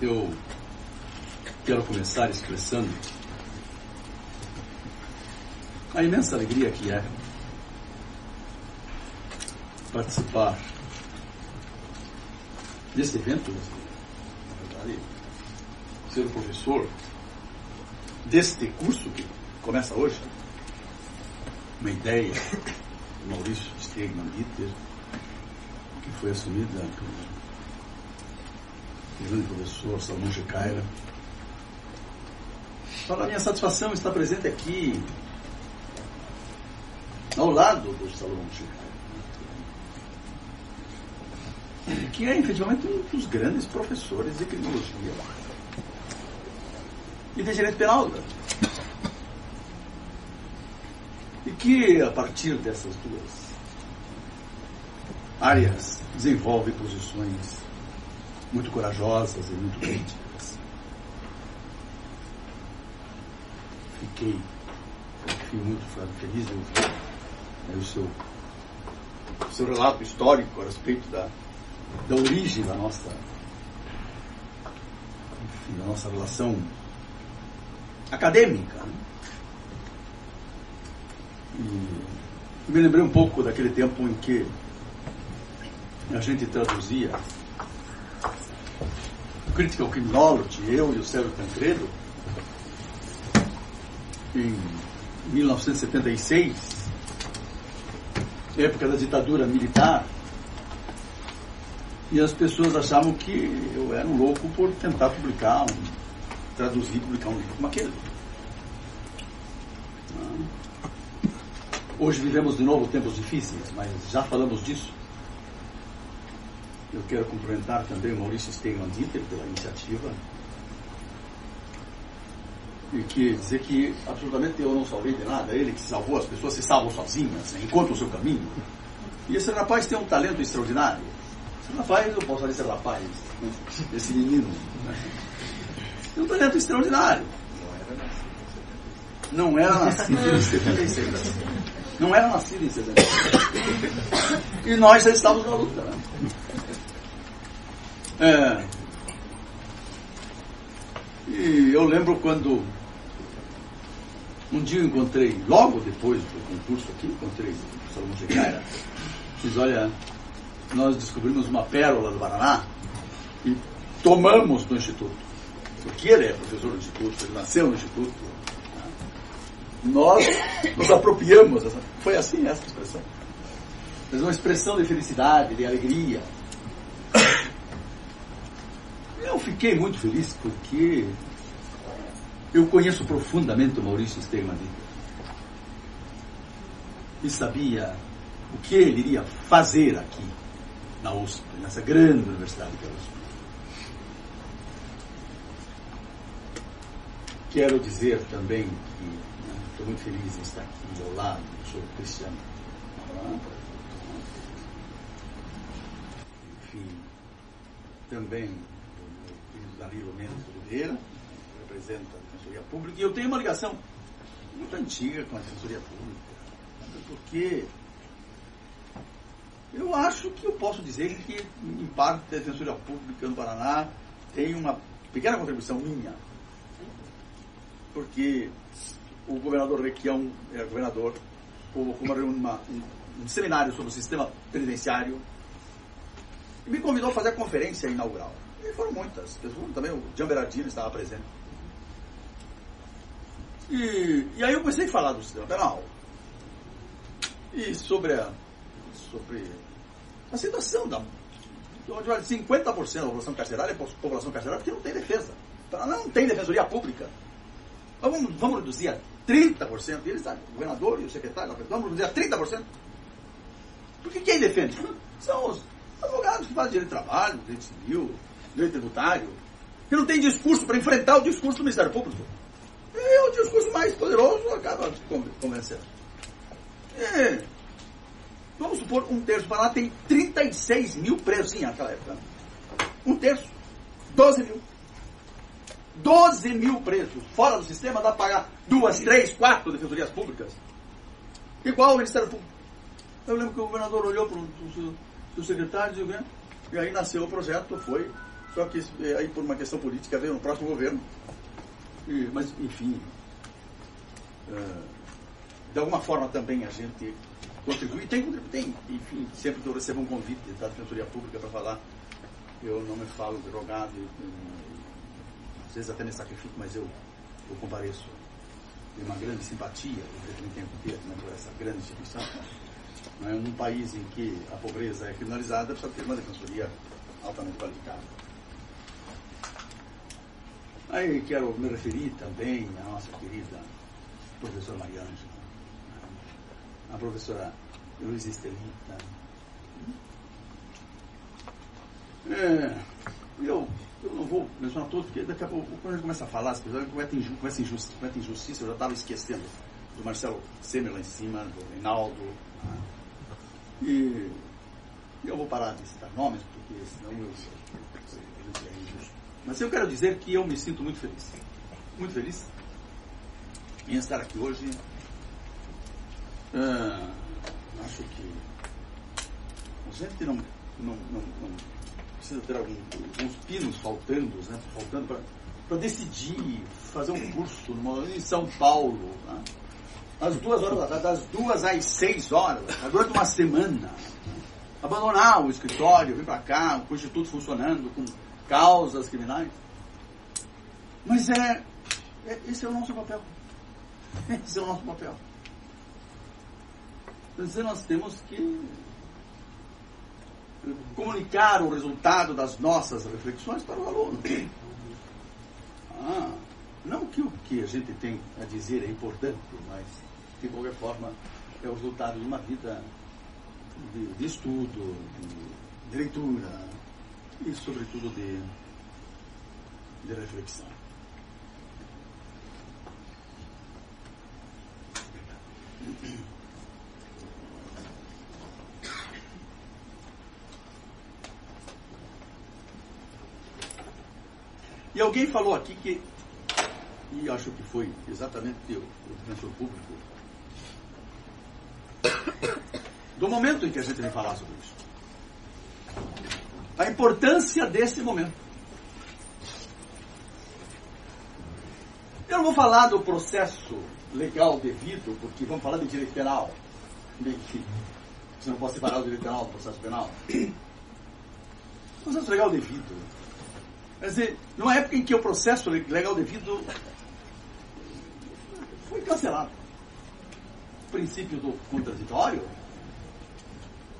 Eu quero começar expressando a imensa alegria que é participar desse evento, verdade, ser professor deste curso que começa hoje, uma ideia. Do Maurício Stegman Dieter, que foi assumida pelo grande professor Salomão Jecaira. Para minha satisfação estar presente aqui, ao lado do Salomão Jecaira, que é efetivamente um dos grandes professores de criminologia e de direito penal. E que, a partir dessas duas áreas, desenvolve posições muito corajosas e muito críticas. Fiquei, fiquei muito feliz de ouvir né, o, seu, o seu relato histórico a respeito da, da origem da nossa, enfim, da nossa relação acadêmica. Né? E me lembrei um pouco daquele tempo em que a gente traduzia Critical Criminology, eu e o Sérgio Tancredo, em 1976, época da ditadura militar, e as pessoas achavam que eu era um louco por tentar publicar, um, traduzir, publicar um livro como aquele. Hoje vivemos de novo tempos difíceis, mas já falamos disso. Eu quero cumprimentar também o Maurício Stegman Dieter pela iniciativa. E que dizer que absolutamente eu não salvei de nada, ele que salvou, as pessoas se salvam sozinhas, encontram o seu caminho. E esse rapaz tem um talento extraordinário. Rapaz, eu posso falar esse rapaz, esse menino, tem um talento extraordinário. Não era nascido em 76. Não era nascido em 76. E nós já estávamos na luta. Né? É. E eu lembro quando um dia eu encontrei, logo depois do concurso aqui, encontrei o Salomão Chegaira, diz, olha, nós descobrimos uma pérola do Paraná e tomamos no Instituto. Porque ele é professor do Instituto, ele nasceu no Instituto. Nós nos apropriamos, foi assim essa expressão. Mas uma expressão de felicidade, de alegria, eu fiquei muito feliz porque eu conheço profundamente o Maurício Stegman e sabia o que ele iria fazer aqui na USP, nessa grande universidade que é a USP. Quero dizer também que né, estou muito feliz em estar aqui ao lado do senhor Cristiano. Enfim, também Danilo Mendes Oliveira, que representa a Defensoria Pública, e eu tenho uma ligação muito antiga com a Defensoria Pública, porque eu acho que eu posso dizer que, em parte, a Defensoria Pública no Paraná tem uma pequena contribuição minha, porque o governador Requião era governador, convocou uma, um, um seminário sobre o sistema penitenciário e me convidou a fazer a conferência inaugural. E foram muitas pessoas, também o Jean Berardino estava presente. E, e aí eu comecei a falar do sistema penal. E sobre a, sobre a situação da. Onde 50% da população carcerária é população carcerária porque não tem defesa. Não tem defensoria pública. Vamos, vamos reduzir a 30%. E ele está, o governador e o secretário, vamos reduzir a 30%. Porque quem defende? São os advogados que fazem direito de trabalho, direito civil, direito tributário, que não tem discurso para enfrentar o discurso do Ministério Público. E o discurso mais poderoso acaba convencendo. E, vamos supor, um terço. O Paraná tem 36 mil presos, sim, naquela época. Um terço. 12 mil. 12 mil presos fora do sistema, dá para pagar duas, três, quatro defensorias públicas. Igual o Ministério Público. Eu lembro que o governador olhou para o secretário e, e aí nasceu o projeto, foi. Só que eh, aí por uma questão política veio no próximo governo. E, mas, enfim, uh, de alguma forma também a gente contribui, tem, tem, enfim, sempre eu recebo um convite da Defensoria Pública para falar, eu não me falo drogado, às vezes até me sacrifico, mas eu, eu compareço. Tenho uma grande simpatia, eu tenho que ter né, por essa grande instituição. Né, num país em que a pobreza é criminalizada, precisa ter uma defensoria altamente qualificada. Aí quero me referir também à nossa querida professora Maria Ângela, a professora Luiz Estelita. É, eu, eu não vou mencionar todos, porque daqui a pouco, quando a gente começa a falar, as pessoas cometem injustiça, injustiça, eu já estava esquecendo do Marcelo Semer lá em cima, do Reinaldo. Né? E eu vou parar de citar nomes, porque senão eu, eu, é. Mas eu quero dizer que eu me sinto muito feliz. Muito feliz em estar aqui hoje. Ah, acho que a gente não, não, não, não precisa ter algum, alguns pinos faltando, né, faltando para decidir fazer um curso numa, em São Paulo. Né, às duas horas das duas às seis horas, durante uma semana. Abandonar o escritório, vir para cá, o instituto funcionando, com causas criminais. Mas é, é, esse é o nosso papel. Esse é o nosso papel. Dizer, nós temos que comunicar o resultado das nossas reflexões para o aluno. Ah, não que o que a gente tem a dizer é importante, mas de qualquer forma é o resultado de uma vida de, de estudo, de, de leitura e sobretudo de, de reflexão. E alguém falou aqui que, e acho que foi exatamente o, o defensor público, do momento em que a gente vem falar sobre isso. A importância desse momento. Eu não vou falar do processo legal devido, porque vamos falar de direito penal. Enfim, você não pode separar o direito penal do processo penal. Processo legal devido. Quer dizer, numa época em que o processo legal devido foi cancelado. O princípio do contraditório,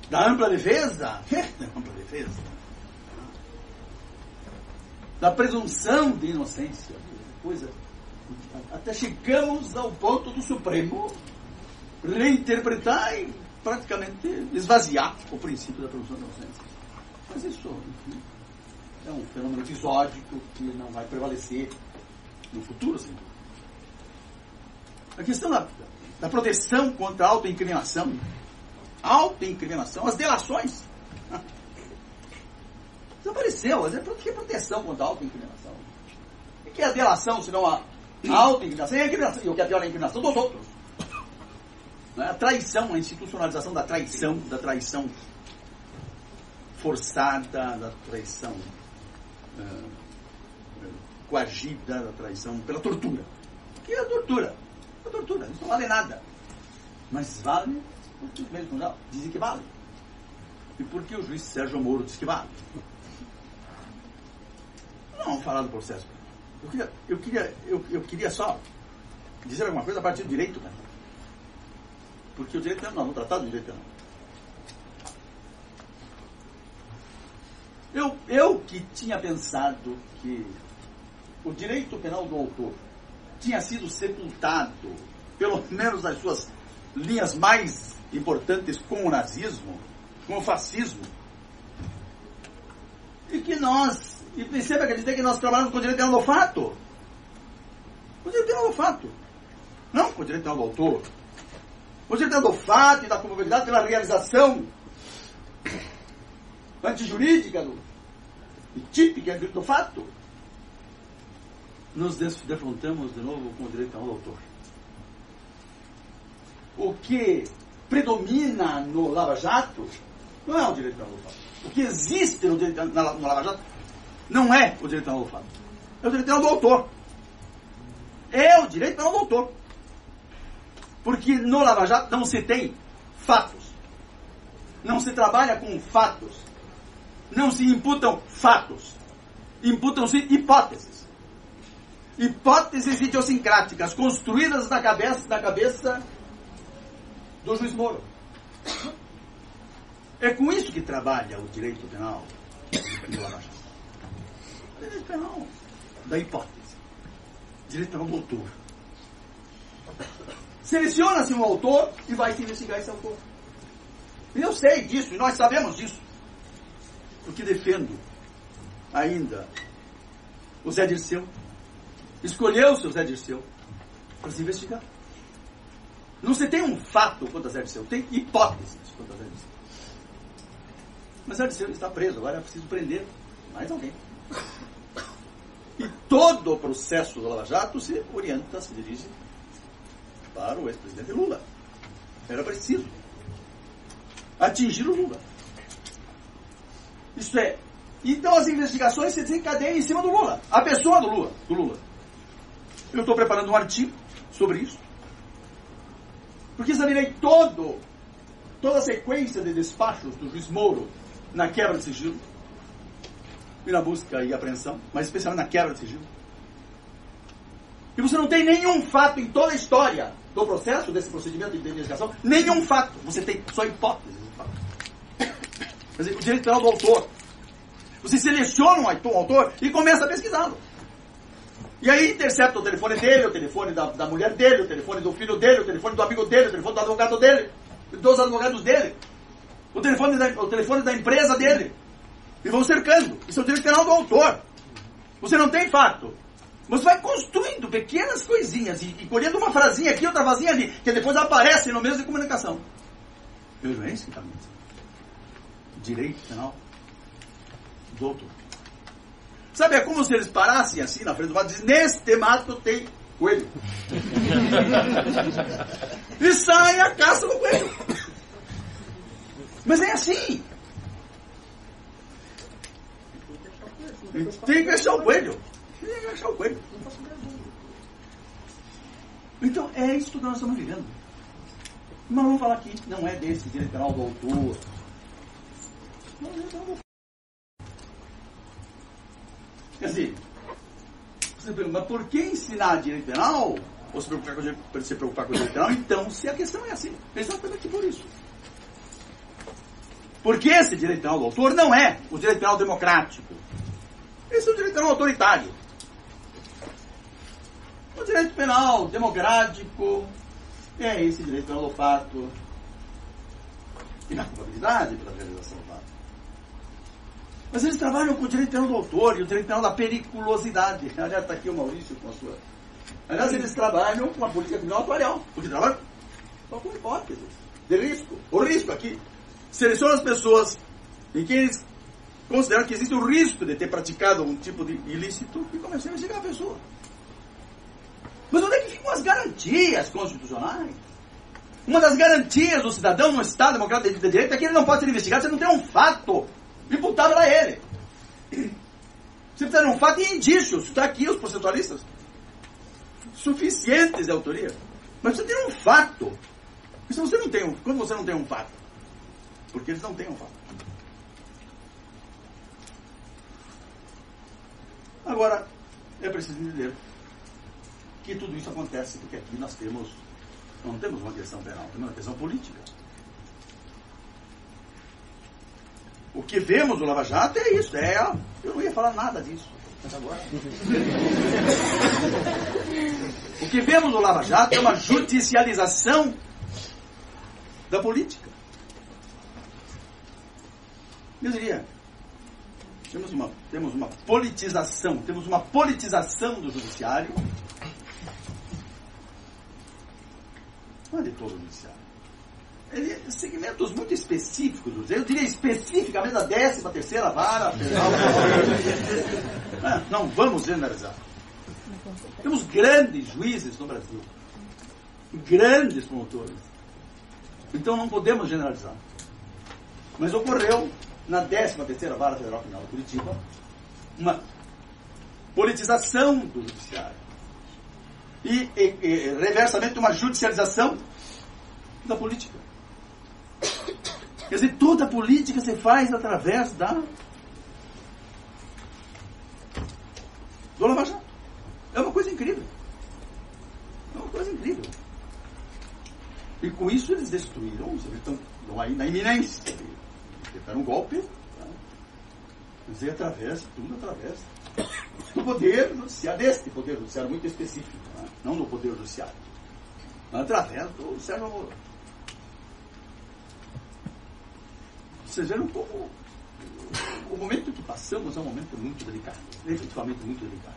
da ampla defesa, ampla defesa, da presunção de inocência, coisa até chegamos ao ponto do Supremo reinterpretar e praticamente esvaziar o princípio da presunção de inocência. Mas isso, enfim, é um fenômeno episódico que não vai prevalecer no futuro, assim. A questão da, da proteção contra a autoincriminação, autoincriminação, as delações. Desapareceu. Por que proteção contra a autoincriminação? O que é a delação, senão a a auto-incriminação e a incriminação, e o que é pior, a incriminação dos outros. É? A traição, a institucionalização da traição, da traição forçada, da traição coagida, da traição pela tortura. Que é a tortura? A tortura, isso não vale nada. Mas vale porque os mesmos dizem que vale. E por que o juiz Sérgio Moro diz que vale? Não vamos falar do processo eu queria, eu queria, eu, eu queria só dizer alguma coisa a partir do direito, né? Porque o direito penal, não, no tratado de direito penal. Eu, eu que tinha pensado que o direito penal do autor tinha sido sepultado, pelo menos nas suas linhas mais importantes, com o nazismo, com o fascismo, e que nós e perceba que dizer que nós trabalhamos com o direito penal do fato. O direito penal do fato. Não com o direito penal do autor. O direito penal do fato e da probabilidade pela realização antijurídica do, e típica do fato. nos defrontamos de novo com o direito ao autor. O que predomina no Lava Jato não é o direito ao autor. O que existe no, direito, na, no Lava Jato não é o direito ao autor. É o direito ao autor. É o direito ao autor. Porque no Lava Jato não se tem fatos. Não se trabalha com fatos. Não se imputam fatos. Imputam-se hipóteses. Hipóteses idiosincráticas construídas na cabeça, na cabeça do juiz Moro. É com isso que trabalha o direito penal do Jato. O direito penal da hipótese. Direito penal do autor. Seleciona-se um autor e vai se investigar esse autor. Eu sei disso, e nós sabemos disso. Porque defendo ainda o Zé Dirceu. Escolheu o seu Zé Dirceu para se investigar. Não se tem um fato contra Zé Dirceu, tem hipóteses contra Zé Dirceu. Mas Zé Dirceu está preso, agora é preciso prender mais alguém. E todo o processo do Lava Jato se orienta, se dirige para o ex-presidente Lula. Era preciso atingir o Lula. Isso é. Então as investigações se desencadeiam em cima do Lula. A pessoa do Lula. Do Lula. Eu estou preparando um artigo sobre isso. Porque examinei todo, toda a sequência de despachos do juiz Moro na quebra de sigilo. E na busca e apreensão, mas especialmente na quebra de sigilo. E você não tem nenhum fato em toda a história do processo, desse procedimento de investigação, nenhum fato. Você tem só fato. Quer dizer, o direito penal do autor. Você seleciona um autor e começa a pesquisá-lo. E aí intercepta o telefone dele, o telefone da, da mulher dele, o telefone do filho dele, o telefone do amigo dele, o telefone do advogado dele, dos advogados dele, o telefone da, o telefone da empresa dele. E vão cercando. Isso é o direito penal do autor. Você não tem fato. Você vai construindo pequenas coisinhas e, e colhendo uma frasinha aqui, outra frasinha ali, que depois aparece no meio de comunicação. Vejo é que está Direito penal do autor. Sabe, é como se eles parassem assim na frente do mato e dizem, neste mato tem coelho. e sai a caça do coelho. Mas é assim. Tem que achar o coelho. Tem que achar o coelho. Então, é isso que nós estamos vivendo. Mas vamos falar aqui, não é desse direito penal do autor. Não, não. Quer dizer, você pergunta, mas por que ensinar direito penal? Ou se preocupar com, se preocupar com direito penal? Então, se a questão é assim, exatamente por isso. Porque esse direito penal do autor não é o direito penal democrático. Esse é o direito penal autoritário. O direito penal democrático é esse direito penal do fato e na culpabilidade pela realização. Mas eles trabalham com o direito penal do autor e o direito penal da periculosidade. Aliás, está aqui o Maurício com a sua. Aliás, eles trabalham com a política criminal atuarial, porque trabalham só com hipóteses de risco. O risco aqui seleciona as pessoas em quem eles consideram que existe o risco de ter praticado um tipo de ilícito e começam a investigar a pessoa. Mas onde é que ficam as garantias constitucionais? Uma das garantias do cidadão no Estado democrático de direito é que ele não pode ser investigado se não tem um fato imputado a ele. Você precisa de um fato e indícios. Está aqui os processualistas. Suficientes de autoria. Mas você tem um fato. E se você não tem um, quando você não tem um fato? Porque eles não têm um fato. Agora, é preciso entender que tudo isso acontece porque aqui nós temos, não temos uma questão penal, temos uma questão política. O que vemos no Lava Jato é isso. É, eu não ia falar nada disso. Mas agora. o que vemos no Lava Jato é uma judicialização da política. Eu diria, temos uma, temos uma politização, temos uma politização do judiciário. Não é de todo o judiciário ele, segmentos muito específicos, eu diria especificamente da 13 terceira vara federal. não, vamos generalizar. Temos grandes juízes no Brasil. Grandes promotores. Então não podemos generalizar. Mas ocorreu na 13 terceira Vara Federal Criminal de Curitiba uma politização do judiciário. E, e, e reversamente uma judicialização da política. Quer dizer, toda política se faz através da do Lava Jato. É uma coisa incrível. É uma coisa incrível. E com isso eles destruíram, vocês estão, estão aí na iminência. Tentaram um golpe, tá? mas é através, tudo através do poder judiciário, deste poder judiciário muito específico, tá? não do poder judiciário, mas através do Sérgio Moro. Vocês viram como o momento que passamos é um momento muito delicado, efetivamente muito delicado.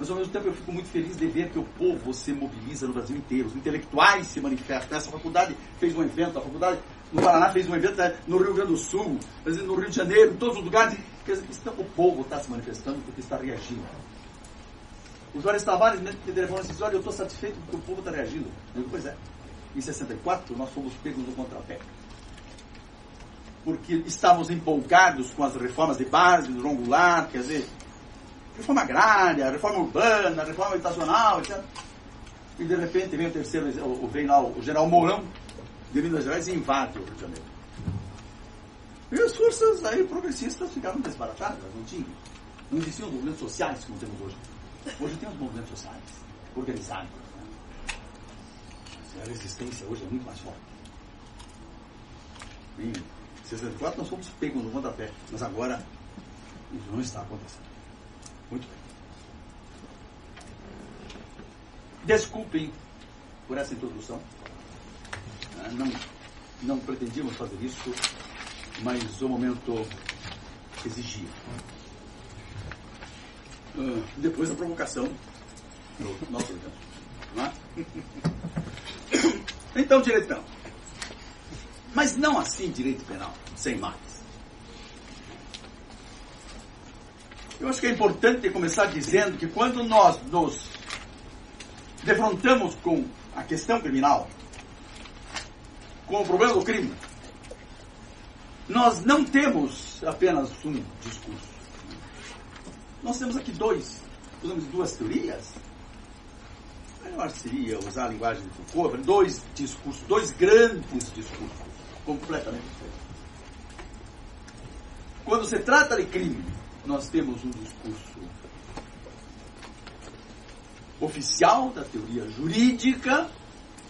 Mas ao mesmo tempo eu fico muito feliz de ver que o povo se mobiliza no Brasil inteiro, os intelectuais se manifestam. Essa faculdade fez um evento, a faculdade no Paraná fez um evento né, no Rio Grande do Sul, no Rio de Janeiro, em todos os lugares. Quer dizer, o povo está se manifestando porque está reagindo. O Juarez Tavares mesmo que telefone disse, olha, eu estou satisfeito porque o povo está reagindo. Eu digo, pois é. Em 64 nós fomos pegos no contrapé porque estávamos empolgados com as reformas de base do João Goulart, quer dizer, reforma agrária, reforma urbana, reforma habitacional, etc. E de repente vem o terceiro, o, vem lá o general Mourão, de Minas Gerais, e invade o Rio de Janeiro. E as forças aí progressistas ficaram desbaratadas, não tinham. Não existiam movimentos sociais como temos hoje. Hoje temos movimentos sociais, organizados. Né? A resistência hoje é muito mais forte. E, 64 nós fomos pegos no pontapé, mas agora isso não está acontecendo. Muito bem. Desculpem por essa introdução. Ah, não, não pretendíamos fazer isso, mas o momento exigia. Uh, depois da provocação nosso evento. É? Então, direito penal. Mas não assim direito penal, sem mais. Eu acho que é importante começar dizendo que quando nós nos defrontamos com a questão criminal, com o problema do crime, nós não temos apenas um discurso. Nós temos aqui dois, usamos duas teorias. Melhor seria usar a linguagem de Foucault, dois discursos, dois grandes discursos completamente diferente. Quando se trata de crime, nós temos um discurso oficial da teoria jurídica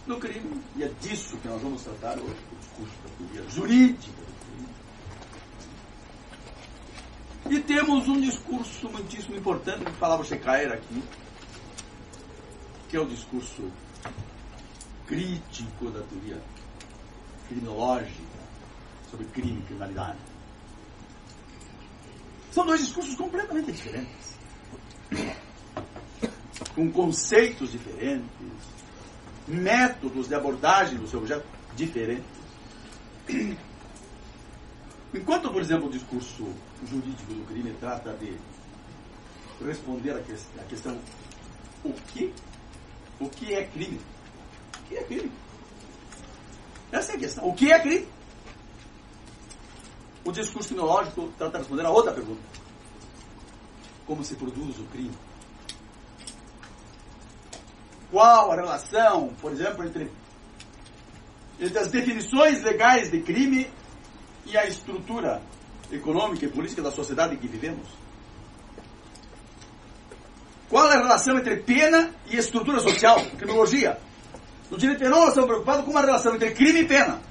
do crime, e é disso que nós vamos tratar hoje, o discurso da teoria jurídica do crime. E temos um discurso muitíssimo importante, que falava o Shecaer aqui, que é o discurso crítico da teoria criminológica sobre crime e criminalidade. São dois discursos completamente diferentes. Com conceitos diferentes, métodos de abordagem do seu objeto diferentes. Enquanto, por exemplo, o discurso jurídico do crime trata de responder a questão o que, o que é crime? O que é crime? Essa é a questão. O que é crime? O discurso criminológico trata de responder a outra pergunta. Como se produz o crime? Qual a relação, por exemplo, entre, entre as definições legais de crime e a estrutura econômica e política da sociedade em que vivemos? Qual é a relação entre pena e estrutura social, criminologia? No direito penal, nós estamos preocupados com uma relação entre crime e pena.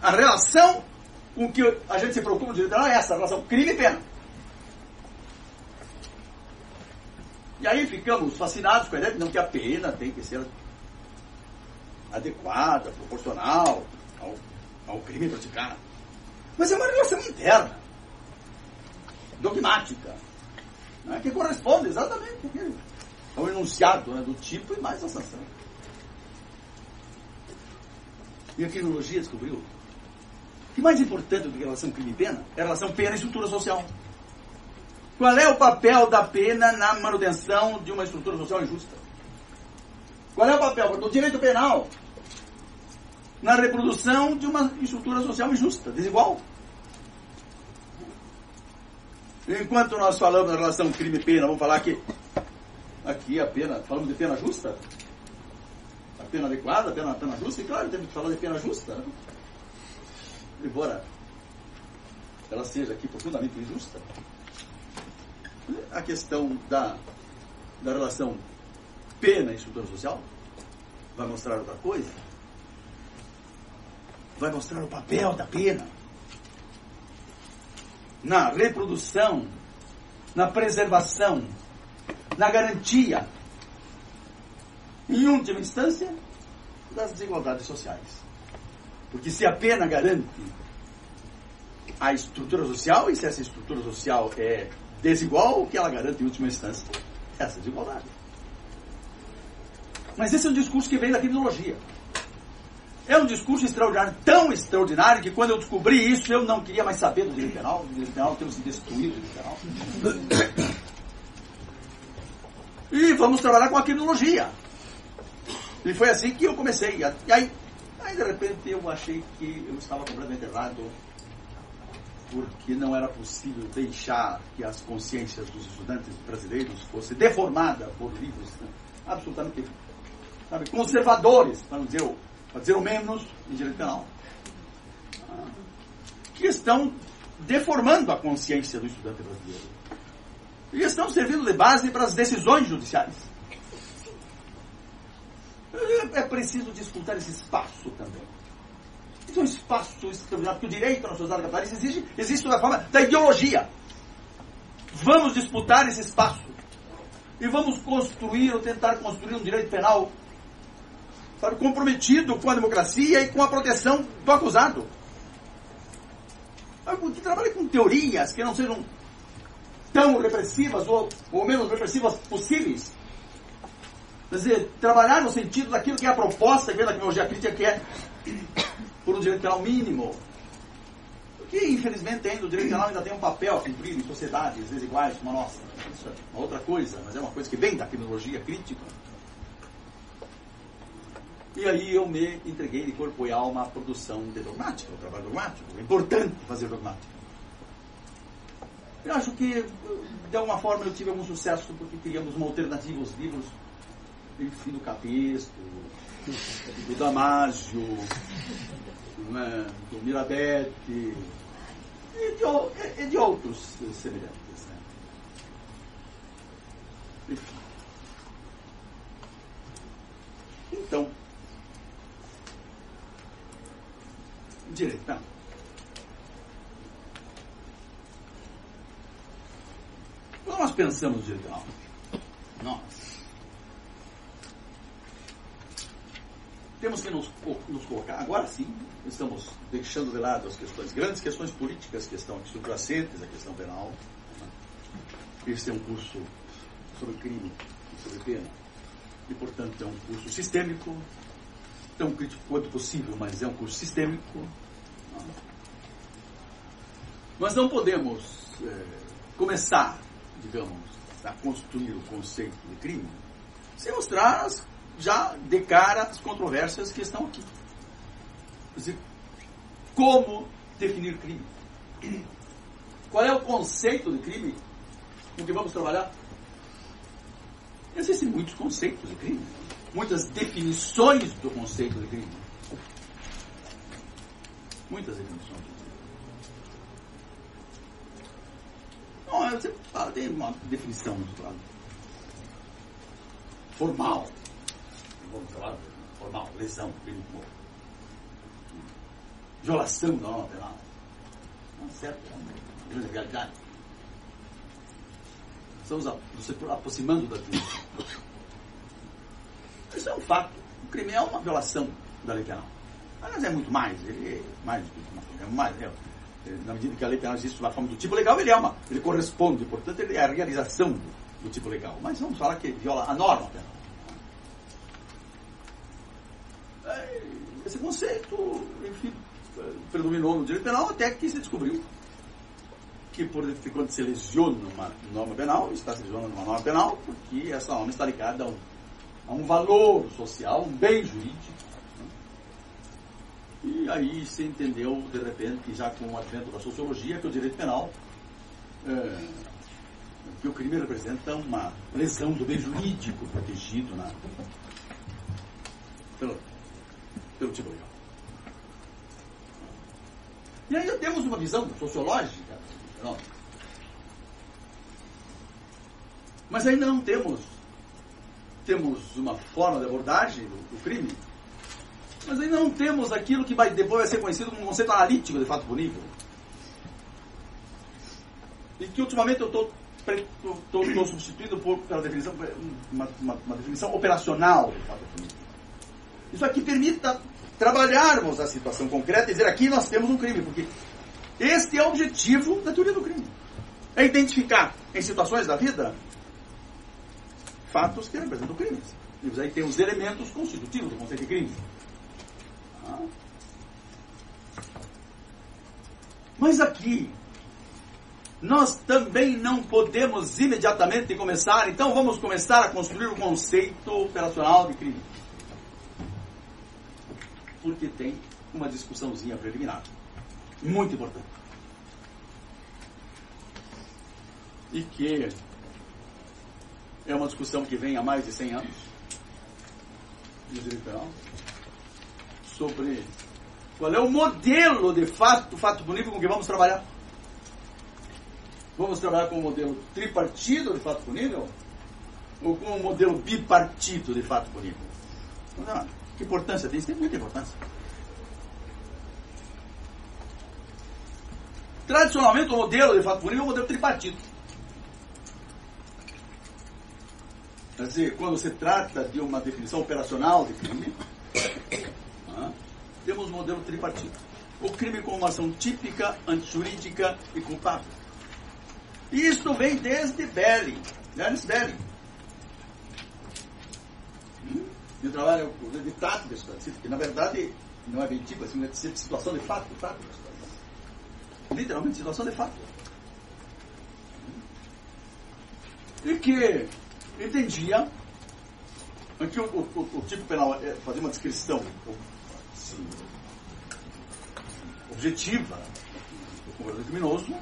A relação com que a gente se preocupa no direito penal é essa, a relação crime e pena. E aí ficamos fascinados com a ideia de não que a pena tem que ser adequada, proporcional ao, ao crime praticado. Mas é uma relação interna, dogmática, né, que corresponde exatamente ao enunciado né, do tipo e mais a sanção. E a criminologia descobriu que mais importante do que a relação crime-pena é a relação pena e estrutura social. Qual é o papel da pena na manutenção de uma estrutura social injusta? Qual é o papel do direito penal na reprodução de uma estrutura social injusta, desigual? Enquanto nós falamos na relação crime-pena, vamos falar que aqui a pena, falamos de pena justa? Pena adequada, pena, pena justa? E claro, temos que falar de pena justa. Né? Embora ela seja aqui profundamente injusta. A questão da, da relação pena e estrutura social vai mostrar outra coisa. Vai mostrar o papel da pena na reprodução, na preservação, na garantia, em última instância, das desigualdades sociais. Porque se a pena garante a estrutura social, e se essa estrutura social é desigual, o que ela garante em última instância? Essa desigualdade. Mas esse é um discurso que vem da criminologia. É um discurso extraordinário, tão extraordinário que quando eu descobri isso, eu não queria mais saber do direito penal. O direito penal temos destruir o direito penal. E vamos trabalhar com a criminologia. E foi assim que eu comecei. E aí, aí de repente eu achei que eu estava completamente errado, porque não era possível deixar que as consciências dos estudantes brasileiros fossem deformadas por livros né, absolutamente sabe, conservadores, para dizer o para dizer o menos, em direito penal, que estão deformando a consciência do estudante brasileiro. E estão servindo de base para as decisões judiciais. É preciso disputar esse espaço também. Esse é um espaço extraordinário, porque o direito na sociedade capitalista existe, existe da forma da ideologia. Vamos disputar esse espaço. E vamos construir ou tentar construir um direito penal sabe, comprometido com a democracia e com a proteção do acusado. Que trabalhe com teorias que não sejam tão repressivas ou, ou menos repressivas possíveis. Quer dizer, trabalhar no sentido daquilo que é a proposta que vem da criminologia crítica, que é por um direito penal mínimo. Porque, infelizmente, ainda o direito penal ainda tem um papel a cumprir em sociedades desiguais como a nossa. Isso é uma outra coisa, mas é uma coisa que vem da criminologia crítica. E aí eu me entreguei de corpo e alma à produção de dogmática, ao trabalho dogmático. É importante fazer dogmática. Eu acho que, de alguma forma, eu tive algum sucesso porque criamos uma alternativa aos livros, enfim, do Capesto, do Damásio, né, do Mirabete, e de, e de outros semelhantes. Né? Enfim. Então, direitão. Quando nós pensamos no direitão, nós temos que nos, nos, colocar, agora sim, estamos deixando de lado as questões, grandes questões políticas que estão aqui subjacentes, a questão penal. Né? Esse é um curso sobre crime e sobre pena. E, portanto, é um curso sistêmico, tão crítico quanto possível, mas é um curso sistêmico. Nós não podemos é, começar, digamos, a construir o conceito de crime sem mostrar as, já de cara as controvérsias que estão aqui. Dizer, como definir crime? Qual é o conceito de crime com que vamos trabalhar? Existem muitos conceitos de crime, muitas definições do conceito de crime. Muitas definições. Não, você fala, tem uma definição claro. formal. Vamos falar formal, lesão, crime de. Violação da norma penal. Não, certo, é uma grande realidade. Estamos nos aproximando da definição. Isso é um fato. O crime é uma violação da lei penal. Mas é muito mais, ele é mais é mais, é, na medida que a lei penal existe na forma do tipo legal, ele é uma, ele corresponde, portanto, ele é a realização do, do tipo legal. Mas vamos falar que viola a norma penal. É, esse conceito, enfim, predominou no direito penal até que se descobriu que por quando se lesiona uma norma penal, está se lesionando uma norma penal, porque essa norma está ligada a um, a um valor social, um bem jurídico. Né? E aí se entendeu, de repente, já com o advento da sociologia, que o direito penal, é, que o crime representa uma lesão do bem jurídico protegido na, pelo tipo legal. E aí temos uma visão sociológica não. Mas ainda não temos temos uma forma de abordagem do, do, crime, mas ainda não temos aquilo que vai, depois vai ser conhecido como um conceito analítico de fato punível. E que ultimamente eu estou substituindo por, pela definição, uma, uma, uma, definição operacional de fato punível. Isso aqui permita trabalharmos a situação concreta e dizer aqui nós temos um crime, porque este é o objetivo da teoria do crime. É identificar em situações da vida fatos que representam crimes. E aí tem os elementos constitutivos do conceito de crime. Ah. Mas aqui, nós também não podemos imediatamente começar, então vamos começar a construir o conceito operacional de crime. Porque tem uma discussãozinha preliminar muito importante. E que é uma discussão que vem há mais de 100 anos, de direito sobre qual é o modelo de fato, fato punível com que vamos trabalhar. Vamos trabalhar com o modelo tripartido de fato punível? Ou com o modelo bipartido de fato punível? Que importância tem? Isso tem muita importância. Tradicionalmente, o modelo de fato punido é o modelo tripartite. Quer dizer, quando se trata de uma definição operacional de crime, temos o modelo tripartite. O crime como uma ação típica, antijurídica e culpável. Isto vem desde Belling, Ernest Belling. Hum? E o trabalho de Tato, que na verdade não é bem tipo assim, é situação de fato, de fato literalmente situação de fato. E que entendia que o, o, o tipo penal é fazer uma descrição assim, objetiva do comportamento criminoso,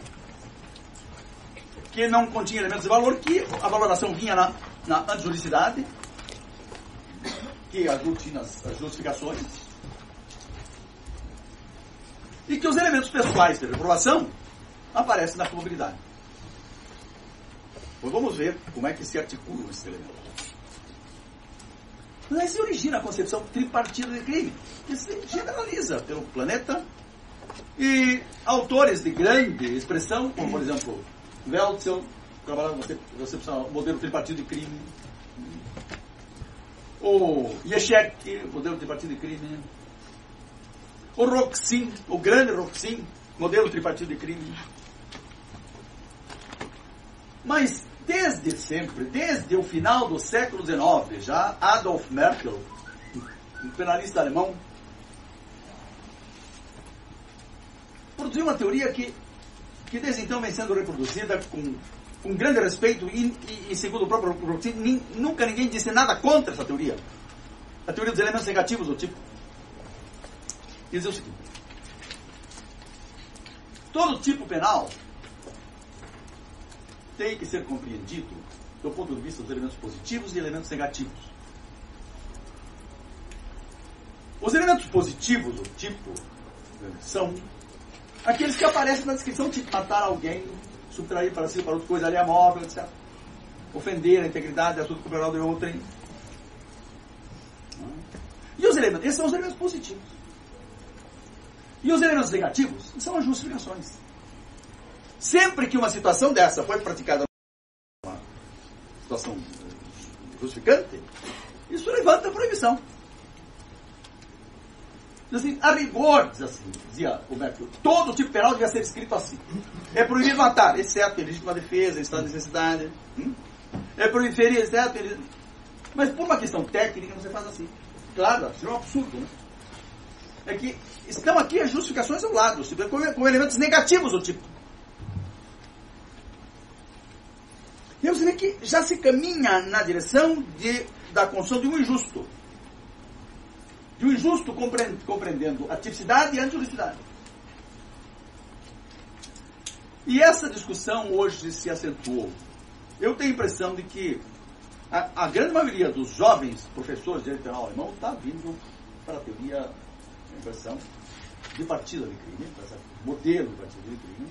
que não continha elementos de valor, que a valoração vinha na, na antijuridicidade, que aglutina as, justificações, e que os elementos pessoais de reprovação aparecem na probabilidade. Pois vamos ver como é que se articulam esses elementos. Mas se origina a concepção tripartida de crime, que se generaliza pelo planeta e autores de grande expressão, como por exemplo Weltzel, trabalhando na concepção modelo tripartido de crime, ou Yeshek, modelo tripartido de crime, o Roxin, o grande Roxin, modelo tripartido de crime. Mas desde sempre, desde o final do século XIX, já Adolf Merkel, um penalista alemão, produziu uma teoria que, que desde então vem sendo reproduzida com, com grande respeito e, e, e segundo o próprio Roxin, nunca ninguém disse nada contra essa teoria. A teoria dos elementos negativos do tipo dizer o seguinte: todo tipo penal tem que ser compreendido do ponto de vista dos elementos positivos e elementos negativos. Os elementos positivos do tipo são aqueles que aparecem na descrição, tipo matar alguém, subtrair para si, para outra coisa, ali a móvel, etc. Ofender a integridade, assunto corporal de outrem. E os elementos, esses são os elementos positivos. E os elementos negativos são as justificações. Sempre que uma situação dessa foi praticada uma situação justificante, isso levanta a proibição. Assim, a rigor, diz assim, dizia o Mercury, todo tipo penal devia ser escrito assim. É proibido matar, exceto em legítima defesa, em estado de necessidade. Hum? É proibido ferir, exceto em... Mas por uma questão técnica, você faz assim. Claro, isso é um absurdo, né? é que estão aqui as justificações ao lado, com elementos negativos do tipo. E você vê que já se caminha na direção de, da construção de um injusto. De um injusto compreendendo a tipicidade e a. E essa discussão hoje se acentuou. Eu tenho a impressão de que a, a grande maioria dos jovens professores de direito penal alemão está vindo para a teoria, a impressão, de partida de crime, para esse modelo de partida de crime.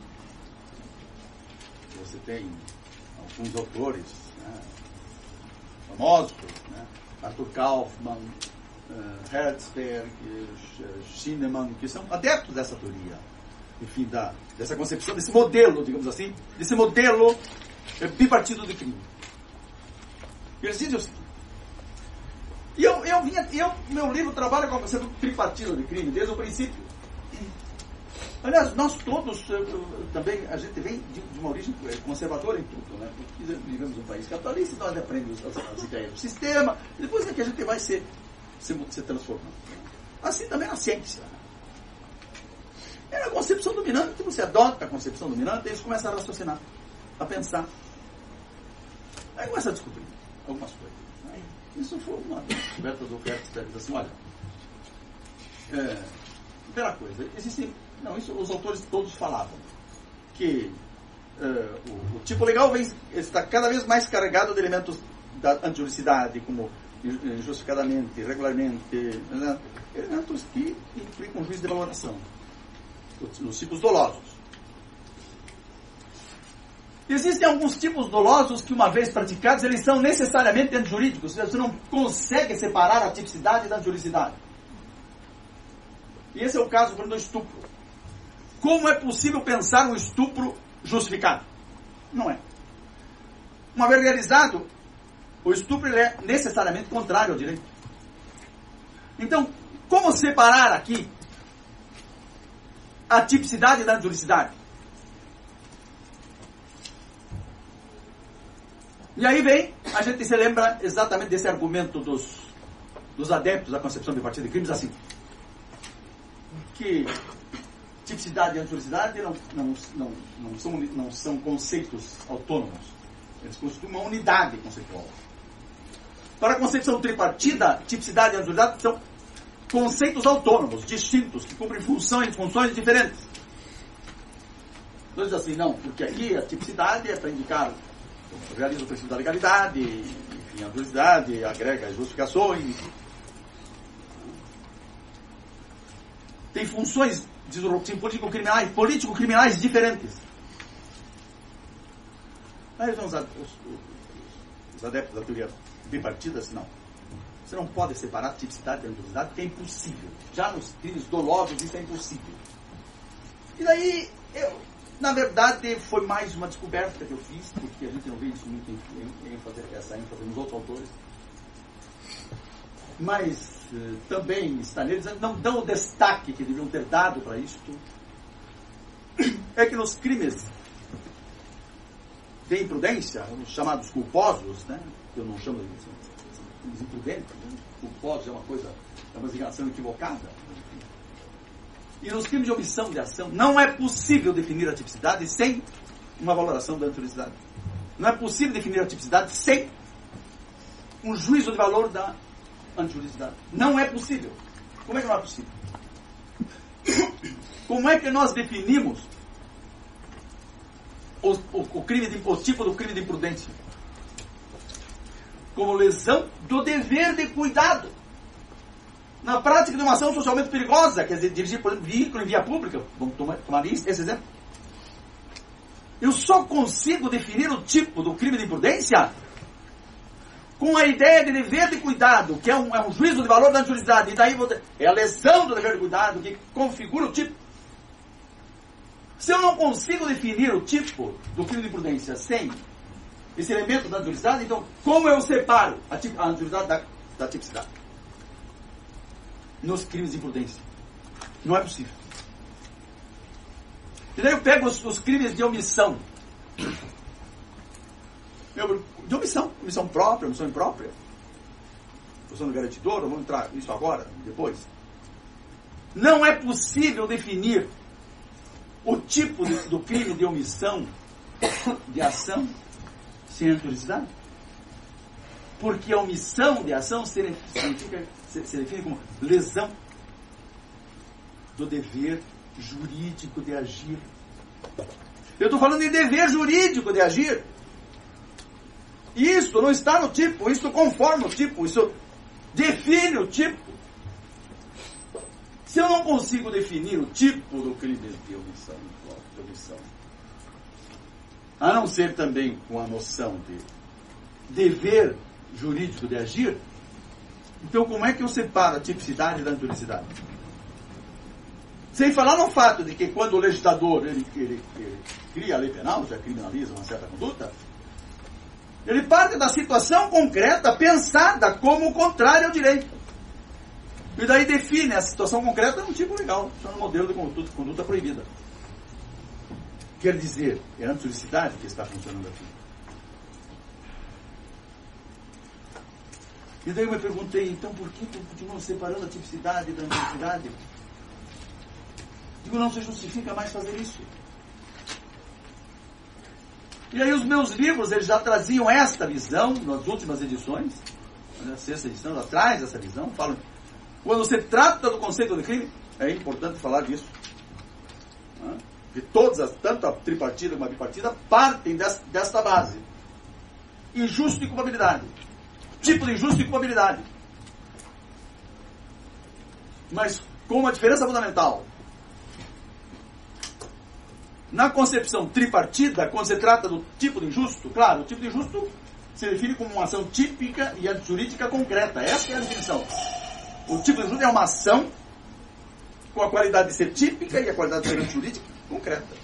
Você tem alguns autores né, famosos, né, Arthur Kaufmann, Herzberg, uh, Schinemann, que são adeptos dessa teoria, enfim, da, dessa concepção, desse modelo, digamos assim, desse modelo é, bipartido de crime. Eles dizem o seguinte, e eu, eu vinha, eu, meu livro trabalha com a conceito tripartido de crime, desde o princípio. Aliás, nós todos também, a gente vem de, de, uma origem conservadora em tudo, né? Porque vivemos um país capitalista, nós aprendemos as, as ideias do sistema, depois é que a gente vai se, se, se transformando. Assim também na ciência. É a concepção dominante, você adota a concepção dominante, e você começa a raciocinar, a pensar. Aí começa a descobrir algumas coisas. Aí, isso foi uma descoberta do Hertzberg, assim, olha, é, primeira coisa, existem não, isso os autores todos falavam. Que uh, o, o, tipo legal vem, está cada vez mais carregado de elementos da antijuricidade, como justificadamente, regularmente, né? elementos que implicam um juízo de valoração, nos tipos dolosos. Existem alguns tipos dolosos que, uma vez praticados, eles são necessariamente antijurídicos. Você não consegue separar a tipicidade da juridicidade. E esse é o caso, do estupro. Como é possível pensar um estupro justificado? Não é. Uma vez realizado, o estupro é necessariamente contrário ao direito. Então, como separar aqui a tipicidade da juridicidade? E aí vem, a gente se lembra exatamente desse argumento dos, dos adeptos da concepção de partido de crimes, assim, que tipicidade e antijuricidade não, não, não, não, são, não são conceitos autônomos. Eles constituem uma unidade conceitual. Para a concepção tripartida, tipicidade e antijuricidade são conceitos autônomos, distintos, que cumprem funções, funções diferentes. Então diz assim, não, porque aqui a tipicidade é para indicar, realiza o princípio da legalidade, enfim, a antijuricidade agrega as justificações. Tem funções disruptivos político-criminais, político-criminais diferentes. Aí os, os, os, adeptos da teoria bipartida assim, não. Você não pode separar tipicidade e antiguidade, porque é impossível. Já nos crimes dolosos isso é impossível. E daí, eu, na verdade, foi mais uma descoberta que eu fiz, porque a gente não vê isso muito em, em, em fazer essa ênfase nos outros autores. Mas eh, também está neles, não dão o destaque que deviam ter dado para isto, é que nos crimes de imprudência, os chamados culposos, né, que eu não chamo de crimes imprudentes, né, culposos é uma coisa, é uma designação equivocada. E nos crimes de omissão de ação, não é possível definir a tipicidade sem uma valoração da anturicidade. Não é possível definir a tipicidade sem um juízo de valor da antijuridicidade. Não é possível. Como é que não é possível? Como é que nós definimos o, o, o, crime de, o tipo do crime de imprudência? Como lesão do dever de cuidado. Na prática de uma ação socialmente perigosa, quer dizer, dirigir, por exemplo, veículo em via pública, vamos tomar, tomar esse exemplo. Eu só consigo definir o tipo do crime de imprudência com a ideia de dever de cuidado, que é um, é um juízo de valor da antijuridicidade, e daí é a lesão do dever de cuidado que configura o tipo. Se eu não consigo definir o tipo do crime de imprudência sem esse elemento da antijuridicidade, então como eu separo a, a antijuridicidade da, da tipicidade? Nos crimes de imprudência. Não é possível. E daí eu pego os, os crimes de omissão. Eu, de omissão, omissão própria, omissão imprópria. Omissão do garantidor, vamos entrar nisso agora, depois. Não é possível definir o tipo de, do crime de omissão de ação sem anturicidade. Porque a omissão de ação se define como lesão do dever jurídico de agir. Eu estou falando de dever jurídico de agir. Isso não está no tipo, isso conforma o tipo, isso define o tipo. Se eu não consigo definir o tipo do crime de omissão, de omissão a não ser também com a noção de dever jurídico de agir, então como é que eu separo a tipicidade da anturicidade? Sem falar no fato de que quando o legislador ele, ele, ele cria a lei penal, já criminaliza uma certa conduta, ele parte da situação concreta pensada como contrária ao direito. E daí define a situação concreta num tipo legal, chama modelo de conduta, conduta proibida. Quer dizer, é a anturicidade que está funcionando aqui. E daí eu me perguntei, então por que continuam separando a tipicidade da anturicidade? Digo, não se justifica mais fazer isso. E aí os meus livros, eles já traziam esta visão nas últimas edições, na sexta edição, atrás dessa visão, falam, quando se trata do conceito de crime, é importante falar disso. De todas as, tanto a tripartida como a bipartida, partem desta base. Injusto e culpabilidade. Tipo de injusto e culpabilidade. Mas com uma diferença fundamental. Na concepção tripartida, quando se trata do tipo de injusto, claro, o tipo de injusto se define como uma ação típica e jurídica concreta. Essa é a definição. O tipo de injusto é uma ação com a qualidade de ser típica e a qualidade de ser jurídica concreta.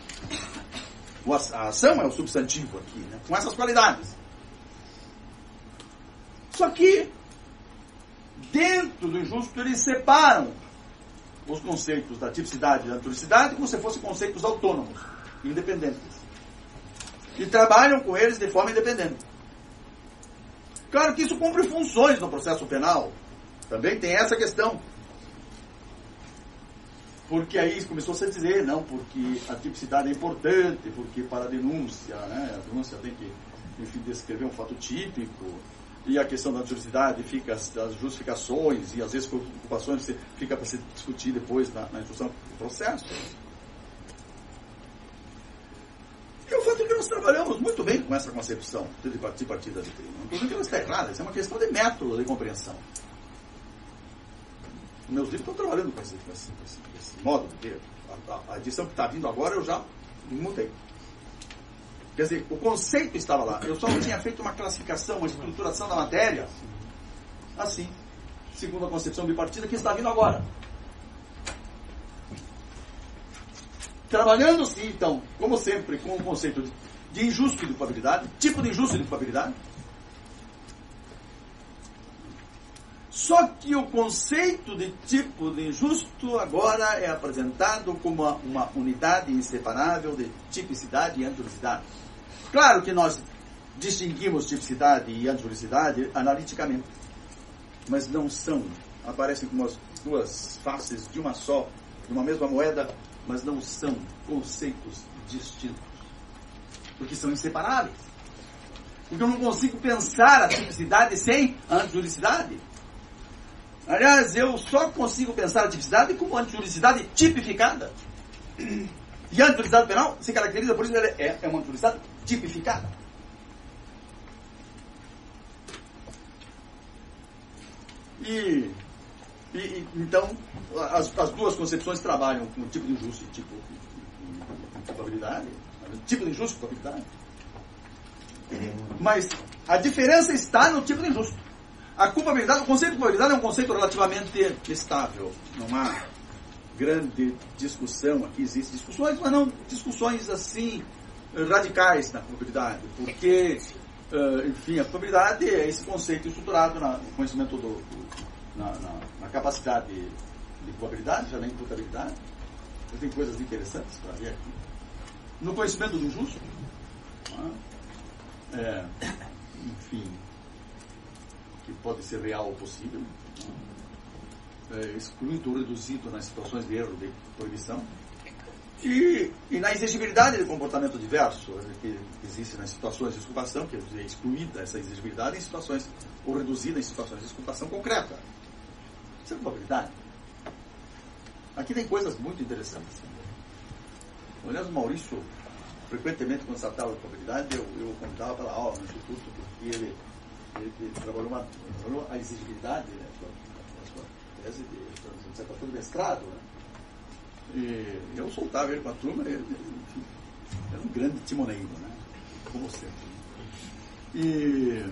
A ação é o substantivo aqui, né? com essas qualidades. Só que, dentro do injusto, eles separam os conceitos da tipicidade e da anturicidade como se fossem conceitos autônomos independentes. E trabalham com eles de forma independente. Claro que isso cumpre funções no processo penal. Também tem essa questão. Porque aí começou -se a dizer, não, porque a tipicidade é importante, porque para a denúncia, né, a denúncia tem que, enfim, descrever um fato típico, e a questão da juridicidade fica as, as justificações e vezes preocupações fica para se discutir depois na, na instrução do processo. E o fato é que nós trabalhamos muito bem com essa concepção de partida de crime. Não estou dizendo que ela está errada, isso é uma questão de método de compreensão. Meus livros estão trabalhando com esse, com esse, com esse, com esse modo de. A, a, edição que está vindo agora eu já mudei. Quer dizer, o conceito estava lá. Eu só não tinha feito uma classificação, uma estruturação da matéria assim, segundo a concepção bipartida que está vindo agora. Trabalhando-se, então, como sempre, com o conceito de, de injusto e de culpabilidade, tipo de injusto e de culpabilidade. Só que o conceito de tipo de injusto agora é apresentado como uma, unidade inseparável de tipicidade e anturicidade. Claro que nós distinguimos tipicidade e anturicidade analiticamente, mas não são, aparecem como as duas faces de uma só, de uma mesma moeda, mas não são conceitos distintos. Porque são inseparáveis. Porque eu não consigo pensar a tipicidade sem a antijuricidade. Aliás, eu só consigo pensar a tipicidade como antijuricidade tipificada. E a antijuricidade penal se caracteriza por isso ela é, é uma antijuricidade tipificada. E, e, então, as, as, duas concepções trabalham com o tipo de injusto e tipo de culpabilidade. Tipo de injusto e culpabilidade. Mas a diferença está no tipo de injusto. A culpabilidade, o conceito de culpabilidade é um conceito relativamente estável. Não há grande discussão aqui, existem discussões, mas não discussões assim radicais na culpabilidade. Porque, enfim, a culpabilidade é esse conceito estruturado no conhecimento do, do na, na, na capacidade de, de probabilidade, já na imputabilidade. Tem coisas interessantes para ver aqui. No conhecimento do justo, é, enfim, que pode ser real ou possível, é, excluído ou reduzido nas situações de erro de proibição. E, e na exigibilidade de comportamento diverso, que existe nas situações de esculpação, que é excluída essa exigibilidade em situações, ou reduzida em situações de esculpação concreta. Isso é probabilidade. Aqui tem coisas muito interessantes. O Maurício, frequentemente, quando tratava de probabilidade, eu, eu convidava para aula no Instituto, porque ele, ele, trabalhou, uma, trabalhou a exigibilidade, né, sua tese de dissertação de mestrado, né? E eu soltava ele com a turma, ele, enfim, era um grande timoneiro, né? Como sempre. E,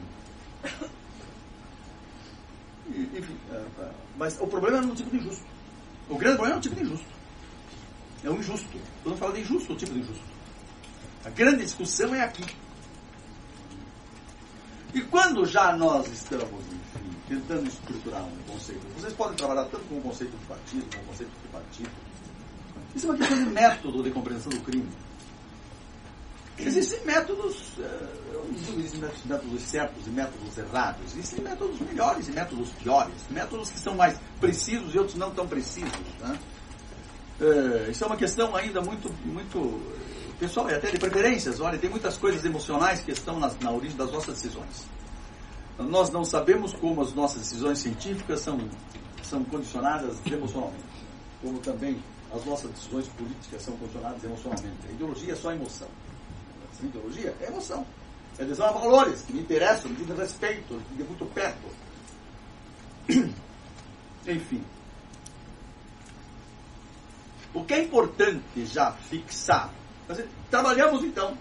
e enfim, é, é, mas o problema era no tipo de injusto. O grande problema é o tipo de injusto. É o injusto. Quando eu falo de injusto, o tipo de injusto. A grande discussão é aqui. E quando já nós estamos, enfim, tentando estruturar um conceito, vocês podem trabalhar tanto com o conceito de partido, com o conceito de partido, isso é uma questão de método de compreensão do crime. Existem métodos, eh, eu não digo existem métodos certos e métodos errados, existem métodos melhores e métodos piores, métodos que são mais precisos e outros não tão precisos. Né? É, isso é uma questão ainda muito, muito pessoal, e até de preferências. Olha, tem muitas coisas emocionais que estão na, na origem das nossas decisões. Nós não sabemos como as nossas decisões científicas são, são condicionadas emocionalmente, como também as nossas decisões políticas são condicionadas emocionalmente. A ideologia é só emoção. A ideologia é emoção. É adesão a valores que me interessam, me dizem respeito, de muito perto. Enfim. O que é importante já fixar? Trabalhamos então,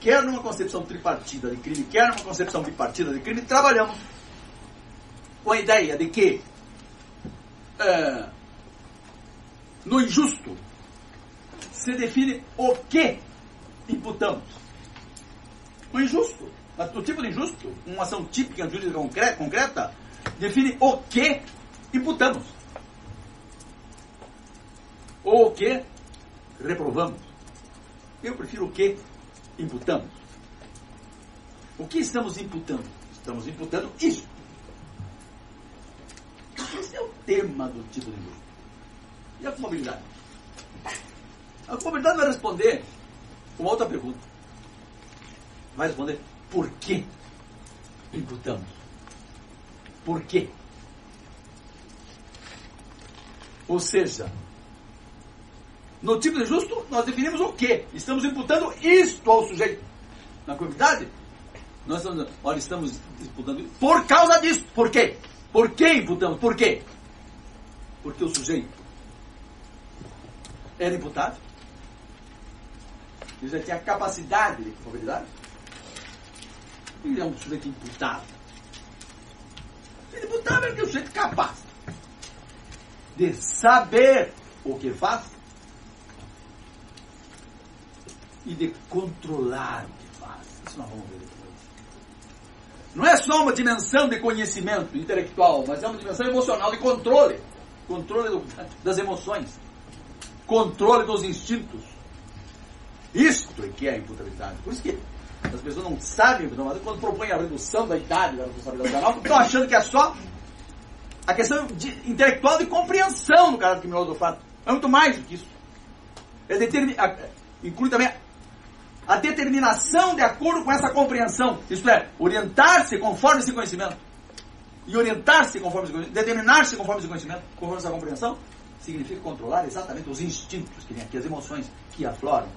quer numa concepção tripartida de crime, quer numa concepção bipartida de crime, trabalhamos com a ideia de que é, no injusto, se define o que imputamos. O injusto, o tipo de injusto, uma ação típica jurídica concreta, define o que imputamos. Ou o que reprovamos. Eu prefiro o que imputamos. O que estamos imputando? Estamos imputando isso. Esse é o tema do tipo de injusto. E a comorbidade? A comorbidade vai responder uma outra pergunta. Vai responder por que imputamos? Por quê? Ou seja, no tipo de justo, nós definimos o quê? Estamos imputando isto ao sujeito. Na comunidade, nós estamos, olha, estamos imputando por causa disso. Por quê? Por que imputamos? Por quê? Porque o sujeito era imputado. Ele já tinha capacidade de culpabilidade. Ele é um sujeito imputado. Ele imputado é um sujeito capaz de saber o que faz e de controlar o que faz. Isso nós vamos ver depois. Não é só uma dimensão de conhecimento intelectual, mas é uma dimensão emocional de controle. Controle do, das emoções controle dos instintos. Isto é que é a imputabilidade. Por isso que as pessoas não sabem, quando propõem a redução da idade da responsabilidade penal, estão achando que é só a questão de, intelectual de compreensão do caráter criminoso do fato. É muito mais do que isso. É determin, inclui também a determinação de acordo com essa compreensão. Isto é, orientar-se conforme esse conhecimento. E orientar-se conforme esse conhecimento, determinar-se conforme esse conhecimento, conforme essa compreensão, significa controlar exatamente os instintos que vêm aqui, as emoções que afloram.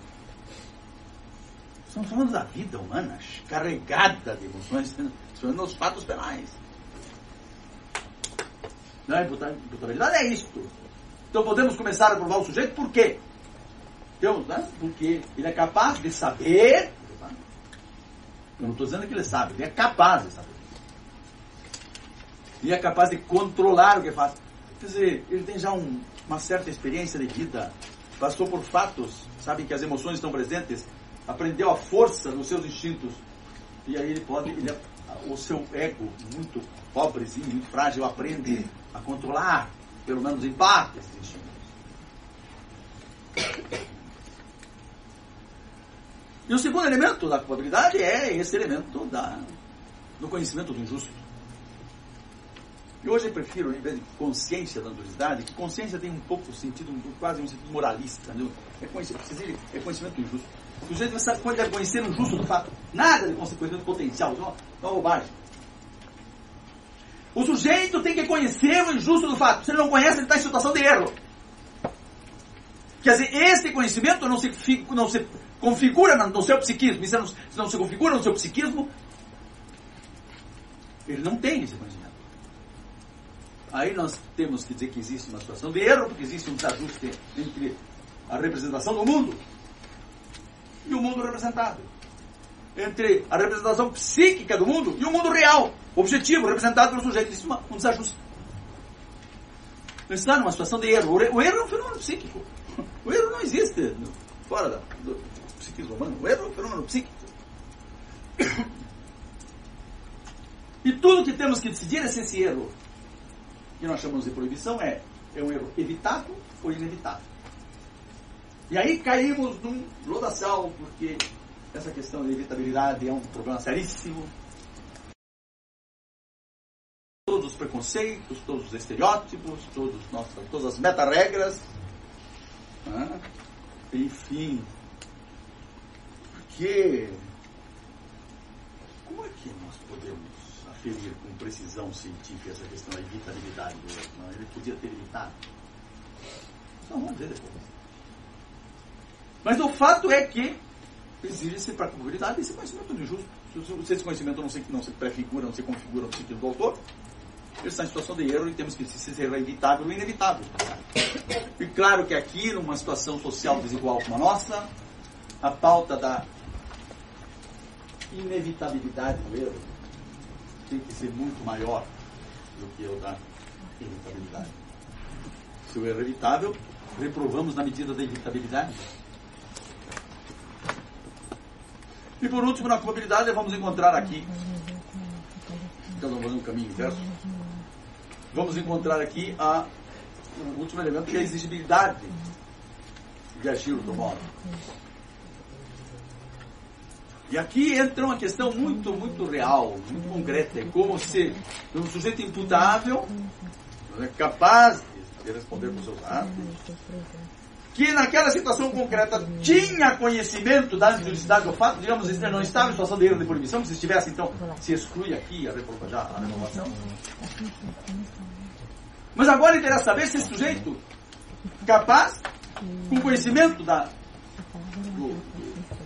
Estamos falando da vida humana, carregada de emoções, principalmente nos fatos penais. Não, a imputabilidade é isto. Então podemos começar a provar o sujeito por quê? Então, né? Porque ele é capaz de saber. Eu não estou dizendo que ele sabe, ele é capaz de saber. E é capaz de controlar o que faz. Quer dizer, ele tem já um, uma certa experiência de vida, passou por fatos, sabe que as emoções estão presentes, aprendeu a força dos seus instintos. E aí ele pode, ele, o seu ego, muito pobrezinho, muito frágil, aprende a controlar, pelo menos em parte, esses instintos. E o segundo elemento da culpabilidade é esse elemento da, do conhecimento do injusto. E hoje eu prefiro, em vez de consciência da dualidade, que consciência tem um pouco sentido, quase um sentido moralista. Entendeu? É, conhecimento, é conhecimento injusto. O sujeito vai saber quando conhecer o justo do fato. Nada de conhecimento potencial. É uma, uma bobagem. O sujeito tem que conhecer o injusto do fato. Se ele não conhece, ele está em situação de erro. Quer dizer, esse conhecimento não se, não se configura no seu psiquismo. E se não, se não se configura no seu psiquismo, ele não tem esse conhecimento. Aí nós temos que dizer que existe uma situação de erro, porque existe um desajuste entre a representação do mundo e o mundo representado. Entre a representação psíquica do mundo e o mundo real, objetivo, representado pelo sujeito. Existe uma, um desajuste. Está numa situação de erro. O erro é um fenômeno psíquico. O erro não existe fora do psiquismo humano. O erro é um fenômeno psíquico. E tudo que temos que decidir é se esse erro, que nós chamamos de proibição, é, é um erro evitável ou inevitável. E aí caímos num lodaçal, porque essa questão de evitabilidade é um problema seríssimo. Todos os preconceitos, todos os estereótipos, todos, nossa, todas as meta-regras. Né? Enfim. Porque. Como é que nós podemos aferir com precisão científica essa questão da evitabilidade do erro? Ele podia ter evitado. Não, vamos ver depois. Mas o fato é que exige-se para a probabilidade esse conhecimento injusto. Se esse conhecimento não se, não se prefigura, não se configura no sentido do autor, ele está em situação de erro e temos que se ser evitável ou inevitável. E claro que aqui, numa situação social desigual como a nossa, a pauta da inevitabilidade do erro tem que ser muito maior do que o da inevitabilidade. Se o erro é evitável, reprovamos na medida da evitabilidade. E por último, na probabilidade, vamos encontrar aqui, então vamos um caminho inverso, vamos encontrar aqui a, o último elemento, que é a exigibilidade de agir do modo. E aqui entra uma questão muito, muito real, muito concreta. É como se um sujeito imputável, é capaz de responder por seus atos, que naquela situação concreta tinha conhecimento da antijusticidade do fato, digamos, ele não estava em situação de erro de proibição, se estivesse, então, se exclui aqui a, já, a renovação. Mas agora interessa saber se esse sujeito capaz, com conhecimento da, do,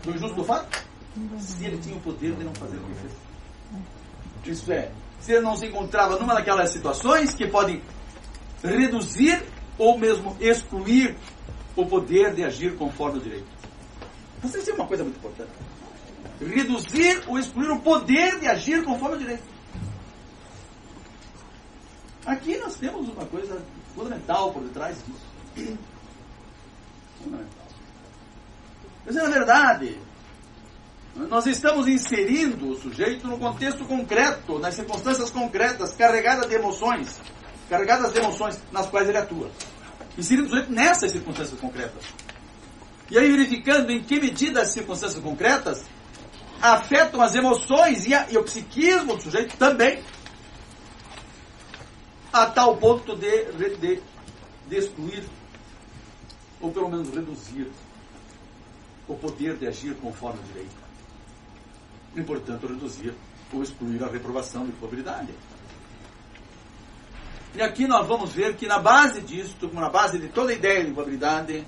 do injusto do fato, se ele tinha o poder de não fazer o que fez. Isso é, se ele não se encontrava numa daquelas situações que podem reduzir ou mesmo excluir o poder de agir conforme o direito. Isso é uma coisa muito importante. Reduzir ou excluir o poder de agir conforme o direito. Aqui nós temos uma coisa fundamental por detrás disso. Fundamental. Mas na verdade, nós estamos inserindo o sujeito no contexto concreto, nas circunstâncias concretas, carregadas de emoções, carregadas de emoções nas quais ele atua. Inserindo o sujeito nessas circunstâncias concretas. E aí verificando em que medida as circunstâncias concretas afetam as emoções e, a, e o psiquismo do sujeito também, a tal ponto de, de, de excluir, ou pelo menos reduzir, o poder de agir conforme o direito e, portanto, reduzir ou excluir a reprovação de probabilidade. E aqui nós vamos ver que na base como na base de toda a ideia de probabilidade,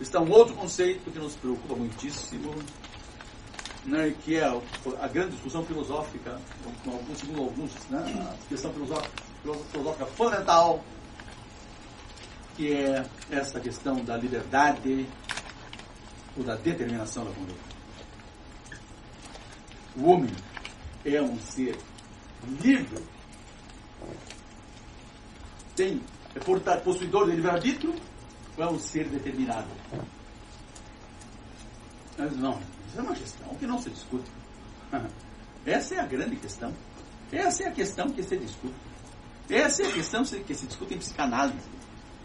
está um outro conceito que nos preocupa muitíssimo, né, que é a, grande discussão filosófica, segundo alguns, né, a questão filosófica, filosófica fundamental, que é essa questão da liberdade ou da determinação da conduta. O homem é um ser livre, tem, é portar, possuidor de livre-arbítrio ou é um ser determinado? Mas não, isso é uma questão que não se discute. Essa é a grande questão. Essa é a questão que se discute. Essa é a questão que se discute em psicanálise.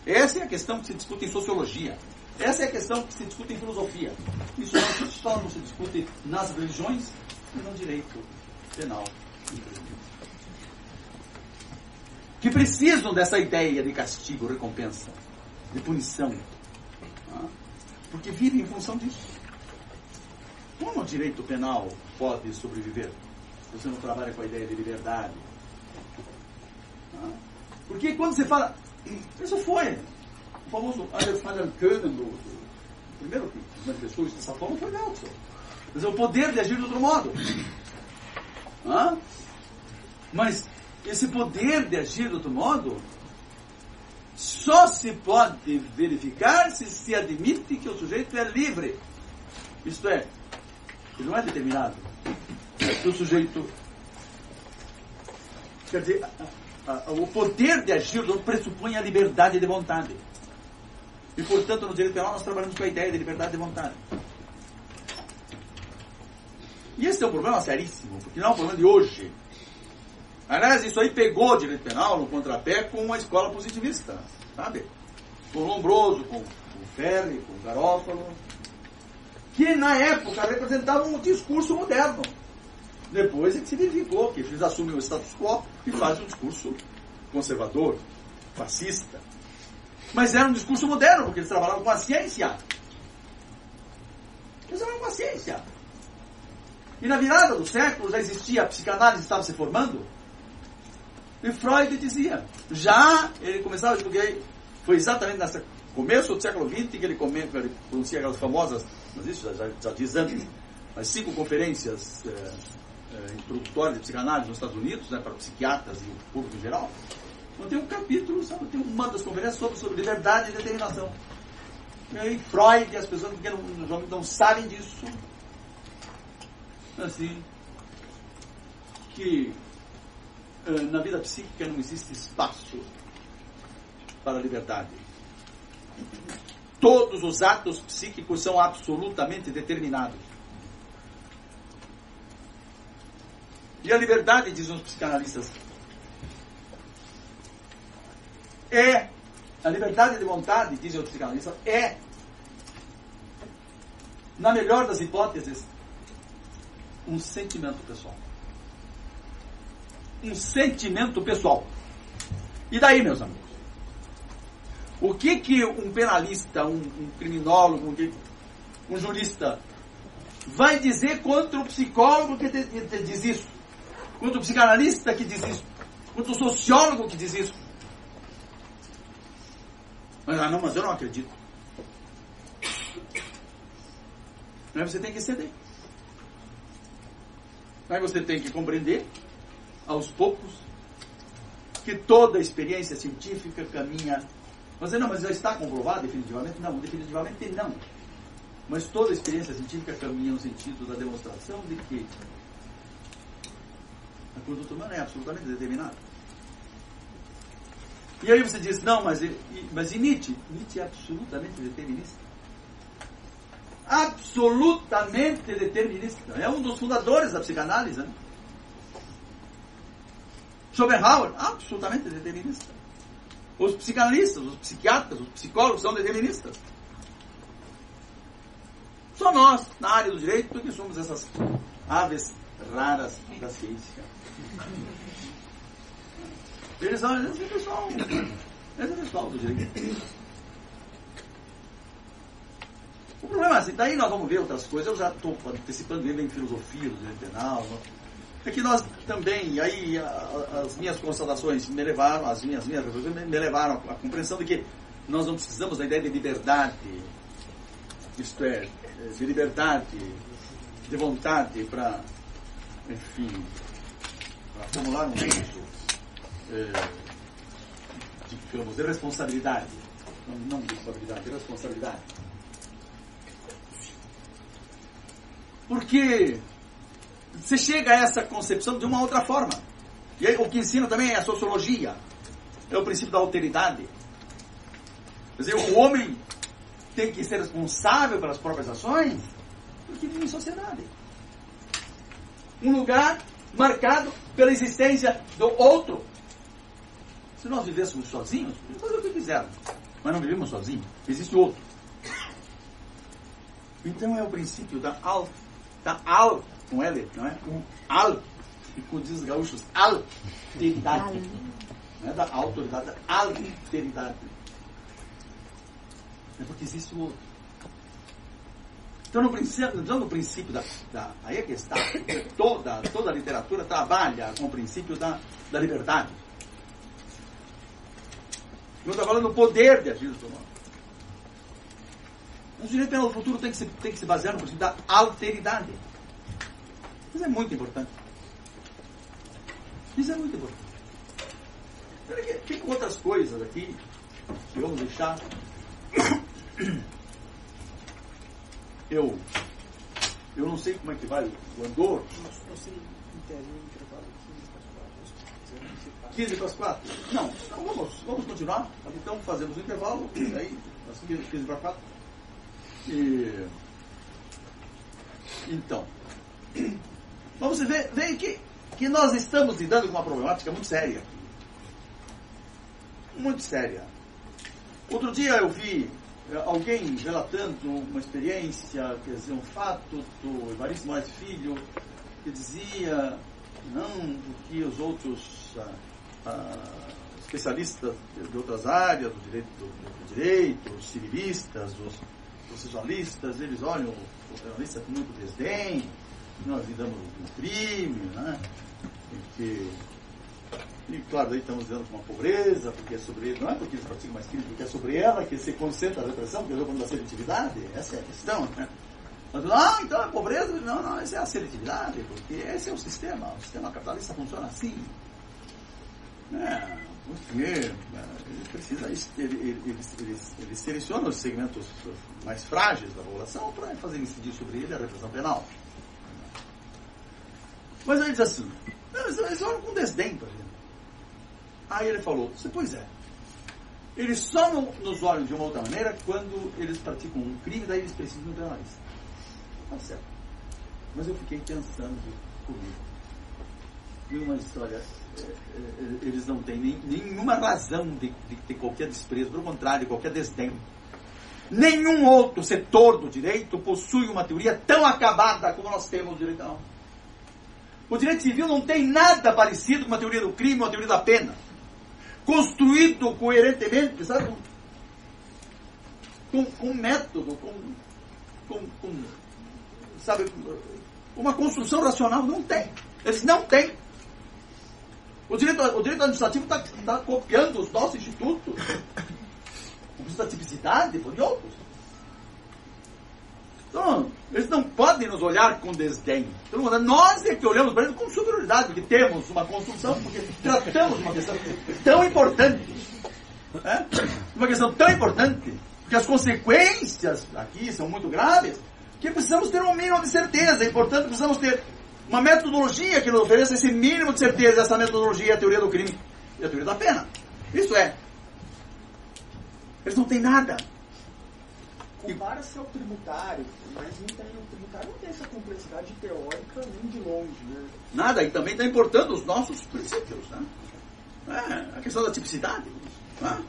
Essa é a questão que se discute em sociologia. Essa é a questão que se discute em filosofia. Isso não, só não se discute nas religiões e no direito penal. que precisam dessa ideia de castigo, recompensa, de punição. Tá? Porque vivem em função disso. Como o direito penal pode sobreviver? Se você não trabalha com a ideia de liberdade. Tá? Porque quando você fala. Isso foi. O famoso Alexander Kahneman, o primeiro que manifestou isso dessa forma foi Nelson. Quer dizer, o poder de agir de outro modo. Hã? Mas esse poder de agir de outro modo só se pode verificar se se admite que o sujeito é livre. Isto é, ele não é determinado. Que o sujeito. Quer dizer, a, a, o poder de agir outro pressupõe a liberdade de vontade. E, portanto, no direito penal nós trabalhamos com a ideia de liberdade de vontade. E esse é um problema seríssimo, porque não é um problema de hoje. Aliás, isso aí pegou o direito penal no contrapé com uma escola positivista, sabe? Com Lombroso, com, com Ferri, com Garófalo, que na época representavam um discurso moderno. Depois é que se verificou que eles assumem o status quo e fazem um discurso conservador, fascista. Mas era um discurso moderno, porque eles trabalhavam com a ciência. Eles trabalhavam com a ciência. E na virada do século já existia, a psicanálise estava se formando. E Freud dizia, já ele começava, porque foi exatamente nesse começo do século XX que ele, comenta, ele pronuncia aquelas famosas, mas isso já, já diz antes, as cinco conferências é, é, introdutórias de psicanálise nos Estados Unidos, né, para psiquiatras e o público em geral. Então tem um capítulo, sabe, tem uma das conferências sobre, sobre liberdade e determinação. E aí Freud e as pessoas que não, não, não sabem disso, assim, que uh, na vida psíquica não existe espaço para a liberdade. Todos os atos psíquicos são absolutamente determinados. E a liberdade, dizem os psicanalistas, é a liberdade de vontade, dizem os psicanalistas, é, na melhor das hipóteses, um sentimento pessoal. Um sentimento pessoal. E daí, meus amigos? O que que um penalista, um, um criminólogo, um, um, jurista vai dizer contra o psicólogo que diz isso? Contra o psicanalista que diz isso? Contra o sociólogo que diz isso? Mas, ah, não, mas eu não acredito. Você tem que ceder. Aí você tem que compreender, aos poucos, que toda experiência científica caminha. Você não, mas já está comprovado definitivamente? Não, definitivamente não. Mas toda experiência científica caminha no sentido da demonstração de que a conduta humana é absolutamente determinada. E aí você diz, não, mas, mas e Nietzsche? Nietzsche é absolutamente determinista absolutamente determinista. É um dos fundadores da psicanálise. Né? Schopenhauer, absolutamente determinista. Os psicanalistas, os psiquiatras, os psicólogos são deterministas. Só nós, na área do direito, que somos essas aves raras da ciência. Eles são esse pessoal, esse pessoal do direito. O problema é assim, daí nós vamos ver outras coisas, eu já estou antecipando ele em filosofia do direito penal, é que nós também, e aí a, as minhas constatações me levaram, as minhas, minhas me levaram à compreensão de que nós não precisamos da ideia de liberdade, isto é, de liberdade, de vontade para, enfim, para formular um uso, é, digamos, de responsabilidade, não, não de responsabilidade, de responsabilidade Porque você chega a essa concepção de uma outra forma. E aí, o que ensina também é a sociologia. É o princípio da alteridade. Quer dizer, o homem tem que ser responsável pelas próprias ações porque vive em sociedade. Um lugar marcado pela existência do outro. Se nós vivêssemos sozinhos, podemos fazer o que quisermos. Mas não vivemos sozinhos. Existe outro. Então é o princípio da alteridade Tá al, com L, não é? Um al, e com diz os gaúchos, alteridade. Não é da autoridade, da alteridade. É porque existe o outro. Então, no princípio, então, no princípio da, da, Aí é que está. Toda, toda a literatura trabalha com o princípio da, da liberdade. Não está falando do poder de agir do humano. O direito penal do futuro tem que, se, tem que se basear no princípio da alteridade. Isso é muito importante. Isso é muito importante. Tem outras coisas aqui que vamos deixar. Eu, eu não sei como é que vai o andor. Eu sei, intervalo 15 para as 4? Não, então vamos, vamos continuar. Então fazemos o intervalo, aí, 15 para 4. E, então, vamos ver, ver que, que nós estamos lidando com uma problemática muito séria. Muito séria. Outro dia eu vi eh, alguém relatando uma experiência, quer dizer, um fato do Evaristo Moraes Filho, que dizia, não, que os outros ah, ah, especialistas de outras áreas, do direito, do, do direito os civilistas, os processualistas, eles olham o jornalista com muito desdém, nós lidamos com crime, né? E, que, e claro, aí estamos lidando com uma pobreza, porque é sobre não é porque eles praticam mais crime, porque é sobre ela que se concentra a repressão, porque é o da seletividade, essa é a questão, né? Mas, não, então é pobreza, não, não, essa é a seletividade, porque esse é o sistema, o sistema capitalista funciona assim. É, porque é, ele precisa, ele, ele, ele, ele, seleciona os segmentos mais frágeis da população para fazer incidir sobre ele a repressão penal. Mas ele diz assim, eles, olham com desdém para ele. Aí ele falou, pois é, eles só nos olham de uma outra maneira quando eles praticam um crime, daí eles precisam penalista. Tá certo. Mas eu fiquei pensando comigo. E uma história eles não têm nem, nenhuma razão de, de ter qualquer desprezo, pelo contrário, qualquer desdém. Nenhum outro setor do direito possui uma teoria tão acabada como nós temos no direito penal. O direito civil não tem nada parecido com uma teoria do crime ou uma teoria da pena. Construído coerentemente, sabe? Com, com método, com, com, com, sabe, uma construção racional. Não tem. Eles não têm. O direito, o direito administrativo está tá copiando os nossos institutos. O Instituto da Tipicidade, por outros. Então, eles não podem nos olhar com desdém. Então, nós é que olhamos para eles com superioridade, porque temos uma construção, porque tratamos uma questão tão importante. Né? Uma questão tão importante, porque as consequências aqui são muito graves, que precisamos ter um mínimo de certeza, e portanto precisamos ter uma metodologia que nos ofereça esse mínimo de certeza. Essa metodologia é a teoria do crime e a teoria da pena. Isso é. Eles não têm nada. Compara-se ao tributário, mas não tem, o tributário não tem essa complexidade teórica nem de longe. Né? Nada, e também está importando os nossos princípios. Né? É, a questão da tipicidade. Né?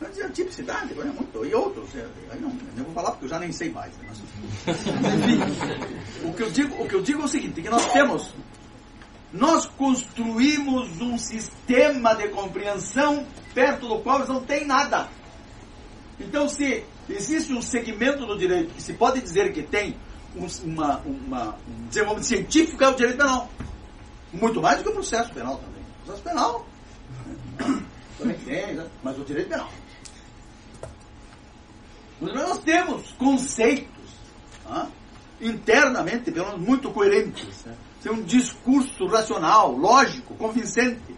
Mas a tipicidade é muito. E outros. É, aí não, não vou falar porque eu já nem sei mais. Né? Mas, enfim, o que, eu digo, o que eu digo é o seguinte, que nós temos. Nós construímos um sistema de compreensão perto do qual não tem nada. Então, se existe um segmento do direito que se pode dizer que tem um, uma, uma, um desenvolvimento científico, é o direito penal. Muito mais do que o processo penal também. O processo penal também tem, né? mas o direito penal. Nós temos conceitos internamente, pelo menos, muito coerentes. Né? Tem um discurso racional, lógico, convincente.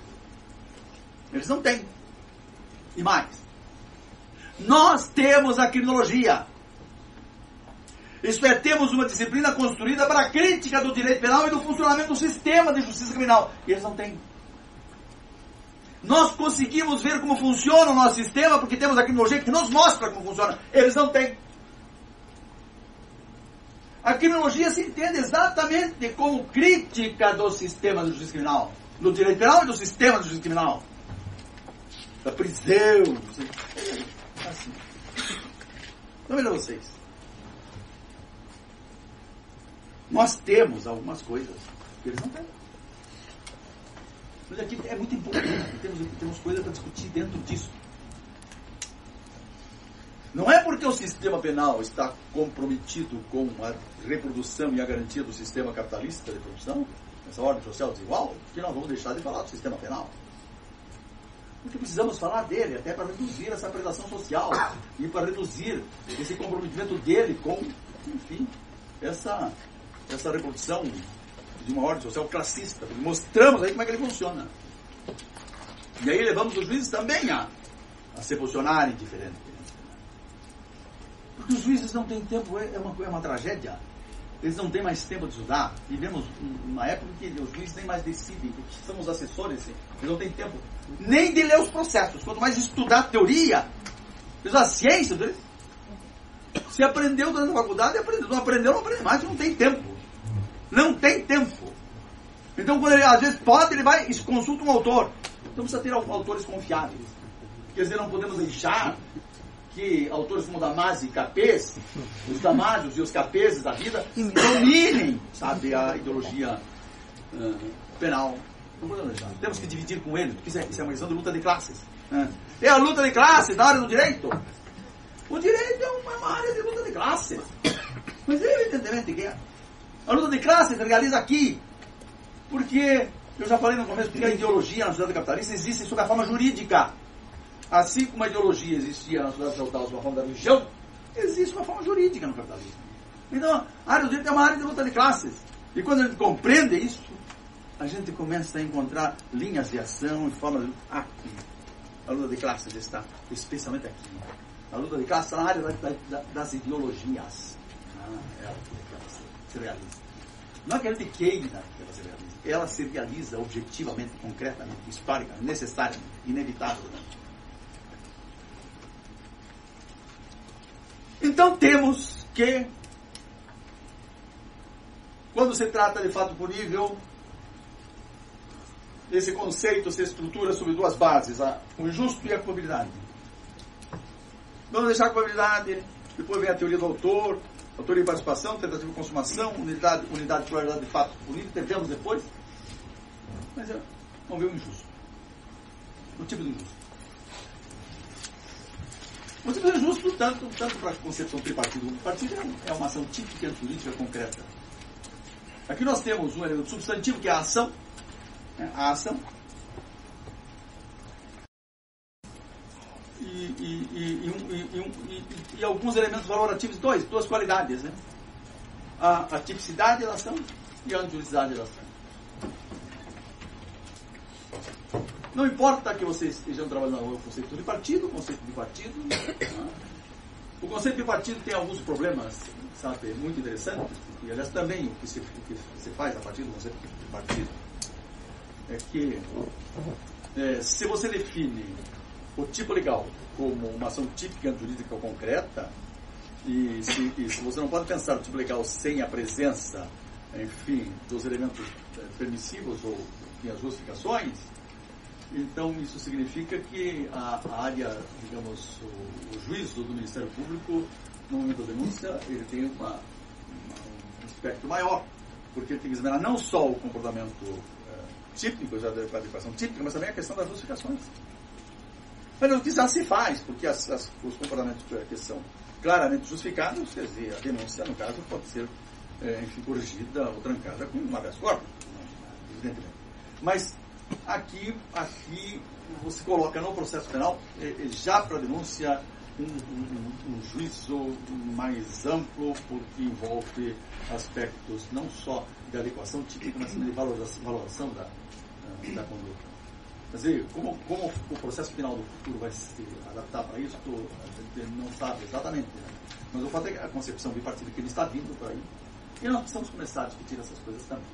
Eles não têm. E mais. Nós temos a criminologia. Isto é, temos uma disciplina construída para a crítica do direito penal e do funcionamento do sistema de justiça criminal. E eles não têm. Nós conseguimos ver como funciona o nosso sistema porque temos a criminologia que nos mostra como funciona. Eles não têm. A criminologia se entende exatamente como crítica do sistema de justiça criminal, do direito penal e do sistema de justiça criminal. Da prisão. Assim. Não veja vocês. Nós temos algumas coisas que eles não têm. Mas aqui é muito importante, temos, temos coisas para discutir dentro disso. Não é porque o sistema penal está comprometido com a reprodução e a garantia do sistema capitalista de produção, essa ordem social desigual, que nós vamos deixar de falar do sistema penal. Porque precisamos falar dele, até para reduzir essa predação social e para reduzir esse comprometimento dele com, enfim, essa, essa reprodução de uma ordem social classista. Mostramos aí como é que ele funciona. E aí levamos os juízes também a, a se posicionarem diferente. Porque os juízes não têm tempo, é, é uma, é uma tragédia. Eles não têm mais tempo de estudar. Vivemos uma época em que os juízes nem mais decidem, porque são os assessores, eles não têm tempo nem de ler os processos, quanto mais estudar teoria, a ciência. Se aprendeu durante a faculdade, aprendeu. Não aprendeu, não aprende mais, não tem tempo. Não tem tempo. Então, quando ele às vezes pode, ele vai e consulta um autor. Então precisa ter autores confiáveis. Quer dizer, não podemos deixar que autores como Damasio e Capês, os Damásios e os Capês da vida, dominem, sabe, a ideologia uh, penal. Não podemos deixar. Temos que dividir com eles, porque isso é, isso é uma questão de luta de classes. Né? É a luta de classes na área do direito. O direito é uma, uma área de luta de classes. Mas evidentemente que é. A luta de classes se realiza aqui. Porque, eu já falei no começo, porque a ideologia na sociedade capitalista existe sob a forma jurídica. Assim como a ideologia existia na sociedade feudal sob a forma da religião, existe uma forma jurídica no capitalismo. Então, a área do direito é uma área de luta de classes. E quando a gente compreende isso, a gente começa a encontrar linhas de ação e formas de aqui. A luta de classes está especialmente aqui. A luta de classes está na área da, da, das ideologias. Ah, ela, ela se realiza. Não é que a gente queira que ela se realize. Ela se realiza objetivamente, concretamente, historicamente, necessariamente, inevitavelmente. Então temos que, quando se trata de fato punível, esse conceito se estrutura sobre duas bases, o injusto e a culpabilidade. Vamos deixar a culpabilidade, depois vem a teoria do autor, autoria e participação, tentativa de consumação, unidade, unidade de pluralidade de fato punível, tentamos depois. Mas é, vamos ver o injusto. O tipo de injusto. O tipo de injusto, tanto, tanto para a concepção tripartida como partido, é uma ação típica política concreta. Aqui nós temos um elemento substantivo, que é a ação, né, a ação. E, e, e, e, alguns elementos valorativos, dois, duas qualidades. Né? A, a tipicidade da ação e a antijuridicidade da ação. Não importa que vocês estejam trabalhando no conceito de partido, o conceito de partido. Né? O conceito de partido tem alguns problemas, sabe, muito interessantes, e aliás também o que se, o que se faz a partir do conceito de partido é que é, se você define o tipo legal como uma ação típica jurídica ou concreta, e se, e se, você não pode pensar o tipo legal sem a presença, enfim, dos elementos é, permissivos ou enfim, as justificações, então isso significa que a, a área, digamos, o, o juízo do Ministério Público, no momento da denúncia, ele tem uma, uma, um espectro maior, porque ele tem que examinar não só o comportamento típicos da qualificação típica, mas também a questão das justificações. Mas o que já se faz, porque as, as, os comportamentos que são claramente justificados, quer dizer, a denúncia, no caso, pode ser é, enfim, corrigida ou trancada com uma habeas corpus, evidentemente. Mas aqui, aqui você coloca no processo penal, é, é já para a denúncia, um, um, um, juízo mais amplo, porque envolve aspectos não só de adequação típica, mas também de valoração, valoração da, da conduta. Quer dizer, como, como o processo penal do futuro vai se adaptar para isso, a gente não sabe exatamente. Né? Mas o fato é que a concepção bipartida que ele está vindo para aí, e nós precisamos começar a discutir essas coisas também.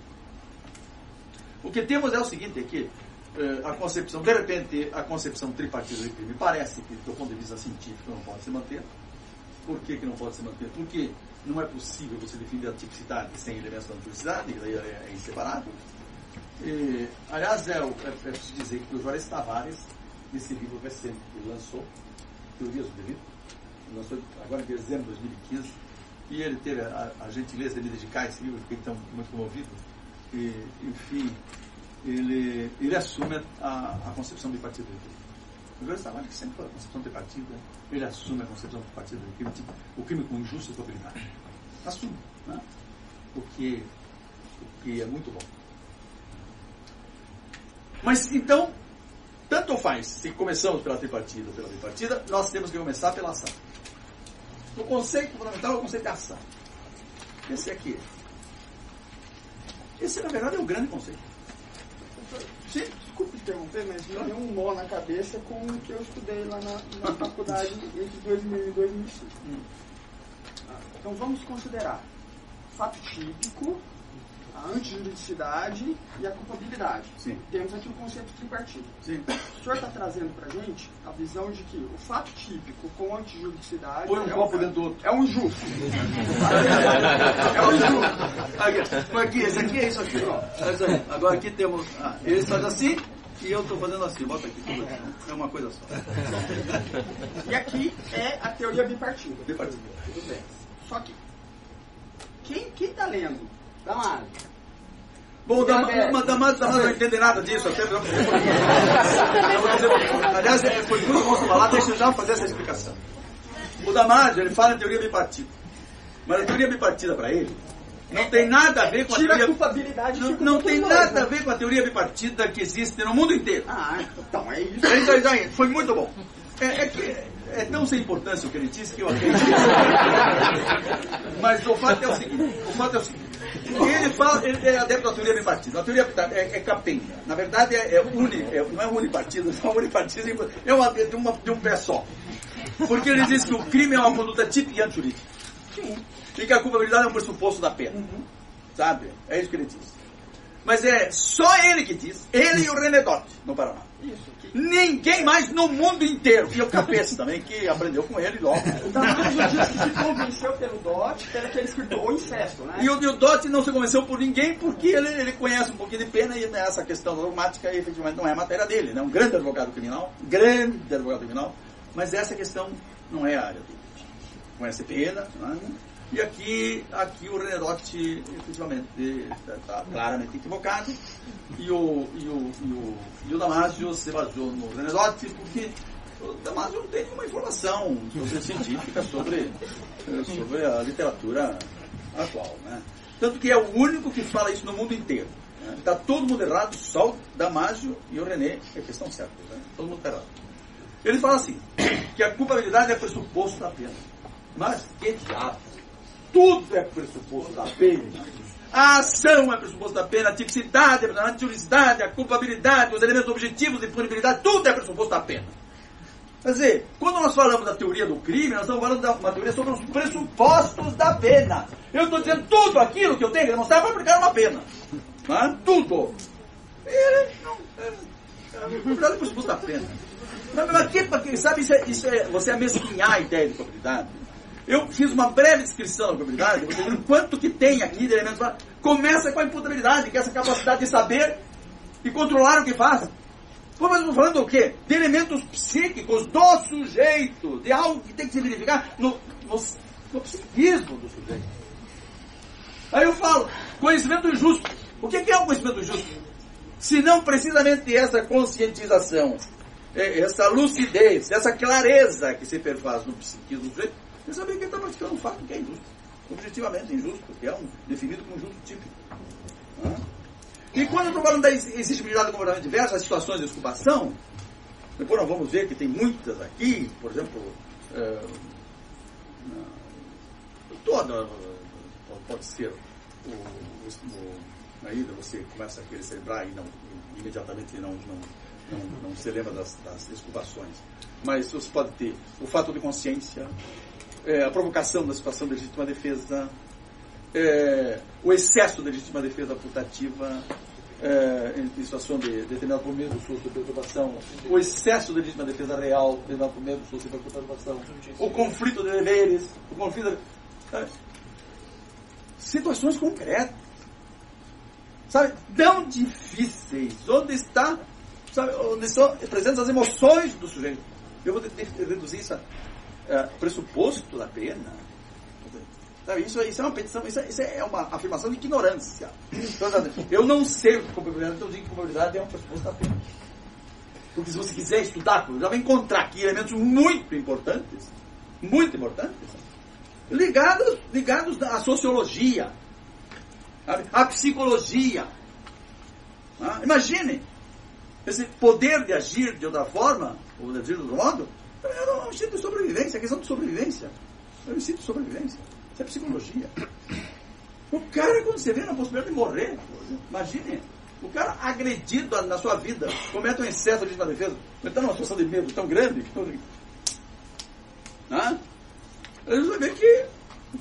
O que temos é o seguinte, é que eh, a concepção, de repente, a concepção tripartida de crime parece que, do ponto de vista científico, não pode se manter. Por que, que não pode se manter? Porque não é possível você definir a tipicidade sem elementos da tipicidade, daí é, é inseparável. E, aliás, é, é, é preciso dizer que o Juarez Tavares, nesse livro recente que lançou, Teorias do Delito, lançou agora em dezembro de 2015, e ele teve a, a gentileza de me dedicar esse livro, fiquei tão muito comovido. E, enfim, ele, ele assume a, a concepção bipartida do crime. O Júlio Tavares, que sempre foi a concepção bipartida, ele assume a concepção bipartida do crime, tipo, o crime com injusta probabilidade. Assume. Né? O, que, o que é muito bom. Mas então, tanto faz se começamos pela tripartida ou pela bipartida, nós temos que começar pela ação. O conceito fundamental é o conceito de ação. Esse aqui. Esse, na verdade, é o grande conceito. Sim, desculpe interromper, mas me deu um nó na cabeça com o que eu estudei lá na, na faculdade entre 2000 e 2005. Hum. Ah, então vamos considerar fato típico, a antijuridicidade e a culpabilidade. Sim. Temos aqui o conceito tripartido. Sim. O senhor está trazendo para a gente a visão de que o fato típico com antijuridicidade Põe um é, copo um, dentro do outro. é um justo. É um justo. Aqui, aqui, esse aqui é isso aqui. Ó. Agora aqui temos. Ah, ele faz assim e eu estou fazendo assim. Bota aqui. Tudo aqui. É uma coisa só. E aqui é a teoria bipartida. Bipartida. Tudo bem. Só que quem está lendo? Damásio. Bom, Damásio Damásio não entende nada disso. Até... Aliás, é, foi muito bom falar, deixa eu já fazer essa explicação. O Damásio, ele fala em teoria bipartida. Mas a teoria bipartida para ele não tem nada a ver com a Tira teoria. culpabilidade Não, não tem nada né? a ver com a teoria bipartida que existe no mundo inteiro. Ah, então é isso. Então, Foi muito bom. É, é que é tão sem importância o que ele disse que eu acredito. Mas o fato é o seguinte: o fato é o seguinte. Ele fala, ele é adepto da teoria bipartida. A teoria é, é capenga. Na verdade, é, é, uni, é não é unipartido, é unipartido, é uma, de, uma, de um pé só. Porque ele diz que o crime é uma conduta típica e antijurídica. E que a culpabilidade é um pressuposto da pena. Sabe? É isso que ele diz. Mas é só ele que diz, ele e o René Dott, no Paraná. Isso. Que... Ninguém mais no mundo inteiro. E o Cabeça também, que aprendeu com ele logo. O Damásio disse que se convenceu pelo Dot, pelo aquele escritor, o incesto, né? E o, e o Dott não se convenceu por ninguém porque ele, ele conhece um pouquinho de pena e essa questão dogmática efetivamente não é matéria dele. Né? Um grande advogado criminal, grande advogado criminal, mas essa questão não é a área dele. Conhece pena, né? E aqui, aqui o René Dott efetivamente está claramente equivocado e o, e o, e o, e o Damásio se baseou no René Dott porque o Damásio não tem nenhuma informação sobre, científica sobre, eh, sobre a literatura atual. Né? Tanto que é o único que fala isso no mundo inteiro. Está todo mundo errado, só o Damásio e o René é que estão certos. Né? Todo mundo está errado. Ele fala assim, que a culpabilidade é pressuposto da pena. Mas que diabo? Tudo é pressuposto da pena. A ação é pressuposto da pena, a tipicidade, a antijuridicidade, a culpabilidade, os elementos objetivos de punibilidade, tudo é pressuposto da pena. Quer dizer, quando nós falamos da teoria do crime, nós estamos falando de uma teoria sobre os pressupostos da pena. Eu estou dizendo tudo aquilo que eu tenho que demonstrar para aplicar uma pena. Tudo. E ele não. É, é, na é pressuposto da pena. Mas aqui, porque, sabe, isso é, isso é você amesquinhar a ideia de probabilidade. Eu fiz uma breve descrição da probabilidade, você quanto que tem aqui de elementos. Começa com a imputabilidade, que é essa capacidade de saber e controlar o que faz. Pô, mas estamos falando do quê? De elementos psíquicos do sujeito, de algo que tem que se verificar no, no, no psiquismo do sujeito. Aí eu falo, conhecimento injusto. O que é o conhecimento injusto? Se não precisamente essa conscientização, é, essa lucidez, essa clareza que se perfaz no psiquismo do sujeito, você saber que ele está praticando um fato que é injusto. Objetivamente injusto, que é um, definido como justo típico. E quando eu estou falando da exigibilidade do comportamento diverso, as situações de desculpação, depois nós vamos ver que tem muitas aqui, por exemplo, é, toda pode ser o, o, o, aí você começa a querer celebrar e não imediatamente não, não, não, não se lembra das, das desculpações. Mas você pode ter o fato de consciência, é, a provocação da situação de legítima defesa, é, o excesso de legítima defesa putativa é, em situação de determinado por medo, susto de perturbação, o excesso de legítima defesa real, determinado por medo, susto de perturbação, o conflito de deveres, o conflito de, sabe? situações concretas, sabe, tão difíceis, onde está, sabe, onde estão presentes as emoções do sujeito. Eu vou reduzir isso é, pressuposto da pena. Sabe? Isso, isso é uma petição, isso é, isso é uma afirmação de ignorância. Então, eu não sei o que é probabilidade, então eu digo que probabilidade é uma resposta apenas. Porque se você quiser estudar, já vai encontrar aqui elementos muito importantes, muito importantes, ligados, ligados à sociologia, à psicologia. Ah, imagine esse poder de agir de outra forma, ou de agir de outro modo, é um instinto de sobrevivência, é questão de sobrevivência. É um instinto de sobrevivência. Isso é psicologia. O cara, quando você vê na possibilidade de morrer, imagine, o cara agredido na sua vida, comete um excesso de defesa, ele está numa situação de medo tão grande que. Ah? Ele vai que,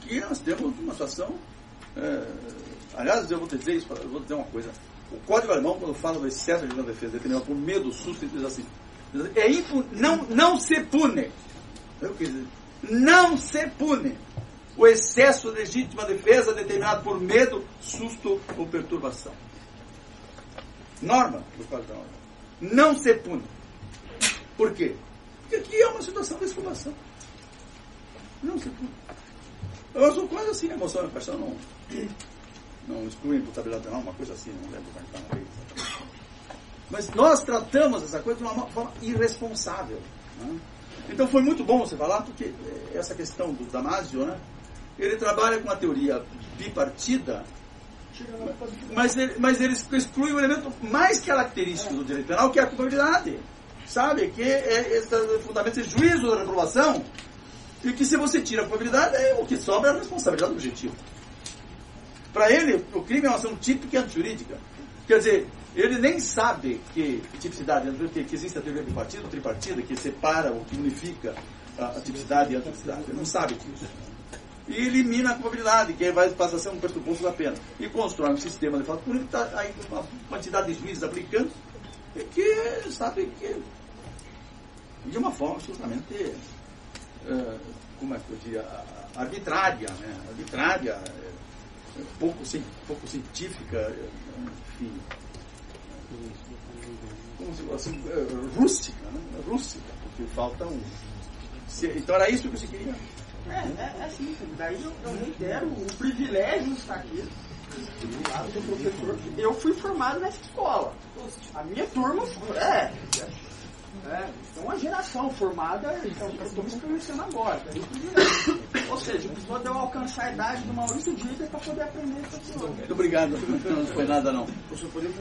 que nós temos uma situação. É, aliás, eu vou dizer isso, eu vou dizer uma coisa. O Código Alemão, quando fala do excesso de defesa, determinado por medo, susto, diz assim: é impu, não, não se pune. Dizer, não se pune o excesso de legítima defesa determinado por medo, susto ou perturbação. Norma do Código Alemão. Não se pune. Por quê? Porque aqui é uma situação de exclamação. Não se pune. Eu sou quase assim, a emoção e a paixão não não exclui imputabilidade penal, uma coisa assim, não lembro como é está na lei. Mas nós tratamos essa coisa de uma forma irresponsável. Né? Então foi muito bom você falar, porque eh, essa questão do Damasio, né? ele trabalha com a teoria bipartida, mas ele, mas ele exclui o elemento mais característico do direito penal, que é a culpabilidade. Sabe? Que é esse fundamento, esse juízo da reprovação, e que se você tira a culpabilidade, é, o que sobra é a responsabilidade do objetivo. Para ele, o crime é uma ação típica e antijurídica. Quer dizer, ele nem sabe que tipicidade, que, que existe a teoria bipartida, tripartida, que separa ou que unifica a, a tipicidade e a antijurídica. Ele não sabe disso. E elimina a culpabilidade, que vai passar a ser um pressuposto da pena. E constrói um sistema de fato público, está aí uma quantidade de juízes aplicando, e que sabe que, de uma forma absolutamente, uh, como é que eu diria, arbitrária, né? arbitrária, pouco, pouco científica, enfim, se fosse assim, é, rústica, né? rústica, porque falta um. Então era isso que você queria? É, é, é assim, daí eu, eu reitero o privilégio de estar aqui. professor. Eu fui formado nessa escola. A minha turma. É, é, então uma geração formada, então estamos conhecendo agora. Tá Ou seja, a pessoa deu alcançar a idade do Maurício Dieter para poder aprender esse Muito obrigado. Não foi nada não.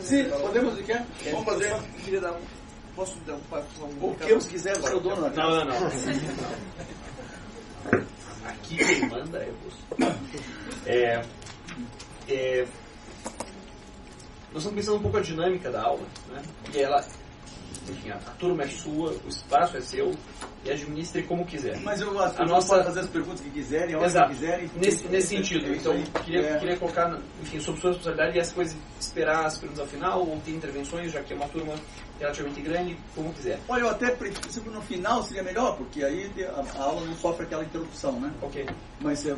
Sim, podemos o quê? Vamos fazer. Queria dar um. Posso dar um passo? O que eu quiser, o seu dono. Não, não, não. Aqui quem manda é você. É, é, nós estamos pensando um pouco a dinâmica da aula, né? E ela enfim, a, a turma é sua, o espaço é seu, e administre como quiser. Mas eu acho que a nossa... pode fazer as perguntas que quiserem, a Exato. que quiserem. Nesse, nesse sentido. então, queria, é... queria colocar, enfim, sob sua responsabilidade e as coisas, esperar as perguntas ao final, ou ter intervenções, já que é uma turma relativamente grande, como quiser. Olha, eu até prefiro no final seria melhor, porque aí a, aula não sofre aquela interrupção, né? Ok. Mas é,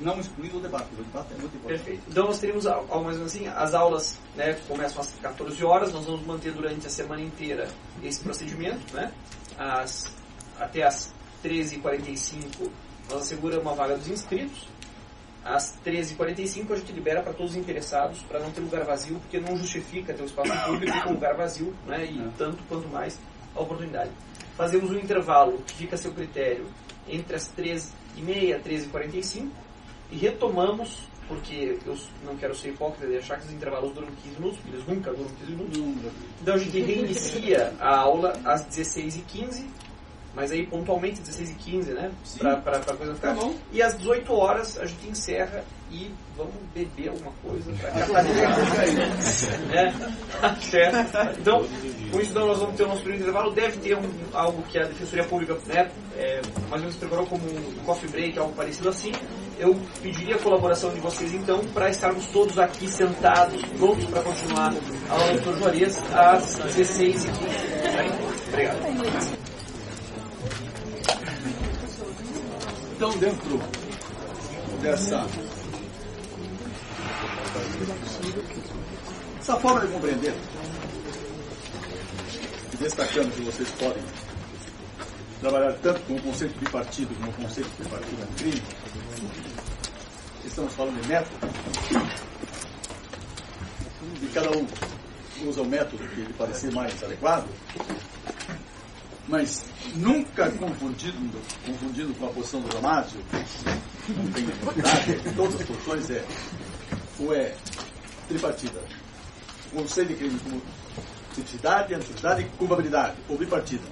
não excluindo o debate, o debate é muito importante. Perfeito. Então nós teremos algo mais ou menos assim, as aulas né, começam às 14 horas, nós vamos manter durante a semana inteira esse procedimento, né? As, até às 13h45 nós asseguramos uma vaga dos inscritos. Às 13h45 a gente libera para todos os interessados, para não ter lugar vazio, porque não justifica ter um espaço público com lugar vazio, né? e é. tanto quanto mais a oportunidade. Fazemos um intervalo que fica a seu critério entre as 13h30 e 13h45 e retomamos, porque eu não quero ser hipócrita de achar que os intervalos duram 15 minutos, porque eles nunca duram 15 minutos. Então a gente reinicia a aula às 16h15 mas aí pontualmente 16 e 15, né? Pra, pra, pra coisa ficar. Tá bom. E às 18 horas a gente encerra e vamos beber alguma coisa pra é. Então, com isso então, nós vamos ter o nosso primeiro intervalo. Deve ter um, algo que a Defensoria Pública, né? É, mais ou menos preparou como um coffee break, algo parecido assim. Eu pediria a colaboração de vocês então para estarmos todos aqui sentados, prontos para continuar a aula do Dr. Juarez às 16 h 15 Obrigado. Então, dentro dessa essa forma de compreender, destacando que vocês podem trabalhar tanto com o conceito de partido como o conceito de partido no crime, estamos falando de método, e cada um usa o método que lhe parecer mais adequado, mas nunca confundindo, confundindo com a posição do Damásio, não tem necessidade, todas as posições é, ou é tripartida, o conceito de crime como tipicidade, antiguidade e culpabilidade, ou bipartida,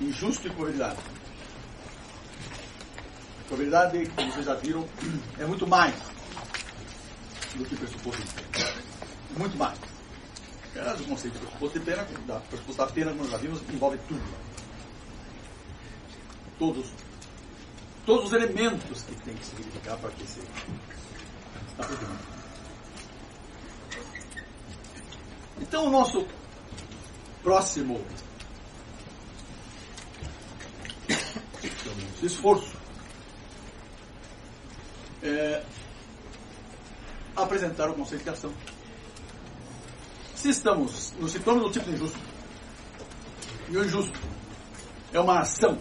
injusto e culpabilidade. Culpabilidade, como vocês já viram, é muito mais do que pressuposto. Muito mais. Aliás, o conceito de pressuposto de pena, da pressuposto da pena, como nós já vimos, envolve tudo. Todos, todos os elementos que tem que se verificar para que se aproximar. Então, o nosso próximo esforço é apresentar o conceito de ação. Se estamos nos situamos no tipo de injusto, e o injusto é uma ação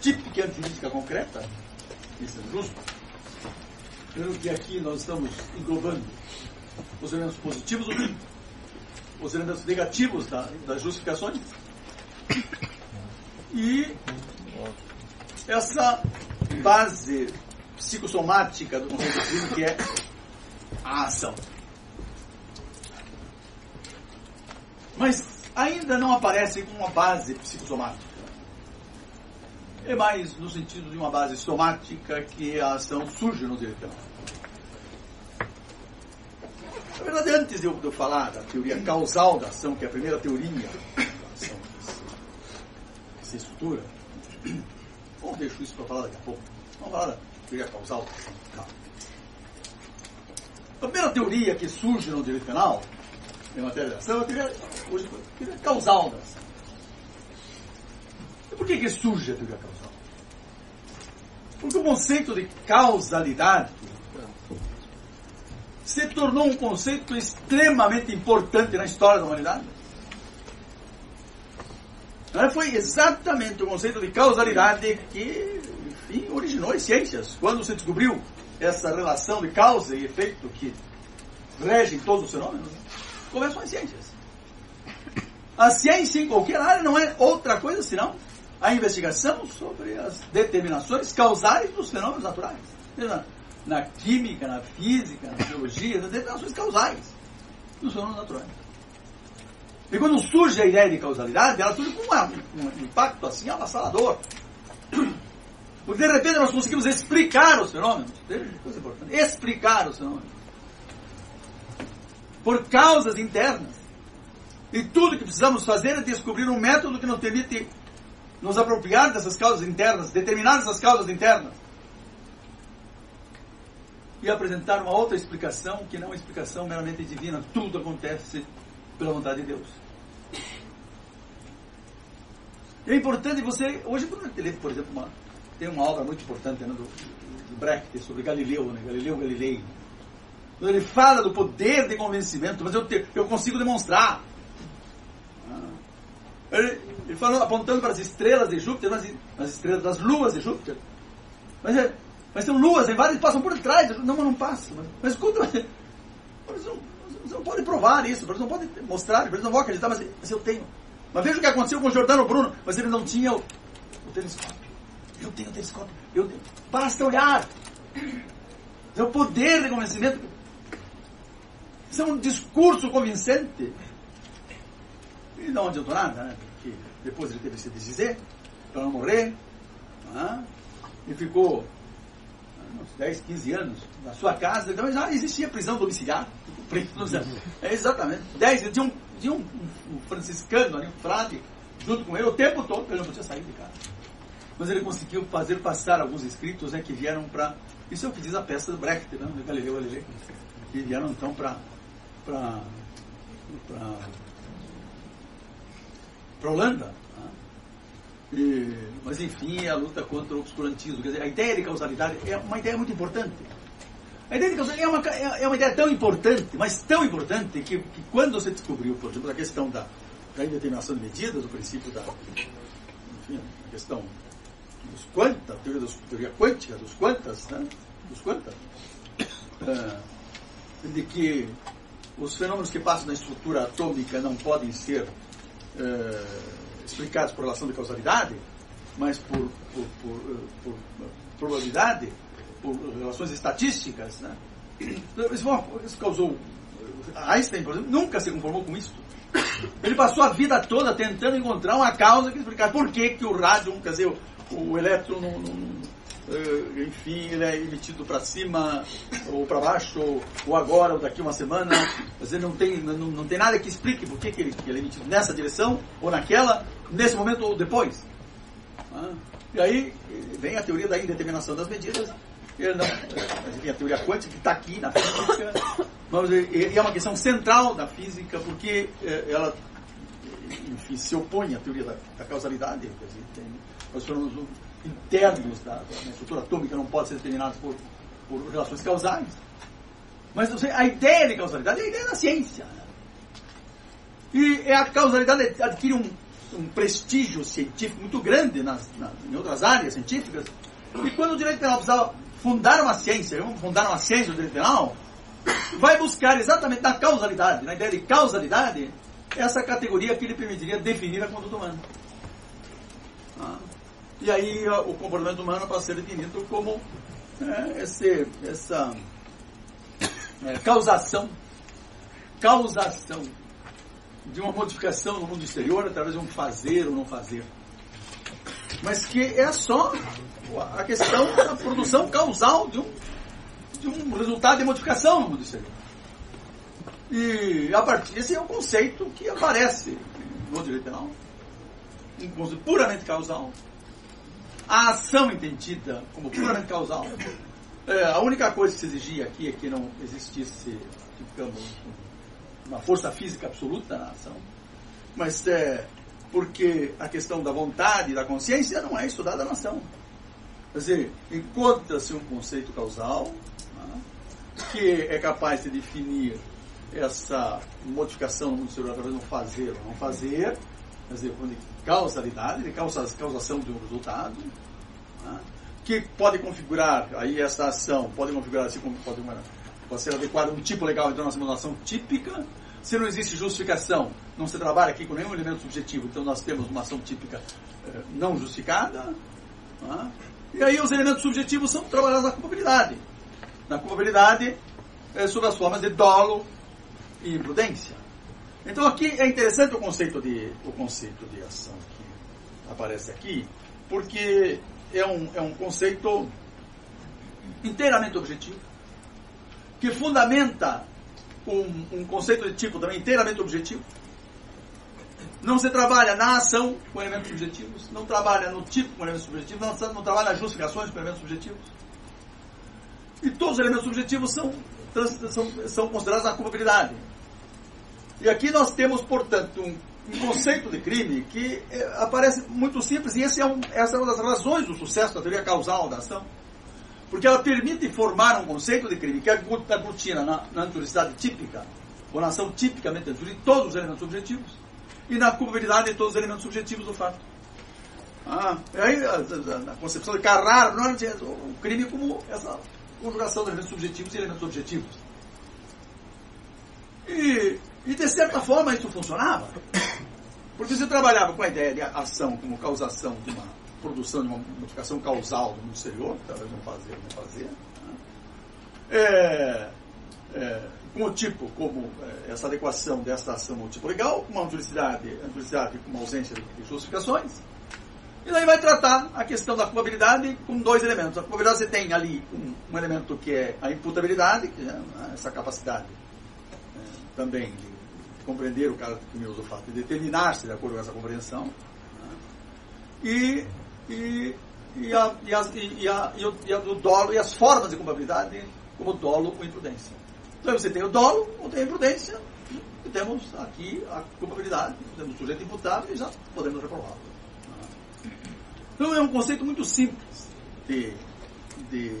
típica e jurídica concreta, isso é justo, pelo que aqui nós estamos englobando os elementos positivos os elementos negativos da, das justificações. E essa base psicossomática do conceito de crime que é a ação. Mas ainda não aparece uma base psicossomática. É mais no sentido de uma base somática que a ação surge no direito penal. Na verdade, antes de eu, falar da teoria causal da ação, que é a primeira teoria da ação que se estrutura, vamos deixar isso para falar daqui a pouco. Vamos falar da teoria causal da ação. Tá. A primeira teoria que surge no direito penal, em matéria de ação, é a teoria, hoje, a teoria causal da ação. E por que, que surge a teoria causal? Porque o conceito de causalidade se tornou um conceito extremamente importante na história da humanidade. Foi exatamente o conceito de causalidade que, enfim, originou as ciências. Quando se descobriu essa relação de causa e efeito que rege todos os fenômenos, começam as ciências. A ciência em qualquer área não é outra coisa senão a investigação sobre as determinações causais dos fenômenos naturais na química, na física, na biologia, nas determinações causais dos fenômenos naturais. E quando surge a ideia de causalidade, ela surge com um, impacto assim avassalador. Porque de repente nós conseguimos explicar os fenômenos. Coisa importante. Explicar os fenômenos. Por causas internas. E tudo que precisamos fazer é descobrir um método que nos permite nos apropriar dessas causas internas, determinar essas causas internas e apresentar uma outra explicação que não é uma explicação meramente divina. Tudo acontece pela vontade de Deus. É importante você. Hoje, por exemplo, uma, tem uma obra muito importante né, do, do Brecht sobre Galileu, né, Galileu Galilei. Ele fala do poder de convencimento, mas eu, te, eu consigo demonstrar. Ah. Ele, ele fala apontando para as estrelas de Júpiter, nas, nas estrelas das luas de Júpiter. Mas é, mas luas, tem várias que passam por trás. Não, mas não passa. Mas, mas escuta, mas, mas não, você não pode provar isso, você não pode mostrar, eles não vão acreditar, mas, mas, eu tenho. Mas veja o que aconteceu com o Jordano Bruno, mas ele não tinha o, o telescópio. Eu tenho o telescópio. Eu. Basta olhar. É o poder de convencimento. Isso é um discurso convincente. E não adiantou nada, né? Porque depois ele teve que se dizer para não morrer. Né? E ficou uns 10, 15 anos, na sua casa, então já existia prisão domiciliar. É exatamente. 10 tinha um, tinha um, um franciscano ali, um frade, junto com ele, o tempo todo, ele não podia sair de casa. Mas ele conseguiu fazer passar alguns escritos né, que vieram para. Isso é o que diz a peça do Brecht, né, do Galileu Galilei, que vieram então para. Para. para Holanda e, mas enfim, a luta contra o obscurantismo. Quer dizer, a ideia de causalidade é uma ideia muito importante. A ideia de causalidade é uma, é, é uma ideia tão importante, mas tão importante, que, que quando você descobriu, por exemplo, a questão da, da indeterminação de medidas, o princípio da enfim, questão dos quanta, teoria, dos, teoria quântica, dos quantas, né? dos quantas, é, de que os fenômenos que passam na estrutura atômica não podem ser é, explicados por relação de causalidade, mas por, por, por, eh, por probabilidade, por relações estatísticas. Né? Isso causou. Einstein, por exemplo, nunca se conformou com isso. Ele passou a vida toda tentando encontrar uma causa que explicasse por que, que o rádio, quer dizer, o, o elétron não, não, enfim, ele é emitido para cima ou para baixo, ou, agora, ou daqui uma semana. Quer dizer, não tem, não, não tem nada que explique por que, ele, que ele é emitido nessa direção, ou naquela, nesse momento ou depois. Ah, e aí vem a teoria da indeterminação das medidas. Ele não, tem a teoria quântica que está aqui na física, mas, e é uma questão central da física, porque eh, ela enfim, se opõe à teoria da, da causalidade. Tem, os fenômenos internos da, da estrutura atômica não podem ser determinados por, por relações causais. Mas a ideia de causalidade é a ideia da ciência. Né? E a causalidade adquire um, um prestígio científico muito grande nas, em outras áreas científicas. E quando o direito penal precisava fundar uma ciência, vamos fundar uma ciência do direito penal, vai buscar exatamente na causalidade, na ideia de causalidade, essa categoria que lhe permitiria definir a conduta humana. Ah. E aí o comportamento humano passa a ser definido como é, esse, essa é, causação, causação de uma modificação no mundo exterior através de um fazer ou não fazer. Mas que é só a questão da produção causal de um, de um resultado de modificação no mundo exterior. E a partir desse é o conceito que aparece no direito penal, um conceito puramente causal. A ação entendida como puramente causal. É, a única coisa que se exigia aqui é que não existisse, digamos, uma força física absoluta na ação. Mas é porque a questão da vontade e da consciência não é estudada na ação. Quer dizer, encontra-se um conceito causal né, que é capaz de definir essa modificação no mundo exterior de um fazer ou não fazer, quer dizer, de causalidade, de causação de um resultado, né? que pode configurar, aí essa ação pode configurar assim como pode, pode ser adequada um tipo legal, então nós temos uma ação típica, se não existe justificação, não se trabalha aqui com nenhum elemento subjetivo, então nós temos uma ação típica eh, não justificada. Né? E aí os elementos subjetivos são trabalhados na culpabilidade. Na culpabilidade, é, sob as formas de dolo, e imprudência. Então aqui é interessante o conceito de, o conceito de ação que aparece aqui, porque é um, é um conceito inteiramente objetivo, que fundamenta um, um conceito de tipo também inteiramente objetivo. Não se trabalha na ação com elementos subjetivos, não trabalha no tipo com elementos subjetivos, não, não trabalha nas justificações com elementos subjetivos. E todos os elementos subjetivos são, são, são considerados na culpabilidade. E aqui nós temos, portanto, um, um conceito de crime que é, aparece muito simples, e é um, essa é uma das razões do sucesso da teoria causal da ação. Porque ela permite formar um conceito de crime que aglutina na, na anturicidade típica, ou na ação tipicamente anturi, todos os elementos subjetivos, e na culpabilidade todos os elementos subjetivos do fato. Ah, aí a, concepção de Carrara, não é o crime como essa conjugação de elementos subjetivos e elementos objetivos. E e de certa forma isso funcionava. Porque você trabalhava com a ideia de ação como causação de uma produção de uma modificação causal mundo exterior, talvez não fazer, não fazer. Né? É, é, com o tipo, como é, essa adequação desta ação ao tipo legal, com uma anturicidade, anturicidade com uma ausência de, justificações. E daí vai tratar a questão da culpabilidade com dois elementos. A culpabilidade você tem ali um, um elemento que é a imputabilidade, que é essa capacidade é, também de compreender o caso que me usa o fato de determinar-se de acordo com essa compreensão. Né? E, e, e, a, e, a, e, a, e, o, a do dolo e as formas de culpabilidade como dolo ou imprudência. Então você tem o dolo ou tem a imprudência, e temos aqui a culpabilidade, temos o sujeito imputável e já podemos reprová-lo. Então é um conceito muito simples de, de,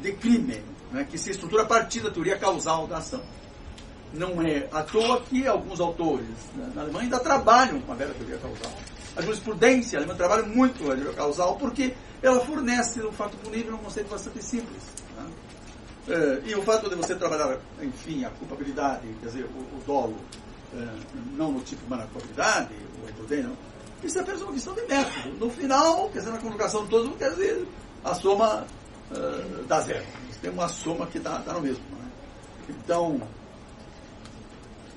de crime, né, que se estrutura a partir da teoria causal da ação. Não é à toa que alguns autores né, na Alemanha ainda trabalham com a velha teoria causal. a jurisprudência alemã trabalha muito a teoria causal porque ela fornece um fato punível um conceito bastante simples. Né? É, e o fato de você trabalhar, enfim, a culpabilidade, quer dizer, o, o dolo, é, não no tipo de culpabilidade, o imprudente, isso é apenas uma questão de método. No final, quer dizer, na colocação de todos, quer dizer, a soma uh, dá zero. Tem uma soma que dá no mesmo. Né? Então,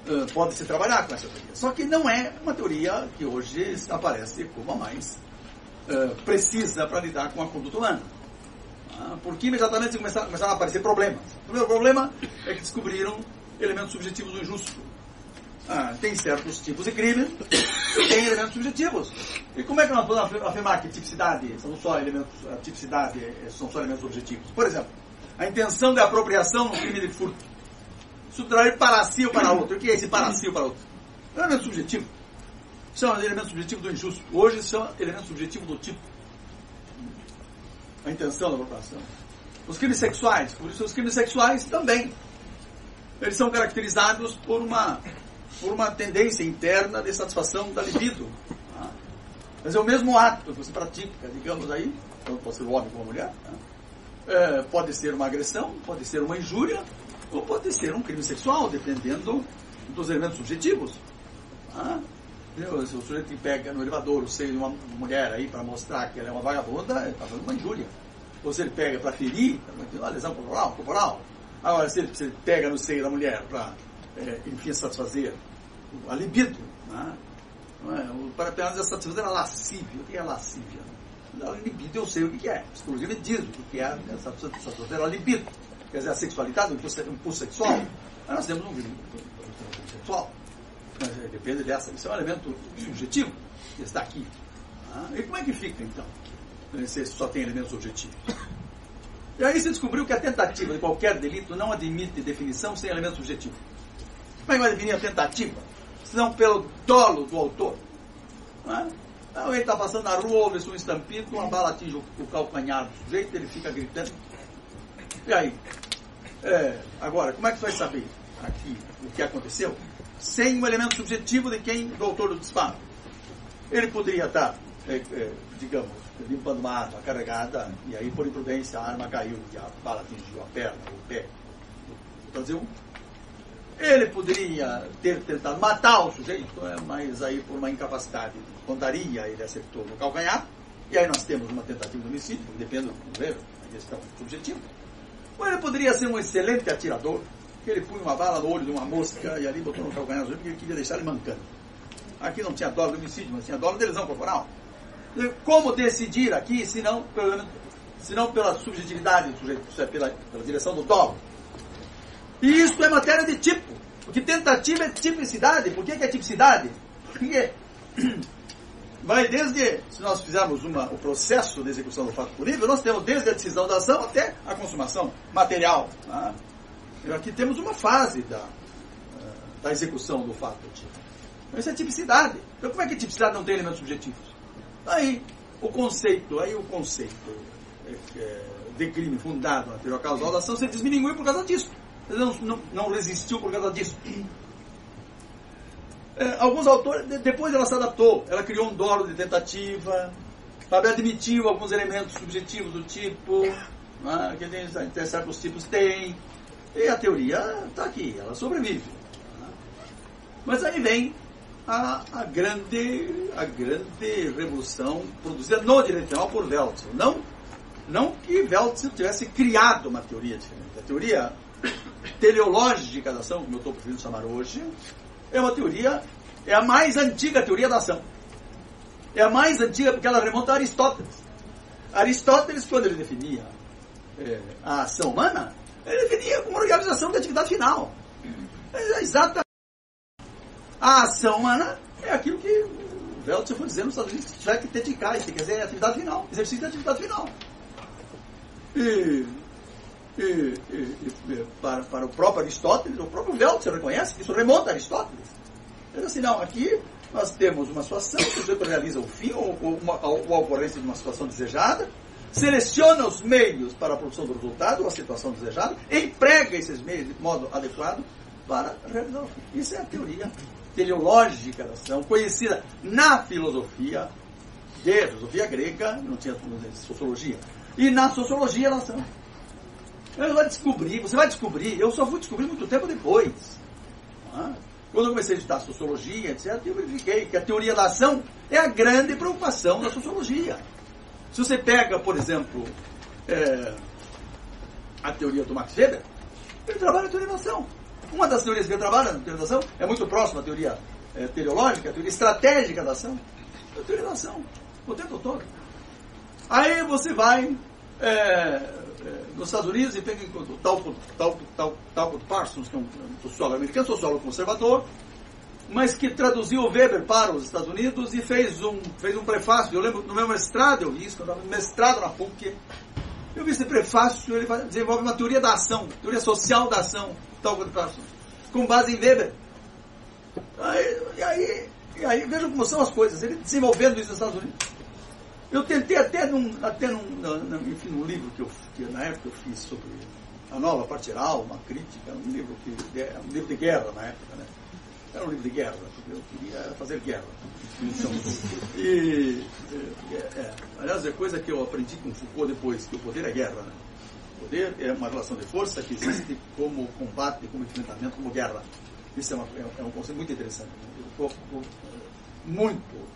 uh, pode-se trabalhar com essa teoria. Só que não é uma teoria que hoje aparece como a mais uh, precisa para lidar com a conduta humana. Ah, porque imediatamente começaram, começaram a aparecer problemas. O primeiro problema é que descobriram elementos subjetivos do injusto. Ah, tem certos tipos de crime que têm elementos subjetivos. E como é que nós podemos afirmar que tipicidade são só elementos, a tipicidade são só elementos objetivos? Por exemplo, a intenção de apropriação no crime de furto. Subtrair para si ou para outro. O que é esse para si ou para outro? É um elemento subjetivo. São elementos subjetivos do injusto. Hoje são elementos subjetivos do tipo. A intenção da apropriação. Os crimes sexuais, por isso os crimes sexuais também. Eles são caracterizados por uma por uma tendência interna de satisfação da libido. Tá? Mas é o mesmo ato que você pratica, digamos aí, pode ser o homem como a mulher. Tá? É, pode ser uma agressão, pode ser uma injúria, ou pode ser um crime sexual, dependendo dos elementos subjetivos. Tá? Se o sujeito pega no elevador o seio de uma mulher aí para mostrar que ela é uma vagabunda, ele está fazendo uma injúria. Ou se ele pega para ferir, está uma lesão corporal, corporal. Agora, se ele, se ele pega no seio da mulher para é, enfim, satisfazer a libido. Né? É? Para apenas a satisfazer a lascívia. O que é lascívia? A libido eu sei o que é. Exclusive diz o que é satisfazer a libido. Quer dizer, a sexualidade, o impulso sexual. Mas nós temos um impulso sexual. Depende dessa. Isso é um elemento subjetivo que está aqui. Né? E como é que fica, então? Se só tem elementos objetivos. E aí se descobriu que a tentativa de qualquer delito não admite definição sem elemento subjetivo. Como é que vai definir a tentativa? Senão pelo dolo do autor. Não é? Então, ele está passando na rua, ouve um estampido, uma bala atinge o, o calcanhar do sujeito, ele fica gritando. E aí? É, agora, como é que você vai saber aqui o que aconteceu? Sem o elemento subjetivo de quem, do autor do disparo. Ele poderia estar, é, é, digamos, limpando uma arma carregada, e aí, por imprudência, a arma caiu e a bala atingiu a perna, o pé. Fazer um ele poderia ter tentado matar o sujeito, é, mas aí por uma incapacidade de pontaria ele acertou no calcanhar, e aí nós temos uma tentativa de homicídio, depende do ver, a questão subjetiva. Ou ele poderia ser um excelente atirador, que ele punha uma bala no olho de uma mosca e ali botou no calcanhar porque ele queria deixar ele mancando. Aqui não tinha dolo de homicídio, mas tinha dolo de lesão corporal. Como decidir aqui, se não, se não pela subjetividade do sujeito, é pela, pela direção do dolo? E isso é matéria de tipo. Porque tentativa é tipicidade. Por que, que é tipicidade? Porque vai desde, se nós fizermos uma, o processo de execução do fato punível, nós temos desde a decisão da ação até a consumação material. Tá? E aqui temos uma fase da, eh, da execução do fato. Então, isso é tipicidade. Então, como é que tipicidade não tem elementos subjetivos? Aí, o conceito, aí o conceito é, é, de crime fundado na teoria causal da ação se diminuiu por causa disso não, não, não resistiu por causa disso. É, alguns autores, depois ela se adaptou, ela criou um dolo de tentativa, sabe, admitiu alguns elementos subjetivos do tipo, né, que tem, tem, certos tipos tem, e a teoria está aqui, ela sobrevive. Né. Mas aí vem a, a, grande, a grande revolução produzida no direito penal por Weltzel. Não, não que Weltzel tivesse criado uma teoria diferente. A teoria teleológica da ação, como eu estou preferindo chamar hoje, é uma teoria, é a mais antiga teoria da ação. É a mais antiga porque ela remonta a Aristóteles. Aristóteles, quando ele definia é, a ação humana, ele definia como organização da atividade final. É exatamente. A ação humana é aquilo que o Weltzer foi dizendo nos Estados Unidos, tiver que dedicar, quer dizer, atividade final, exercício da atividade final. E e, e, e, para, para o próprio Aristóteles, o próprio Weltzer reconhece que isso remonta a Aristóteles. Ele assim, não, aqui nós temos uma situação, o sujeito realiza o fim ou, ou, uma, a ocorrência de uma situação desejada, seleciona os meios para a produção do resultado, ou a situação desejada, emprega esses meios de modo adequado para realizar o fim. Isso é a teoria teleológica da ação, conhecida na filosofia, de filosofia grega, não tinha sociologia, e na sociologia da ação. Você vai descobrir, você vai descobrir, eu só fui descobrir muito tempo depois. Quando eu comecei a estudar sociologia, etc., eu verifiquei que a teoria da ação é a grande preocupação da sociologia. Se você pega, por exemplo, é, a teoria do Max Weber, ele trabalha a teoria da ação. Uma das teorias que ele trabalha na teoria da ação é muito próxima à teoria é, teleológica, a teoria estratégica da ação. É a teoria da ação, o tempo todo. Aí você vai é, nos Estados Unidos e pega o Talcott, Talcott, Talcott Parsons, que é um sociólogo americano, sociólogo conservador, mas que traduziu Weber para os Estados Unidos e fez um, fez um prefácio. Eu lembro no meu mestrado, eu vi isso, quando eu estava mestrado na PUC, eu vi esse prefácio, ele desenvolve uma teoria da ação, teoria social da ação, tal com base em Weber. Aí, e aí, e aí vejam como são as coisas, ele desenvolvendo isso nos Estados Unidos. Eu tentei até num, até num, num, enfim, num livro que, eu, que na época eu fiz sobre a nova partiral, uma crítica, um livro, que, um livro de guerra na época, né? Era um livro de guerra, porque eu queria fazer guerra. Então, e, é, é, aliás, é coisa que eu aprendi com Foucault depois, que o poder é guerra. Né? O poder é uma relação de força que existe como combate, como enfrentamento, como guerra. Isso é, uma, é, é um conceito muito interessante. Eu estou muito,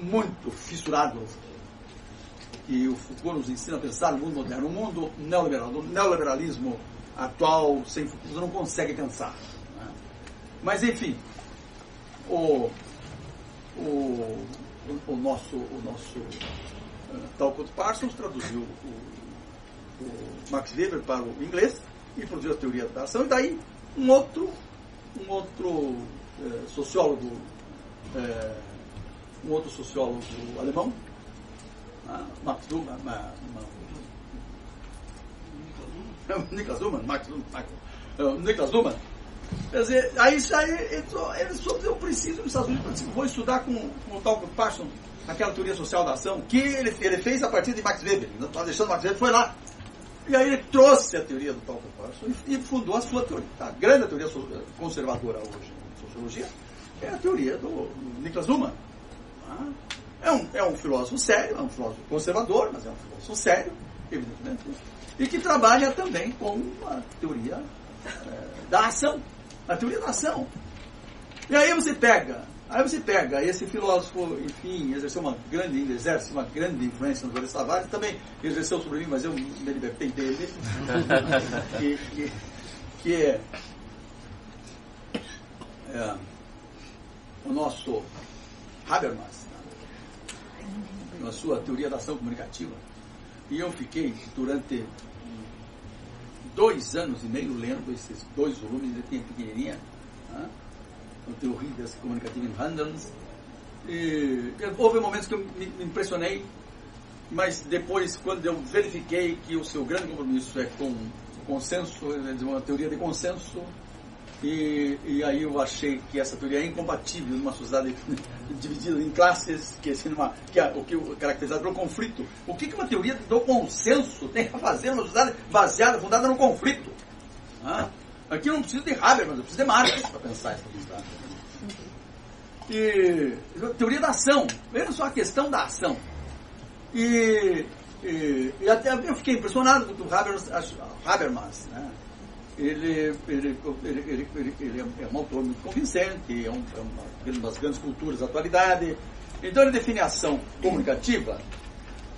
muito fissurado no Foucault. E o Foucault nos ensina a pensar no mundo moderno. O mundo neoliberal, o neoliberalismo atual, sem Foucault, não consegue cansar. Né? Mas, enfim, o, o, o nosso, o nosso uh, Talcott Parsons traduziu o, o, Max Weber para o inglês e produziu a teoria da ação, e daí um outro, um outro uh, sociólogo, uh, um outro sociólogo alemão, Max Luhmann, Niklas Luhmann, Max Luhmann, Niklas Luhmann, Quer dizer, aí, aí ele soube, eu preciso nos Estados Unidos, vou estudar com, com o tal Parsons, aquela teoria social da ação, que ele, ele fez a partir de Max Weber. Não estava deixando Max Weber, foi lá. E aí ele trouxe a teoria do tal Parsons e, e, fundou a sua teoria. A grande teoria conservadora hoje em sociologia é a teoria do, Niklas Luhmann. Ah, é um, é um filósofo sério, é um filósofo conservador, mas é um filósofo sério, evidentemente, e que trabalha também com a teoria é, da ação a teoria da ação. E aí você pega, aí você pega esse filósofo, enfim, exerceu uma grande, exerce uma grande influência no José Tavares, também exerceu sobre mim, mas eu me libertei dele. que, que, que é, é, o nosso Habermas, na sua teoria da ação comunicativa. E eu fiquei durante dois anos e meio lendo esses dois volumes, ele tinha pequenininha, né? o Teorias Comunicativa em Handelns. E houve momentos que eu me impressionei, mas depois, quando eu verifiquei que o seu grande compromisso é com o consenso, uma teoria de consenso, e, e, aí eu achei que essa teoria é incompatível numa sociedade dividida em classes, que, assim, numa, que é o que é caracterizado pelo conflito. O que, que uma teoria do consenso tem a fazer numa sociedade baseada, fundada no conflito? Ah, aqui eu não preciso de Habermas, eu preciso de Marx para pensar essa sociedade. E teoria da ação, veja só a questão da ação. E, e, e até eu fiquei impressionado com o Habermas, Habermas né? Ele, ele, ele, ele, é um autor muito convincente, é, um, é uma das grandes culturas da atualidade. Então ele define a ação comunicativa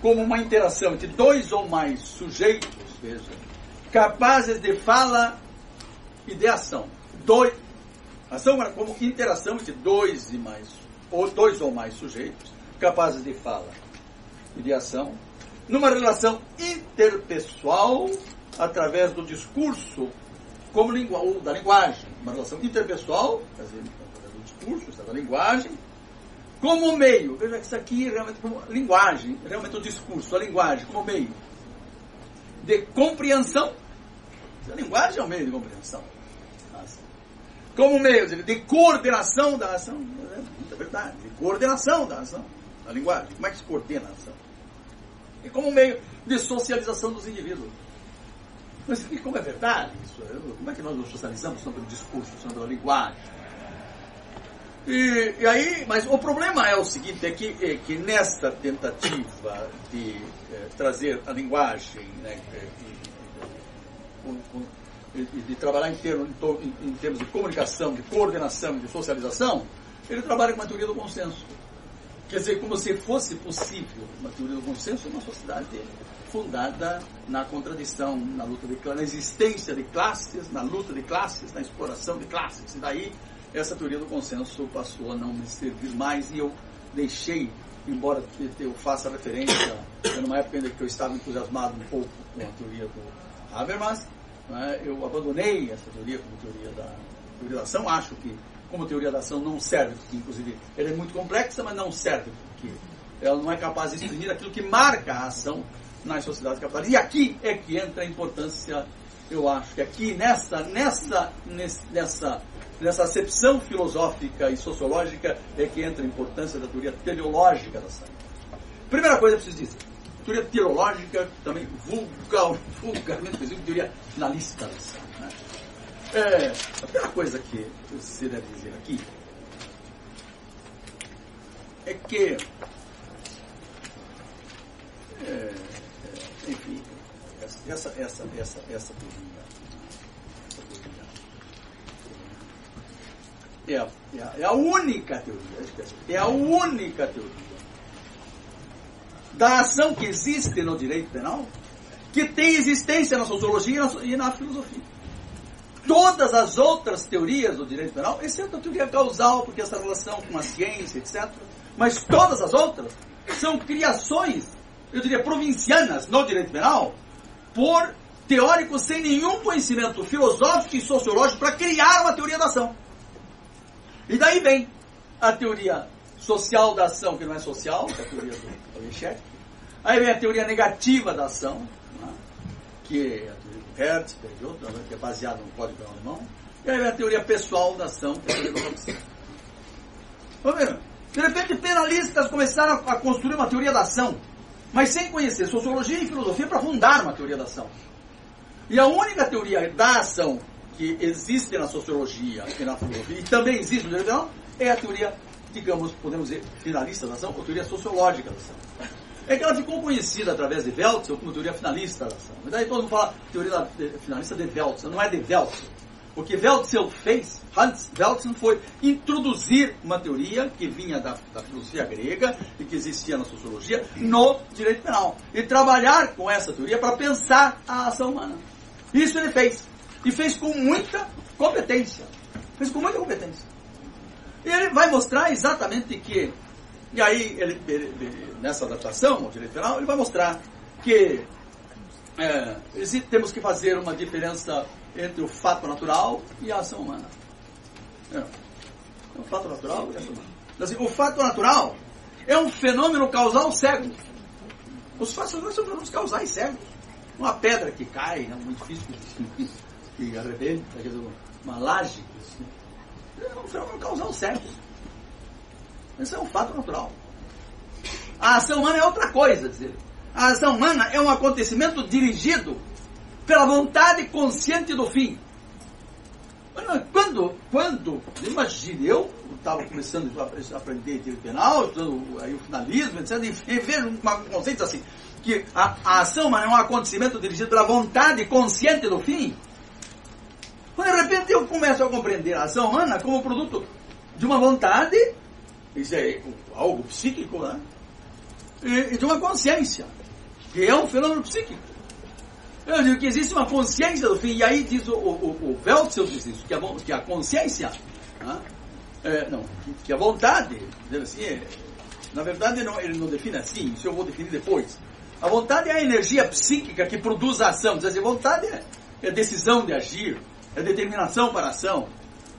como uma interação entre dois ou mais sujeitos, veja, capazes de fala e de ação. Dois, ação como interação entre dois e mais, ou dois ou mais sujeitos, capazes de fala e de ação, numa relação interpessoal através do discurso como lingu da linguagem, uma relação interpessoal, dizer, do discurso, da linguagem, como meio. Veja que isso aqui é realmente como linguagem, realmente o discurso, a linguagem como meio de compreensão. A linguagem é um meio de compreensão. Como meio de coordenação da ação. É verdade, de coordenação da ação, da linguagem. Como é que se coordena a ação? E como meio de socialização dos indivíduos. Mas como é verdade isso? Como é que nós nos socializamos? Só pelo discurso, só pela linguagem. E, e, aí, mas o problema é o seguinte, é que, é que nesta tentativa de é, trazer a linguagem, né, e, de trabalhar em, termos, em, em termos de comunicação, de coordenação, de socialização, ele trabalha com uma teoria do consenso. Quer dizer, como se fosse possível uma teoria do consenso em uma sociedade fundada na contradição, na luta de na existência de classes, na luta de classes, na exploração de classes. E daí essa teoria do consenso passou a não me servir mais e eu deixei, embora eu faça referência, numa época ainda que eu estava entusiasmado um pouco com a teoria do Habermas, né, eu abandonei essa teoria como teoria da teoria da ação, acho que como teoria da ação não serve, porque inclusive ela é muito complexa, mas não serve, porque ela não é capaz de exprimir aquilo que marca a ação nas sociedades capitalistas. E aqui é que entra a importância, eu acho, que aqui nessa, nessa, nessa, nessa acepção filosófica e sociológica é que entra a importância da teoria teleológica da ação. Primeira coisa que preciso dizer, teoria teleológica, também vulgar, vulgarmente conhecida teoria finalista da ação. Né? É, a primeira coisa que você deve dizer aqui é que é, é, enfim, essa, essa, essa, essa essa é, é, a, é a única teoria, é a única teoria da ação que existe no direito penal que tem existência na sociologia e na filosofia todas as outras teorias do direito penal, exceto a teoria causal, porque essa relação com a ciência, etc. Mas todas as outras são criações, eu diria, provincianas no direito penal, por teóricos sem nenhum conhecimento filosófico e sociológico para criar uma teoria da ação. E daí vem a teoria social da ação, que não é social, que é a teoria do Olichet. Aí vem a teoria negativa da ação, né, que a Hertz, de outro, né, que é baseado no código alemão. E aí a teoria pessoal da ação, é teoria da vendo? De repente, penalistas começaram a construir uma teoria da ação, mas sem conhecer sociologia e filosofia para fundar uma teoria da ação. E a única teoria da ação que existe na sociologia e na filosofia, e também existe no direito é a teoria, digamos, podemos dizer, finalista da ação, ou teoria sociológica da ação é que ela ficou conhecida através de Weltzel como teoria finalista da ação. Mas daí todo mundo fala teoria finalista de Weltzel, não é de Weltzel. O que Weltzel fez, Hans Weltzel, foi introduzir uma teoria que vinha da, da, filosofia grega e que existia na sociologia no direito penal. E trabalhar com essa teoria para pensar a ação humana. Isso ele fez. E fez com muita competência. Fez com muita competência. E ele vai mostrar exatamente que e aí, ele, ele, nessa adaptação ao direito penal, ele vai mostrar que é, temos que fazer uma diferença entre o fato natural e a ação humana. É. O fato natural e a ação humana. Então, assim, o fato natural é um fenômeno causal cego. Os fatos naturais são fenômenos causais cegos. Uma pedra que cai, né, um edifício que, que arrebenta, uma laje. É um fenômeno causal cego. Isso é um fato natural. A ação humana é outra coisa. Dizer. A ação humana é um acontecimento dirigido pela vontade consciente do fim. Quando, quando, imagine, eu estava começando a aprender direito penal, aí o finalismo, etc., e vejo um conceito assim, que a, a ação humana é um acontecimento dirigido pela vontade consciente do fim. Quando de repente eu começo a compreender a ação humana como produto de uma vontade isso é algo psíquico, né? E, e de uma consciência, que é um fenômeno psíquico. Eu digo que existe uma consciência do fim, e aí diz o, o, o Weltzel diz isso, que a, que a consciência, né? é, não, que a vontade, assim, é, na verdade não, ele não define assim, isso eu vou definir depois. A vontade é a energia psíquica que produz a ação. Quer dizer, vontade é, é decisão de agir, é determinação para a ação.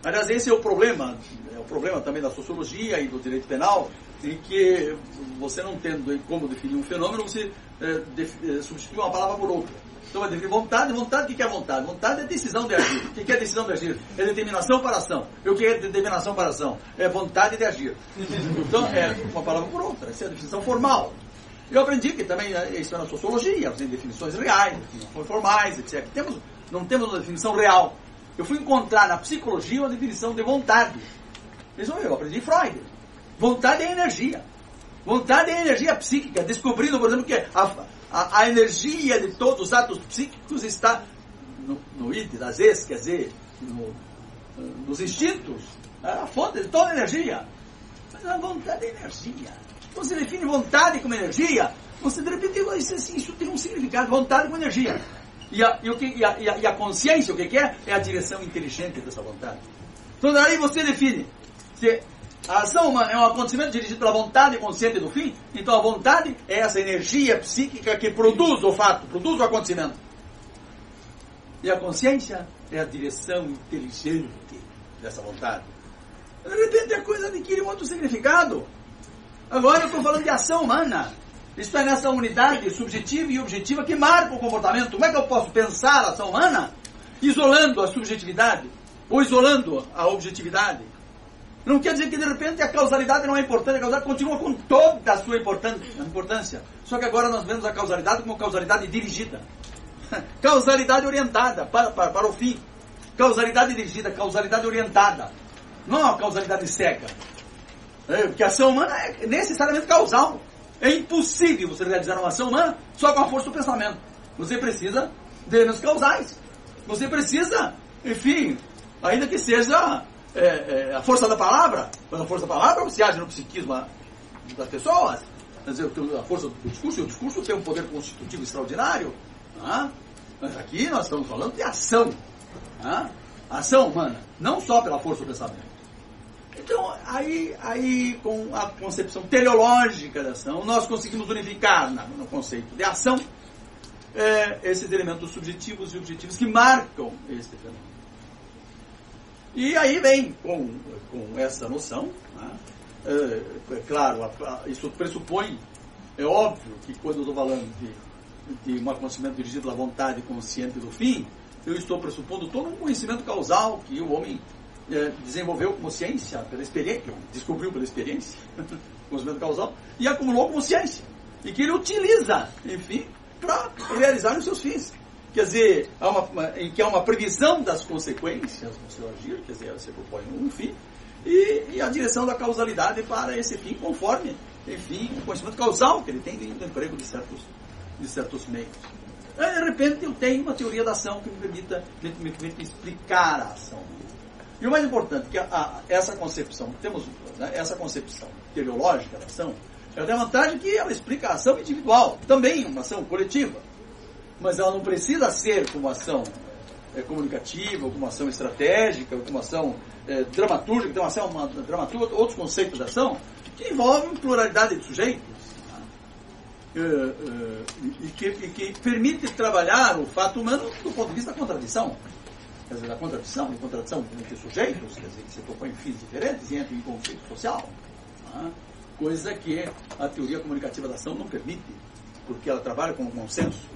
Aliás, esse é o problema o problema também da sociologia e do direito penal, em que você não tendo como definir um fenômeno, você é, é, substitui uma palavra por outra. Então vai definir vontade, vontade, o que é vontade? Vontade é decisão de agir. O que é decisão de agir? É determinação para ação. E o que é determinação para ação? É vontade de agir. Então é uma palavra por outra, essa é a definição formal. Eu aprendi que também é, isso é na sociologia, tem definições reais, definições formais, etc. Temos, não temos uma definição real. Eu fui encontrar na psicologia uma definição de vontade. Isso eu aprendi Freud. Vontade é energia. Vontade é energia psíquica. Descobrindo, por exemplo, que a, a, a energia de todos os atos psíquicos está no, no id das ex, quer dizer, no, nos instintos. É a fonte de toda energia. Mas a vontade é energia. Quando você define vontade como energia, você de repente isso, isso tem um significado, vontade como energia. E a, e o que, e a, e a consciência, o que, que é? É a direção inteligente dessa vontade. Então daí você define se a ação humana é um acontecimento dirigido pela vontade consciente do fim, então a vontade é essa energia psíquica que produz o fato, produz o acontecimento. E a consciência é a direção inteligente dessa vontade. De repente a coisa adquire um outro significado. Agora eu estou falando de ação humana. Isto é nessa unidade subjetiva e objetiva que marca o comportamento. Como é que eu posso pensar a ação humana isolando a subjetividade ou isolando a objetividade? Não quer dizer que de repente a causalidade não é importante, a causalidade continua com toda a sua importância. Só que agora nós vemos a causalidade como causalidade dirigida. Causalidade orientada para, para, para o fim. Causalidade dirigida, causalidade orientada. Não a causalidade cega. É, porque a ação humana é necessariamente causal. É impossível você realizar uma ação humana só com a força do pensamento. Você precisa de elementos causais. Você precisa, enfim, ainda que seja é, é, a força da palavra, quando a força da palavra você age no psiquismo das pessoas, quer dizer, a força do discurso, e o discurso tem um poder constitutivo extraordinário, tá? mas aqui nós estamos falando de ação, ação humana, não só pela força do pensamento. Então, aí, aí com a concepção teleológica da ação, nós conseguimos unificar no conceito de ação é, esses elementos subjetivos e objetivos que marcam esse fenômeno. E aí vem com, com essa noção, né, é, é, claro, a, a, isso pressupõe, é óbvio que quando eu estou falando de, de um acontecimento dirigido à vontade consciente do fim, eu estou pressupondo todo um conhecimento causal que o homem desenvolveu como ciência, pela experiência, descobriu pela experiência, conhecimento causal, e acumulou como ciência. E que ele utiliza, enfim, para realizar os seus fins. Quer dizer, há uma, em que há uma previsão das consequências do seu agir, quer dizer, você propõe um fim, e, e, a direção da causalidade para esse fim, conforme, enfim, o conhecimento causal que ele tem do emprego de certos, de certos meios. Aí, de repente, eu tenho uma teoria da ação que me permita, me permita explicar a ação. E o mais importante, que a, a, essa concepção, temos né, essa concepção teleológica da ação, ela tem a vantagem que ela explica a ação individual, também uma ação coletiva. Mas ela não precisa ser como ação é, comunicativa, como ação estratégica, como ação é, dramatúrgica, tem uma ação uma, dramaturga, outros conceitos de ação, que envolvem pluralidade de sujeitos. É, é, e, que, e que permite trabalhar o fato humano do ponto de vista da contradição quer dizer, da contradição, e contradição entre sujeitos, quer dizer, que se propõe fins diferentes e entra em conflito social, né? coisa que a teoria comunicativa da ação não permite, porque ela trabalha com o consenso.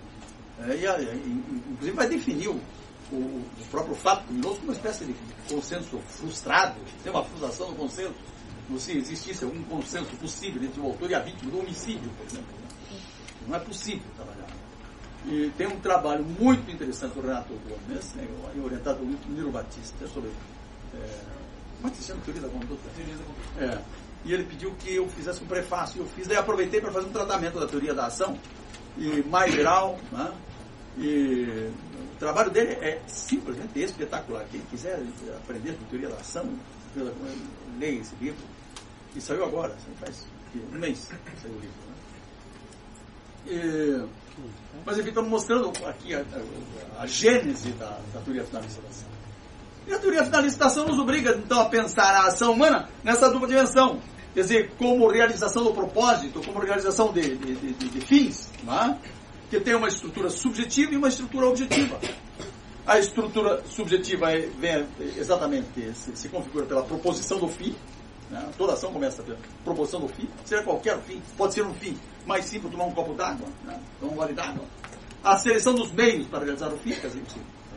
É, e, e, inclusive vai definir o, o, próprio fato criminoso como uma espécie de consenso frustrado, tem uma frustração do consenso, se existisse algum consenso possível entre o autor e a vítima do homicídio, por exemplo. Né? Não é possível. E tem um trabalho muito interessante do Renato Gomes, né, orientado pelo Nilo Batista, sobre. É, como é que se chama? Teoria da conduta? Teoria da conduta. É. E ele pediu que eu fizesse um prefácio. Eu fiz, daí aproveitei para fazer um tratamento da teoria da ação, e mais geral. Né? E o trabalho dele é simplesmente espetacular. Quem quiser aprender com teoria da ação, leia esse livro. E saiu agora, faz um mês que saiu o livro. Né? E, mas enfim, estamos mostrando aqui a, a, a gênese da, da teoria finalista da ação. E a teoria finalista da ação nos obriga, então, a pensar a ação humana nessa dupla dimensão. Quer dizer, como realização do propósito, como realização de, de, de, de fins, é? que tem uma estrutura subjetiva e uma estrutura objetiva. A estrutura subjetiva é, vem exatamente, se, se configura pela proposição do fim, né? Toda ação começa pela proposição do fim, seja qualquer fim, pode ser um fim mais simples, tomar um copo d'água, né? tomar um gole d'água. A seleção dos meios para realizar o fim, dizer,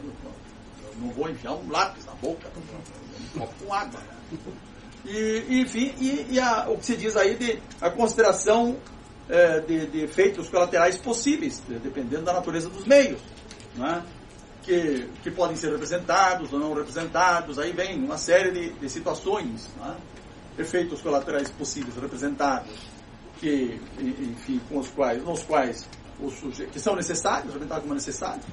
eu não vou enfiar um lápis na boca, um copo com água. Né? E, enfim, e, e a, o que se diz aí de a consideração é, de, de efeitos colaterais possíveis, dependendo da natureza dos meios. Né? que, que podem ser representados ou não representados. Aí vem uma série de, de situações, é? efeitos colaterais possíveis representados, que, enfim, com os quais, nos quais os sujeitos, que são necessários, representados como necessários,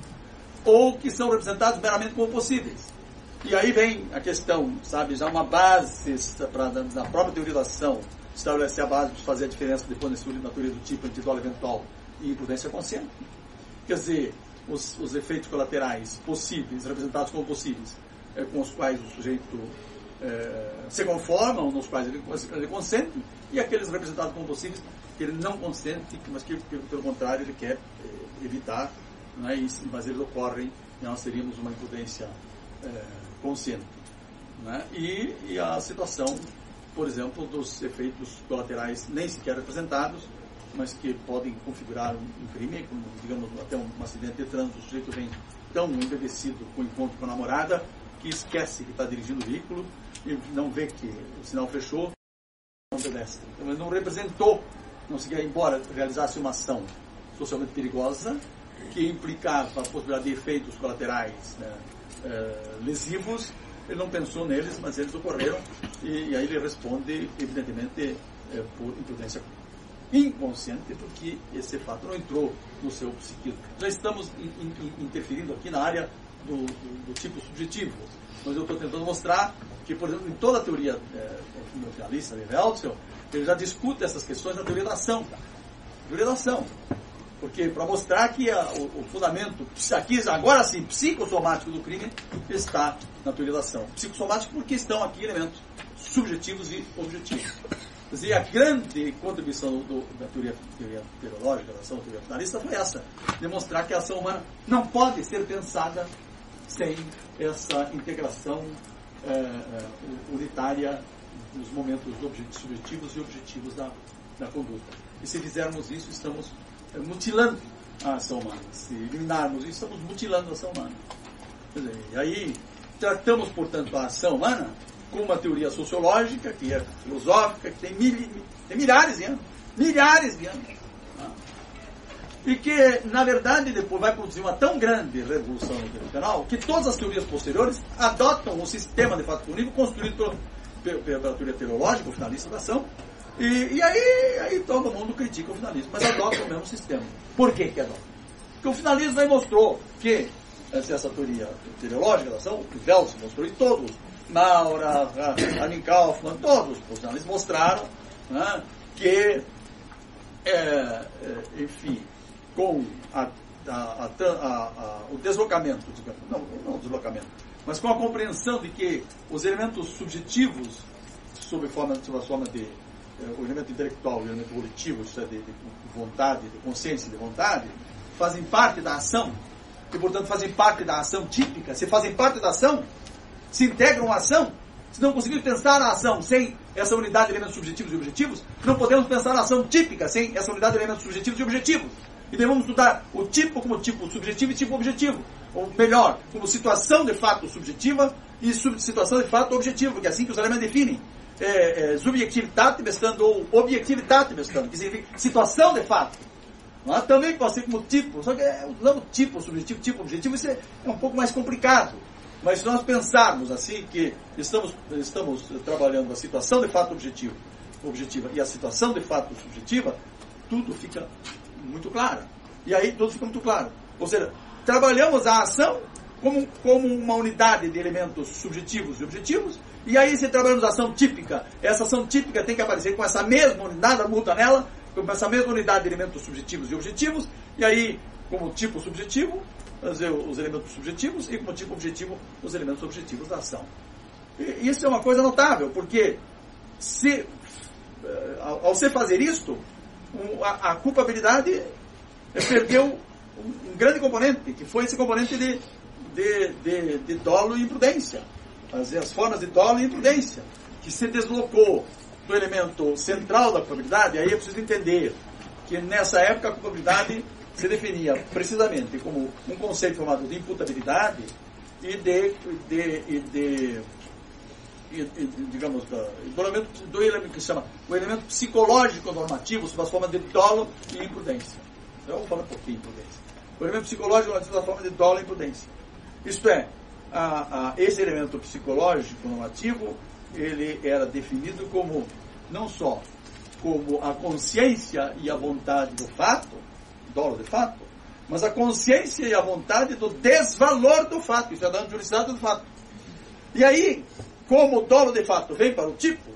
ou que são representados meramente como possíveis. E aí vem a questão, sabe, já uma base pra, da, própria teoria da ação, estabelecer a base de fazer a diferença depois na teoria do tipo dolo eventual e imprudência consciente. Quer dizer, os, os efeitos colaterais possíveis, representados como possíveis, é, com os quais o sujeito é, se conforma, ou nos quais ele, ele consente, e aqueles representados como possíveis que ele não consente, mas que, pelo contrário, ele quer é, evitar, né, e, mas eles ocorrem, nós teríamos uma imprudência é, consciente. Né? E, e a situação, por exemplo, dos efeitos colaterais nem sequer representados, mas que podem configurar um, crime, como, digamos, até um, um acidente de trânsito, o sujeito vem tão embevecido com o encontro com a namorada que esquece que está dirigindo o veículo e não vê que o sinal fechou, não obedece. Então ele não representou, não se quer, embora realizasse uma ação socialmente perigosa, que implicava a possibilidade de efeitos colaterais né, é, lesivos, ele não pensou neles, mas eles ocorreram, e, e aí ele responde, evidentemente, é, por imprudência inconsciente, porque esse fato não entrou no seu psiquismo. Já estamos in, in, interferindo aqui na área do, do, do, tipo subjetivo, mas eu estou tentando mostrar que, por exemplo, em toda a teoria é, de Weltzell, ele já discute essas questões na teoria da ação. Teoria da ação. Porque para mostrar que a, o, o, fundamento, aqui, agora sim, psicossomático do crime está na teoria da ação. Psicossomático porque estão aqui elementos subjetivos e objetivos. Quer dizer, a grande contribuição do, da teoria, teoria teológica, da ação teoria finalista, foi essa: demonstrar que a ação humana não pode ser pensada sem essa integração é, é, unitária dos momentos subjetivos e objetivos da, da conduta. E se fizermos isso, estamos é, mutilando a ação humana. Se eliminarmos isso, estamos mutilando a ação humana. Dizer, e aí, tratamos, portanto, a ação humana com uma teoria sociológica, que é filosófica, que tem, mil, tem milhares de anos. Milhares de anos. E que, na verdade, depois vai produzir uma tão grande revolução internacional que todas as teorias posteriores adotam o sistema de fato cognitivo construído pelo, pela teoria teológica, o finalista da ação, e, e, aí, aí todo mundo critica o finalismo, mas adota o mesmo sistema. Por que que adota? Porque o finalismo aí mostrou que essa, essa teoria teleológica da ação, o Wells mostrou, e todos Maura, Anin Kaufman, todos os profissionais mostraram né, que, é, é, enfim, com a, a, a, o deslocamento, digamos, não, não o deslocamento, mas com a compreensão de que os elementos subjetivos, sob forma, sob a forma de é, o elemento intelectual o elemento volitivo, isso é de, de vontade, de consciência, de vontade, fazem parte da ação, e portanto fazem parte da ação típica, se fazem parte da ação, se integram a ação, se não conseguimos pensar na ação sem essa unidade de elementos subjetivos e objetivos, não podemos pensar na ação típica sem essa unidade de elementos subjetivos e objetivos. E devemos estudar o tipo como tipo subjetivo e tipo objetivo. Ou melhor, como situação de fato subjetiva e situação de fato objetiva, porque é assim que os alemães definem. É, é, subjetividade bestando ou objetividade bestando, que significa situação de fato. Mas também pode ser como tipo, só que é, tipo subjetivo, tipo objetivo, isso é, é um pouco mais complicado. Mas se nós pensarmos assim que estamos, estamos trabalhando a situação de fato objetivo, objetiva e a situação de fato subjetiva, tudo fica muito claro. E aí tudo fica muito claro. Ou seja, trabalhamos a ação como, como uma unidade de elementos subjetivos e objetivos, e aí se trabalhamos a ação típica, essa ação típica tem que aparecer com essa mesma unidade, multa nela, com essa mesma unidade de elementos subjetivos e objetivos, e aí, como tipo subjetivo, dizer, os elementos subjetivos e como tipo objetivo os elementos objetivos da ação. E isso é uma coisa notável, porque se, eh, ao, se fazer isto, a, a culpabilidade perdeu um, grande componente, que foi esse componente de, de, de, de dolo e imprudência. As, as formas de dolo e imprudência, que se deslocou do elemento central da culpabilidade, aí é preciso entender que nessa época a culpabilidade se definia precisamente como um conceito formado de imputabilidade e de, de, de, de e, e, digamos, do, elemento, do elemento que se chama o elemento psicológico normativo sob as formas de dolo e imprudência. Então, vamos falar um pouquinho imprudência. O elemento psicológico normativo sob as formas de dolo e imprudência. Isto é, a, a, esse elemento psicológico normativo, ele era definido como, não só como a consciência e a vontade do fato, dolo de fato, mas a consciência e a vontade do desvalor do fato, isso é da juridicidade do fato. E aí, como o dolo de fato vem para o tipo,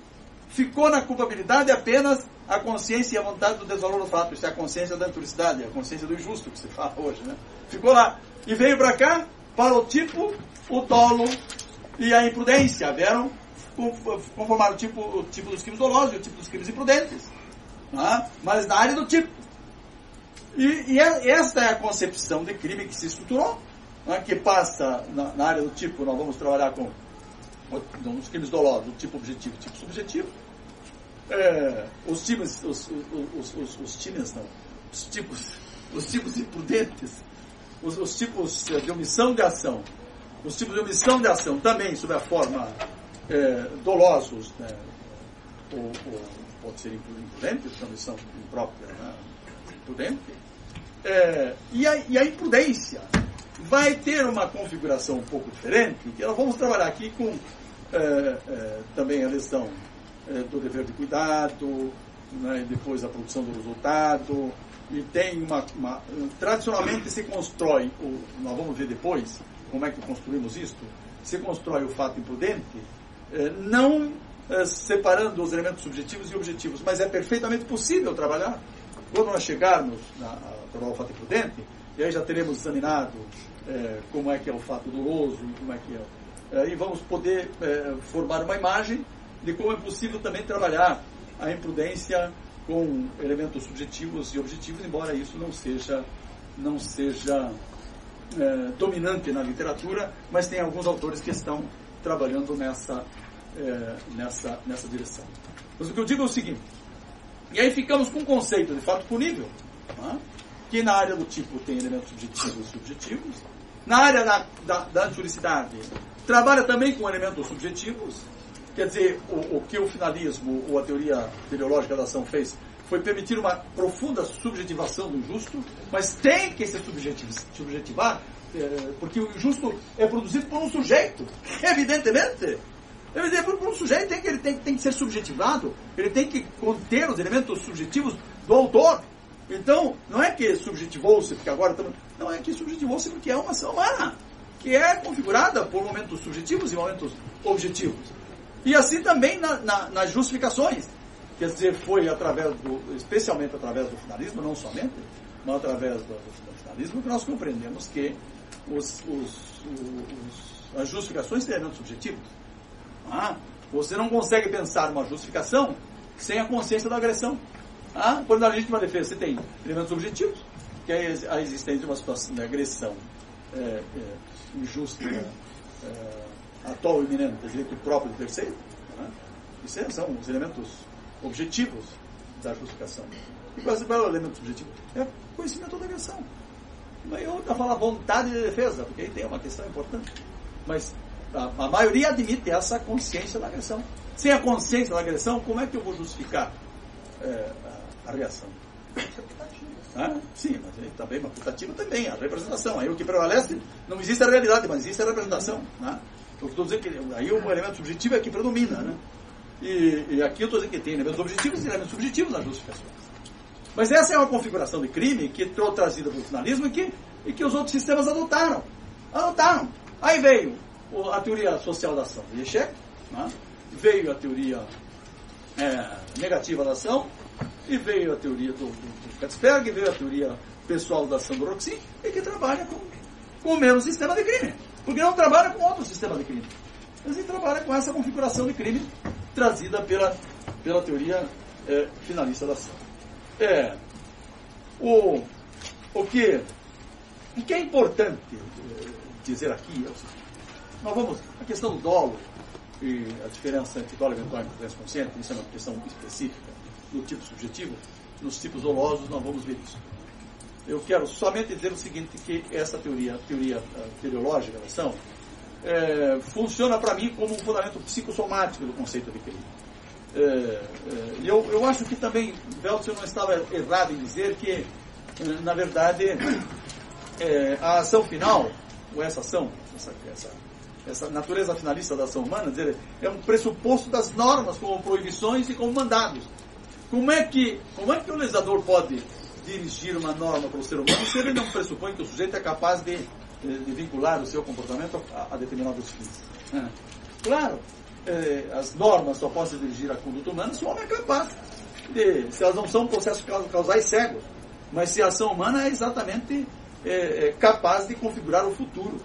ficou na culpabilidade apenas a consciência e a vontade do desvalor do fato, isso é a consciência da anturicidade, a consciência do injusto que se fala hoje, né? Ficou lá. E veio para cá, para o tipo, o dolo e a imprudência, vieram conformar o tipo, o tipo dos crimes dolosos e o tipo dos crimes imprudentes. Né? Mas na área do tipo. E, e é, esta é a concepção de crime que se estruturou, né? que passa na, na, área do tipo, nós vamos trabalhar com os crimes dolosos, tipo objetivo e tipo subjetivo. É, os times, os, os, os, os, times não, os tipos, os tipos imprudentes, os, os tipos de omissão de ação, os tipos de omissão de ação também sob a forma é, dolosos, né? ou, ou, pode ser imprudentes, omissão imprópria, né? imprudente, é, e, a, e a imprudência vai ter uma configuração um pouco diferente, que nós vamos trabalhar aqui com é, é, também a lição é, do dever de cuidado, né, depois a produção do resultado, e tem uma, uma, Tradicionalmente se constrói, o, nós vamos ver depois como é que construímos isto, se constrói o fato imprudente, é, não separando os elementos subjetivos e objetivos, mas é perfeitamente possível trabalhar. Quando nós chegarmos a trabalhar o fato imprudente, e aí já teremos examinado é, como é que é o fato doloso como é que é. E vamos poder formar uma imagem de como é possível também trabalhar a imprudência com elementos subjetivos e objetivos, embora isso não seja, não seja é, dominante na literatura, mas tem alguns autores que estão trabalhando nessa, é, nessa, nessa direção. Mas o que eu digo é o seguinte, e aí ficamos com o conceito de fato punível, é? que na área do tipo tem elementos subjetivos e subjetivos, na área da, da, da trabalha também com elementos subjetivos, Quer dizer, o, o que o finalismo ou a teoria teleológica da ação fez foi permitir uma profunda subjetivação do injusto, mas tem que se subjetivar, é, porque o injusto é produzido por um sujeito, evidentemente. Evidentemente, por um sujeito tem que, ele tem, tem que ser subjetivado, ele tem que conter os elementos subjetivos do autor. Então, não é que subjetivou-se, porque agora estamos. Não é que subjetivou-se porque é uma ação humana, que é configurada por momentos subjetivos e momentos objetivos. E assim também na, na, nas justificações. Quer dizer, foi através do, especialmente através do finalismo, não somente, mas através do, do finalismo, que nós compreendemos que os, os, os, as justificações têm elementos subjetivos. Ah, você não consegue pensar uma justificação sem a consciência da agressão. Ah, quando a legítima defesa você tem elementos objetivos, que é a existência de uma situação de agressão é, é, injusta, é, atual iminente, direito próprio do terceiro. Né? Isso é, são os elementos objetivos da justificação. E qual é o elemento subjetivo? É conhecimento da agressão. E outra fala vontade de defesa, porque aí tem uma questão importante. Mas a, a, maioria admite essa consciência da agressão. Sem a consciência da agressão, como é que eu vou justificar é, a, a, reação? Ah, sim, mas também, uma putativa também, a representação. Aí o que prevalece, não existe a realidade, mas existe a representação. Né? Eu estou dizendo que aí o elemento subjetivo é que predomina, né? E, e aqui eu estou dizendo que tem elementos objetivos e elementos subjetivos nas justificações. Mas essa é uma configuração de crime que foi trazida pelo finalismo e que, e que os outros sistemas adotaram. Adotaram. Aí veio a teoria social da ação de Echec, né? veio a teoria é, negativa da ação, e veio a teoria do, do, do Katzberg, veio a teoria pessoal da Roxy, e que trabalha com, com o mesmo sistema de crime. Porque não trabalha com outro sistema de crime. Mas ele trabalha com essa configuração de crime trazida pela, pela teoria é, finalista da ação. É, o, o, que, o que é importante é, dizer aqui é o seguinte. Nós vamos, a questão do dolo e a diferença entre dolo eventual e consciente, isso é uma questão específica do tipo subjetivo, nos tipos dolosos nós vamos ver isso. Eu quero somente dizer o seguinte, que essa teoria, teoria uh, teleológica ação, é, funciona para mim como um fundamento psicossomático do conceito de crime. É, é, eu, eu acho que também Belcher não estava errado em dizer que, na verdade, a ação final ou essa ação, essa, essa, essa natureza finalista da ação humana, dizer, é um pressuposto das normas como proibições e como mandados. Como é que, como é que o legislador pode dirigir uma norma para o ser humano se ele não pressupõe que o sujeito é capaz de, de vincular o seu comportamento a, a determinados fins? É. Claro, eh, as normas só podem dirigir à conduta humana se o homem é capaz de, se elas não são processos causais cegos, mas se a ação humana é exatamente é, é capaz de configurar o futuro,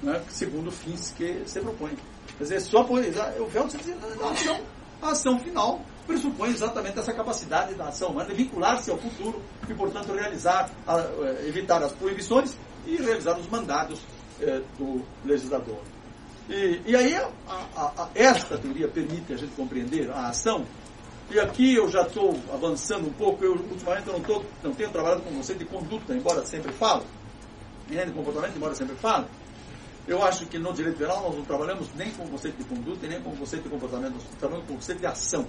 né, segundo fins que se propõe. Quer dizer, só por, o Feltz diz a ação, a ação final pressupõe exatamente essa capacidade da ação humana de vincular-se ao futuro e, portanto, realizar, é, evitar as proibições e realizar os mandados é, do legislador. E, e aí, a, a, a, esta teoria permite a gente compreender a ação e aqui eu já estou avançando um pouco, eu ultimamente eu não, tô, não tenho trabalhado com o conceito de conduta, embora sempre falo, né, de comportamento, embora sempre falo. Eu acho que no direito penal nós não trabalhamos nem com o conceito de conduta, nem com o conceito de comportamento, nós trabalhamos com o conceito de ação.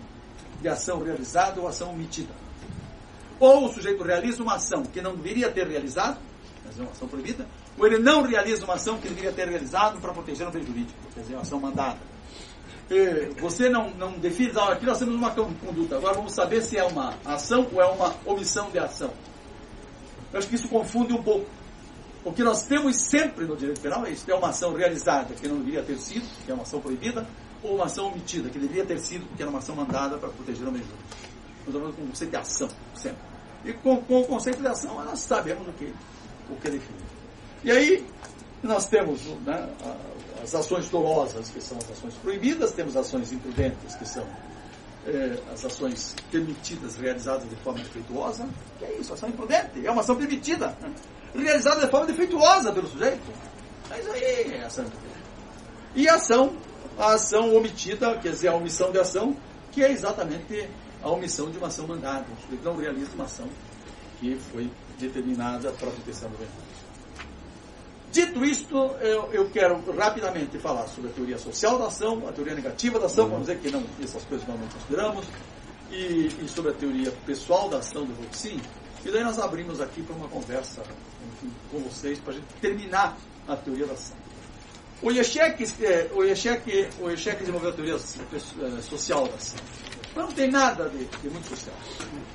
De ação realizada ou ação omitida. Ou o sujeito realiza uma ação que não deveria ter realizado, mas é uma ação proibida, ou ele não realiza uma ação que deveria ter realizado para proteger o bem jurídico, quer dizer, uma ação mandada você não, não define, ah, aqui nós temos uma conduta, agora vamos saber se é uma ação ou é uma omissão de ação. Eu acho que isso confunde um pouco. O que nós temos sempre no direito penal é isso: é uma ação realizada que não deveria ter sido, que é uma ação proibida, ou uma ação omitida, que deveria ter sido, porque era uma ação mandada para proteger o meio Nós falando com o conceito de ação, sempre. E com, com, o conceito de ação, nós sabemos o que, o que define. E aí, nós temos né, as ações dolosas, que são as ações proibidas, temos ações imprudentes, que são é, as ações permitidas realizadas de forma defeituosa. Que é isso? Ação imprudente. É uma ação permitida, realizada de forma defeituosa pelo sujeito. Mas aí é ação imprudente. E ação, a ação omitida, quer dizer, a omissão de ação, que é exatamente a omissão de uma ação mandada. Sujeito não realiza uma ação que foi determinada para a proteção do bem. Dito isto, eu, eu, quero rapidamente falar sobre a teoria social da ação, a teoria negativa da ação, vamos dizer que não, essas coisas nós não consideramos, e, e, sobre a teoria pessoal da ação do Roxin. E daí nós abrimos aqui para uma conversa enfim, com vocês, para a gente terminar a teoria da ação. O Yeshek, é, o Yeshek, o Yeshek desenvolveu a teoria é, social da ação. Mas não tem nada de, de muito social.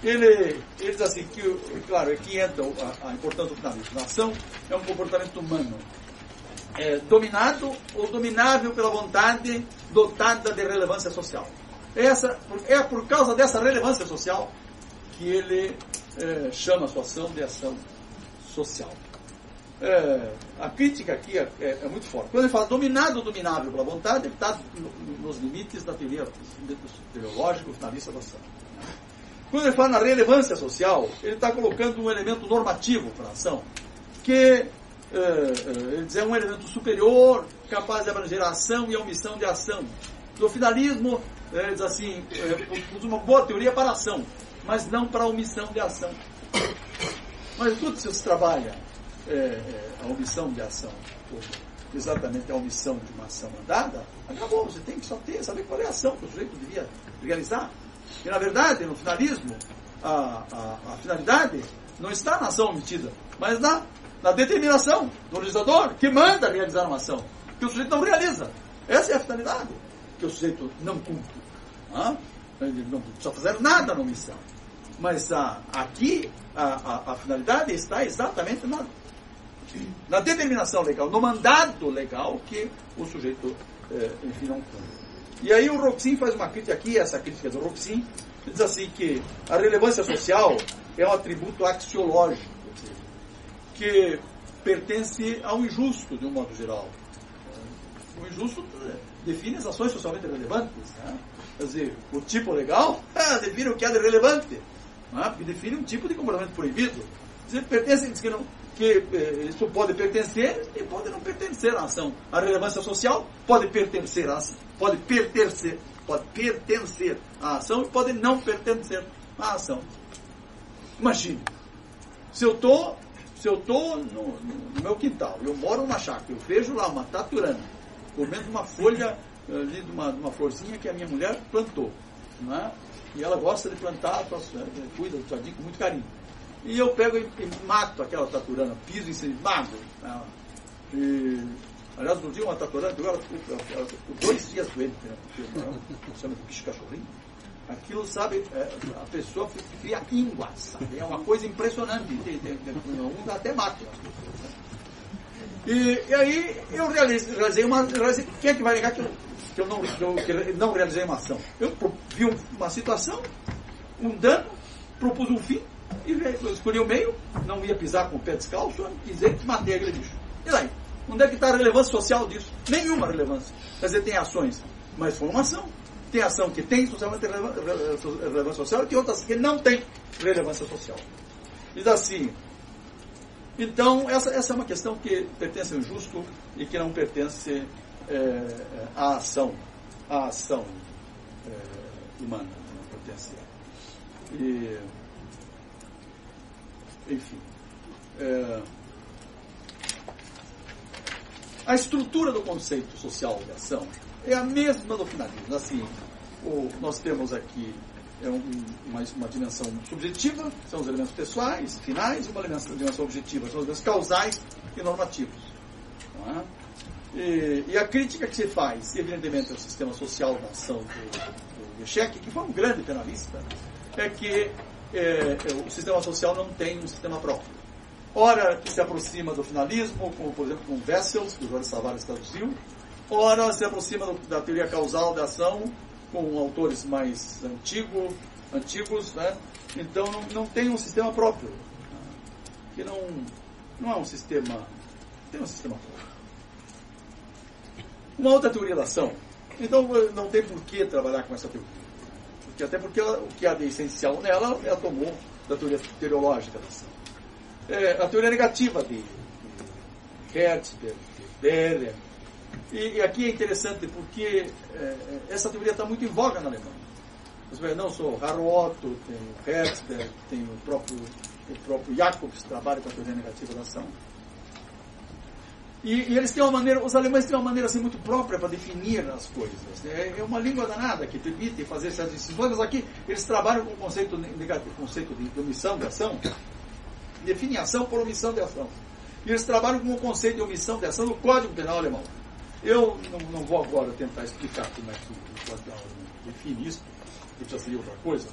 Ele, ele diz assim, que, claro, aqui entra a, a importância do finalismo. A ação é um comportamento humano é, dominado ou dominável pela vontade dotada de relevância social. Essa, é por causa dessa relevância social que ele é, chama a sua ação de ação social. É, a crítica aqui é, é, é, muito forte. Quando ele fala dominado ou dominável pela vontade, ele está nos limites da teoria teleológica finalista da ação. Quando ele fala na relevância social, ele está colocando um elemento normativo para a ação, que é, é, ele diz, é um elemento superior, capaz de abranger a ação e a omissão de ação. Do finalismo, ele diz assim, é, uma boa teoria para a ação, mas não para a omissão de ação. Mas tudo se trabalha é, é, a omissão de ação, exatamente a omissão de uma ação mandada, acabou. Você tem que só ter, saber qual é a ação que o sujeito devia realizar. E, na verdade, no finalismo, a, a, a finalidade não está na ação omitida, mas na, na determinação do legislador que manda realizar uma ação, que o sujeito não realiza. Essa é a finalidade que o sujeito não cumpre. Não? Ele não precisa fazer nada na omissão. Mas a, aqui a, a, a finalidade está exatamente na na determinação legal, no mandato legal que o sujeito, é, enfim, não cumpre. E aí o Roxin faz uma crítica aqui, essa crítica do Roxin, diz assim que a relevância social é um atributo axiológico, que pertence ao injusto, de um modo geral. O injusto é, define as ações socialmente relevantes. Né? Quer dizer, o tipo legal define o que é de relevante, né? define um tipo de comportamento proibido. Dizer, pertence, diz que não, eh, isso pode pertencer e pode não pertencer à ação. A relevância social pode pertencer à ação, pode pertencer, pode pertencer à ação e pode não pertencer à ação. Imagine, se eu estou se eu estou no, no, meu quintal, eu moro numa chácara, eu vejo lá uma taturana comendo uma folha eh, ali de uma, de uma florzinha que a minha mulher plantou. Não é? E ela gosta de plantar, eh, cuida do jardim com muito carinho. E eu pego e, e mato aquela taturana, piso em cima, mago. E, aliás, no dia uma tatuadora, agora dois dias doente, né? chama de bicho cachorrinho. Aquilo, sabe, é, a pessoa cria ínguas, sabe? É uma coisa impressionante. Um até mata as pessoas. Né? E, e, aí eu realizei, realizei uma. Realizei, quem é que vai negar que eu, que eu, não, que eu, que eu não realizei uma ação? Eu vi uma situação, um dano, propus um fim, e eu escolhi o meio, não ia pisar com o pé descalço, pisei e matei aquele bicho. E daí? Onde é que está a relevância social disso? Nenhuma relevância. Quer dizer, tem ações, mas foi uma ação. Tem ação que tem socialmente relevância social e tem outras que não tem relevância social. Diz assim, então essa, essa é uma questão que pertence ao justo e que não pertence é, à ação, à ação é, humana, não pertence. E, enfim. É, a estrutura do conceito social de ação é a mesma do finalismo. Assim, o, nós temos aqui é um, uma, uma, dimensão subjetiva, são os elementos pessoais, finais, uma dimensão, dimensão objetiva, são os elementos causais e normativos. É? E, e, a crítica que se faz, evidentemente, ao sistema social da ação do, do, que foi um grande penalista, é que é, o sistema social não tem um sistema próprio. Ora se aproxima do finalismo, como por exemplo com Wessels, que o Jorge Savares traduziu, ora se aproxima do, da teoria causal da ação, com autores mais antigo, antigos, né? então não, não tem um sistema próprio, que não, não é um sistema, tem um sistema próprio. Uma outra teoria da ação, então não tem por que trabalhar com essa teoria, até porque ela, o que há de essencial nela, ela tomou da teoria teleológica da ação. É, a teoria negativa de, de Hertz, de, de Deller, e, e, aqui é interessante porque é, é essa teoria está muito em voga na Alemanha. Vê, não só Harro Otto, tem o Hertzberg, tem o próprio, o próprio Jacobs, que trabalha com a teoria negativa da ação. E, e, eles têm uma maneira, os alemães têm uma maneira assim muito própria para definir as coisas. É, é uma língua danada que permite fazer essas decisões, mas aqui eles trabalham com o conceito negativo, conceito de, omissão de ação, define ação por omissão de ação. E eles trabalham com o conceito de omissão de ação no Código Penal Alemão. Eu não, não vou agora tentar explicar como é que o Código define isso, porque já seria outra coisa.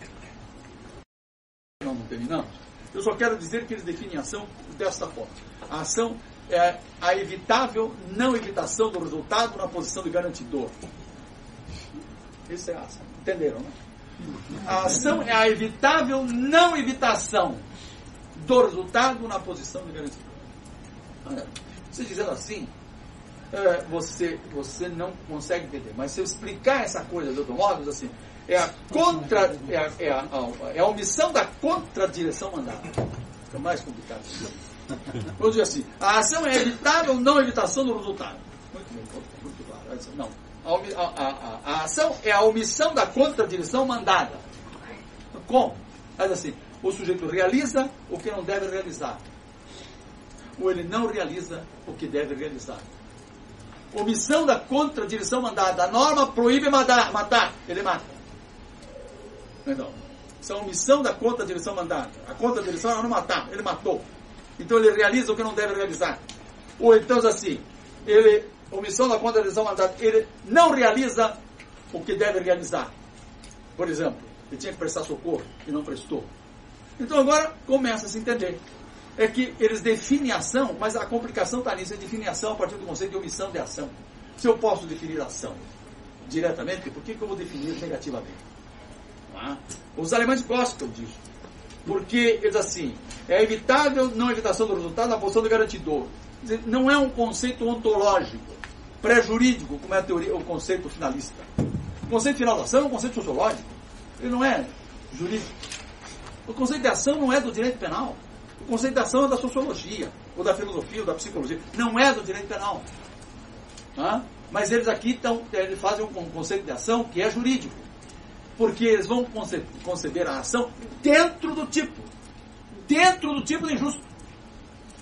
Não, não terminamos. Eu só quero dizer que eles definem ação desta forma. A ação é a evitável não evitação do resultado na posição de garantidor. Isso é ação. Entenderam, né? A ação é a evitável não evitação do resultado na posição de garantidor. Se dizendo assim, é, você, você não consegue entender. Mas se eu explicar essa coisa de outro modo, assim, é a, contra, é a, é a, é a omissão da contradireção mandada. É mais complicado. Vamos dizer assim, a ação é evitável ou não evitação do resultado. Muito bem, muito claro. Não. A, a, a, a, ação é a omissão da contradireção mandada. Como? Mas assim, o sujeito realiza o que não deve realizar. Ou ele não realiza o que deve realizar omissão da contradireção mandada. A norma proíbe matar, matar ele mata. Não, Isso é omissão da contradireção mandada. A contradireção é não matar, ele matou. Então ele realiza o que não deve realizar. Ou então assim, ele, omissão da contradireção mandada, ele não realiza o que deve realizar. Por exemplo, ele tinha que prestar socorro e não prestou. Então agora começa a se entender é que eles definem ação, mas a complicação está nisso, é definir ação a partir do conceito de omissão de ação. Se eu posso definir ação diretamente, por que, que eu vou definir negativamente? Ah, os alemães gostam disso. Porque eles assim, é evitável não evitação do resultado na posição do garantidor. Não é um conceito ontológico, pré-jurídico, como é a teoria, o conceito finalista. O conceito final da ação é um conceito sociológico. Ele não é jurídico. O conceito de ação não é do direito penal. O conceito de ação é da sociologia, ou da filosofia, ou da psicologia. Não é do direito penal. Mas eles aqui tão, eles fazem um conceito de ação que é jurídico. Porque eles vão conceber a ação dentro do tipo. Dentro do tipo de injusto.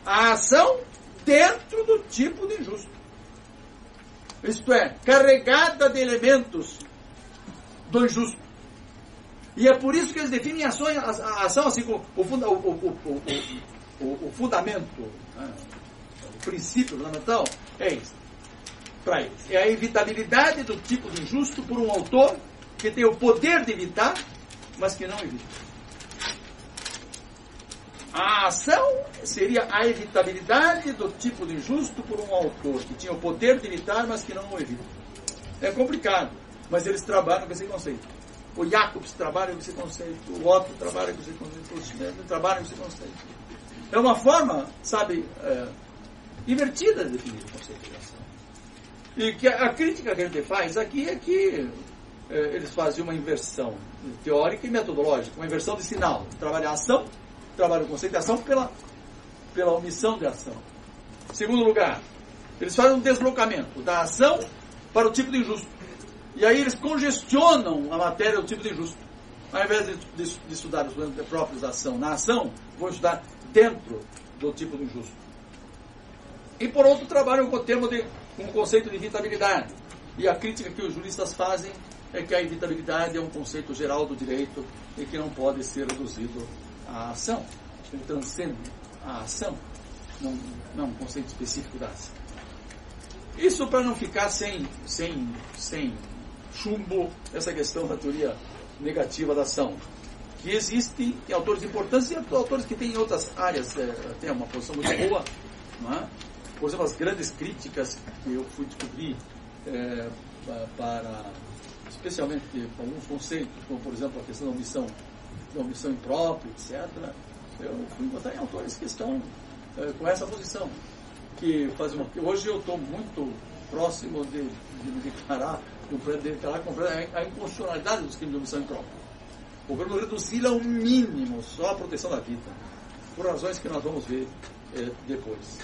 A ação dentro do tipo de injusto. Isto é, carregada de elementos do injusto. E é por isso que eles definem a ação, assim, o, o, o, o fundamento, né? princípio fundamental é isso. Para eles. É a evitabilidade do tipo de injusto por um autor que tem o poder de evitar, mas que não evita. A ação seria a evitabilidade do tipo de injusto por um autor que tinha o poder de evitar, mas que não o evita. É complicado, mas eles trabalham com esse conceito. O Jacobs trabalha com esse conceito, o Otto trabalha com esse conceito, o Schmidt trabalha com esse conceito. É uma forma, sabe, é, invertida de definir o conceito de ação. E que a, crítica que a gente faz aqui é que eles fazem uma inversão teórica e metodológica, uma inversão de sinal. Trabalhar a ação, trabalha o conceito de ação pela, pela omissão de ação. Segundo lugar, eles fazem um deslocamento da ação para o tipo de injusto. E aí eles congestionam a matéria do tipo de injusto. Ao invés de, de, de estudar os próprios da ação na ação, vão estudar dentro do tipo de injusto. E por outro, trabalham com o termo de o conceito de evitabilidade. E a crítica que os juristas fazem é que a evitabilidade é um conceito geral do direito e que não pode ser reduzido à ação. Ele transcende a ação, não, não um conceito específico da ação. Isso para não ficar sem, sem, sem chumbo essa questão da teoria negativa da ação. Que existe em autores importantes e autores que têm em outras áreas, é, têm uma posição muito boa. Não é? Por exemplo, as grandes críticas que eu fui descobrir é, para, especialmente alguns conceitos, como por exemplo a questão da omissão, da omissão imprópria, etc., eu fui encontrar em autores que estão é, com essa posição. Que fazem uma, hoje eu estou muito próximo de, de me declarar declarar a inconstitucionalidade dos crimes de omissão imprópria. O governo reduzi-la ao mínimo, só a proteção da vida, por razões que nós vamos ver é, depois.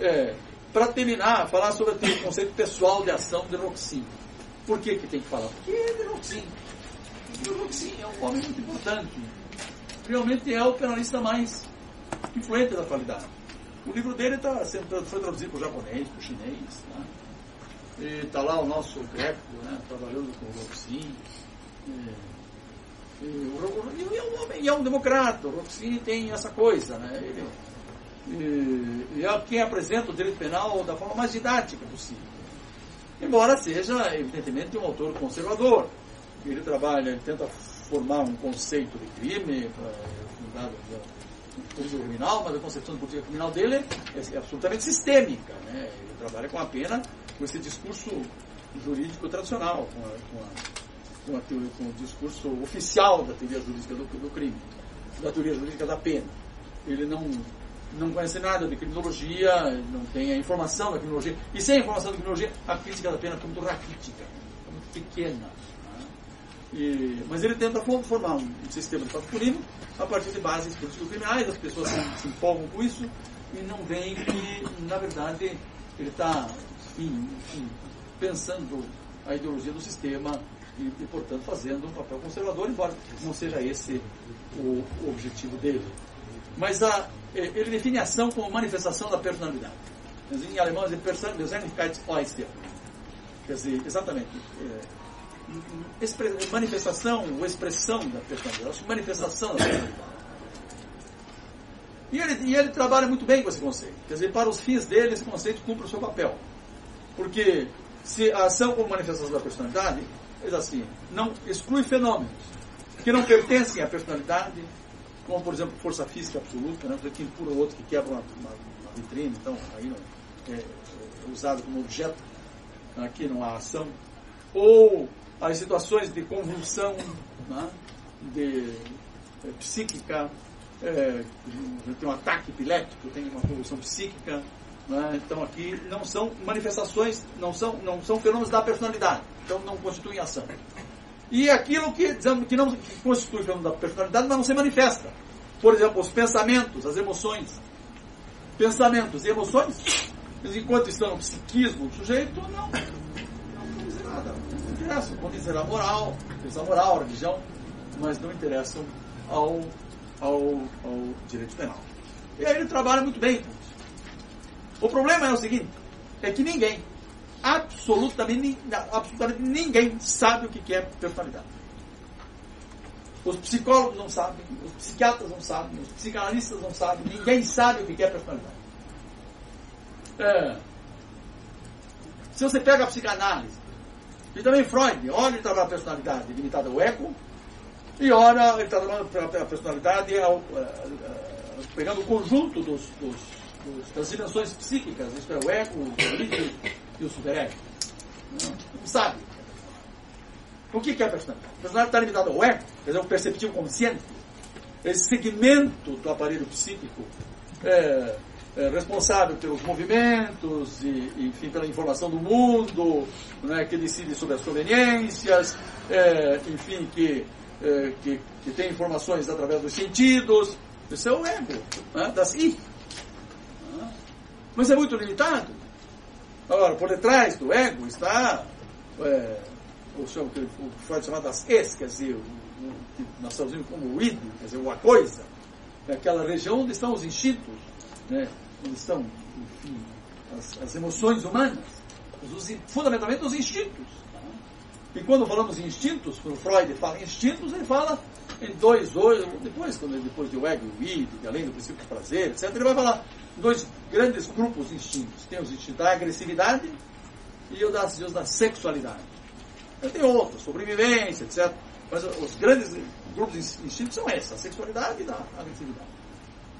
É, Para terminar, falar sobre o conceito pessoal de ação de Roxin. Por que, que tem que falar? Porque é de Roxin. O Roxin é um homem muito importante. Realmente é o penalista mais influente da atualidade. O livro dele tá sendo, foi traduzido para o japonês, para o chinês. Né? Está lá o nosso Greco, né, trabalhando com o Roxin. E, e, e, é um é um democrata. O Roxin tem essa coisa. Né? Ele, e, e é quem apresenta o direito penal da forma mais didática possível. Embora seja, evidentemente, um autor conservador. Ele trabalha, ele tenta formar um conceito de crime, fundado no política criminal, mas a concepção de política criminal dele é, é absolutamente sistêmica. Né? Ele trabalha com a pena, com esse discurso jurídico tradicional, com, a, com, a, com, a teoria, com, o discurso oficial da teoria jurídica do, do crime, da teoria jurídica da pena. Ele não não conhece nada de criminologia, não tem a informação da criminologia. E sem a informação da criminologia, a crítica da pena é muito raquítica, é muito pequena. Né? E, mas ele tenta formar um, sistema de patrimônio a partir de bases político-criminais, as pessoas se, se, empolgam com isso e não veem que, na verdade, ele está pensando a ideologia do sistema e, e, portanto, fazendo um papel conservador, embora não seja esse o, o objetivo dele. Mas a, ele define ação como manifestação da personalidade. Em alemão, ele Persönlichkeitsäußerung. Quer dizer, exatamente. É, manifestação ou expressão da personalidade. Manifestação da personalidade. E ele, e ele trabalha muito bem com esse conceito. Quer dizer, para os fins dele, esse conceito cumpre o seu papel. Porque se a ação como manifestação da personalidade, é assim, não exclui fenômenos que não pertencem à personalidade, como por exemplo força física absoluta, né? que empurra o outro que quebra uma, uma, uma vitrine, então aí não, é, é, usado como objeto, aqui não há ação, ou as situações de convulsão né? de, é, psíquica, é, tem um ataque epilético, tem uma convulsão psíquica, né? então aqui não são manifestações, não são, não são fenômenos da personalidade, então não constituem ação. E aquilo que, que não que constitui da personalidade, mas não se manifesta. Por exemplo, os pensamentos, as emoções. Pensamentos e emoções, enquanto estão no psiquismo do sujeito, não, não dizem nada. Não interessam. Podem dizer a moral, a moral, a religião, mas não interessam ao, ao, ao direito penal. E aí ele trabalha muito bem. O problema é o seguinte, é que ninguém, absolutamente, absolutamente ninguém sabe o que é personalidade. Os psicólogos não sabem, os psiquiatras não sabem, os psicanalistas não sabem, ninguém sabe o que é personalidade. É, se você pega a psicanálise, e também Freud, ora ele trabalha a personalidade limitada ao ego, e ora ele está trabalhando a personalidade ao, pegando o conjunto dos, dos, dos, das dimensões psíquicas, isto é, o ego, o e o superego. Não sabe. O que é a personalidade? A personalidade está limitada ao ego, quer dizer, o perceptivo consciente, esse segmento do aparelho psíquico é, é, responsável pelos movimentos e, enfim, pela informação do mundo, né, que decide sobre as conveniências, é, enfim, que, é, que, que, tem informações através dos sentidos. Isso é o ego, né, das I. Mas é muito limitado. Agora, por detrás do ego está é, o, chamo, o Freud chama das es, quer dizer, o, o, nós traduzimos como o id, quer dizer, uma coisa. É aquela região onde estão os instintos, né? onde estão, enfim, as, as emoções humanas, os, fundamentalmente os instintos. E quando falamos em instintos, quando Freud fala em instintos, ele fala em dois, depois, quando depois do ego, o id, além do princípio do prazer, etc., ele vai falar dois grandes grupos de instintos. Tem os instintos da agressividade e os da, da sexualidade. Tem outros, sobrevivência, etc. Mas os grandes grupos de instintos são esses, a sexualidade e a agressividade.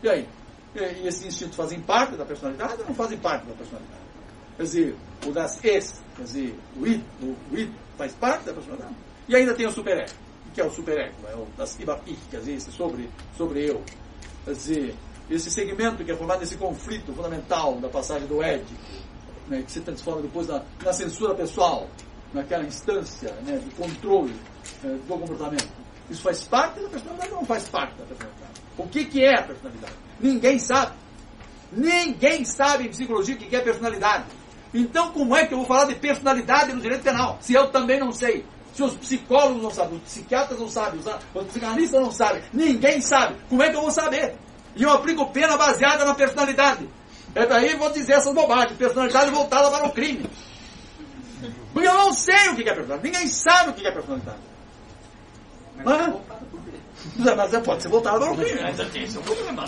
E aí? E esses instintos fazem parte da personalidade ou não fazem parte da personalidade? Quer dizer, o das es, quer dizer, o id, o, id faz parte da personalidade. E ainda tem o superego, que é o superego, é o das ibapi, quer dizer, esse sobre, sobre eu. Quer dizer, esse segmento que é formado nesse conflito fundamental da passagem do ético, né, que se transforma depois na, na censura pessoal, naquela instância né, de controle é, do comportamento. Isso faz parte da personalidade ou não faz parte da personalidade? O que, que é a personalidade? Ninguém sabe. Ninguém sabe em psicologia o que é personalidade. Então, como é que eu vou falar de personalidade no direito penal? Se eu também não sei. Se os psicólogos não sabem, os psiquiatras não sabem, os psicanalistas não sabem, ninguém sabe. Como é que eu vou saber? E eu aplico pena baseada na personalidade. É daí vou dizer essas bobagens. Personalidade voltada para o crime. Porque eu não sei o que é personalidade. Ninguém sabe o que é personalidade. Mas, mas pode ser voltada para o crime. Mas é problema.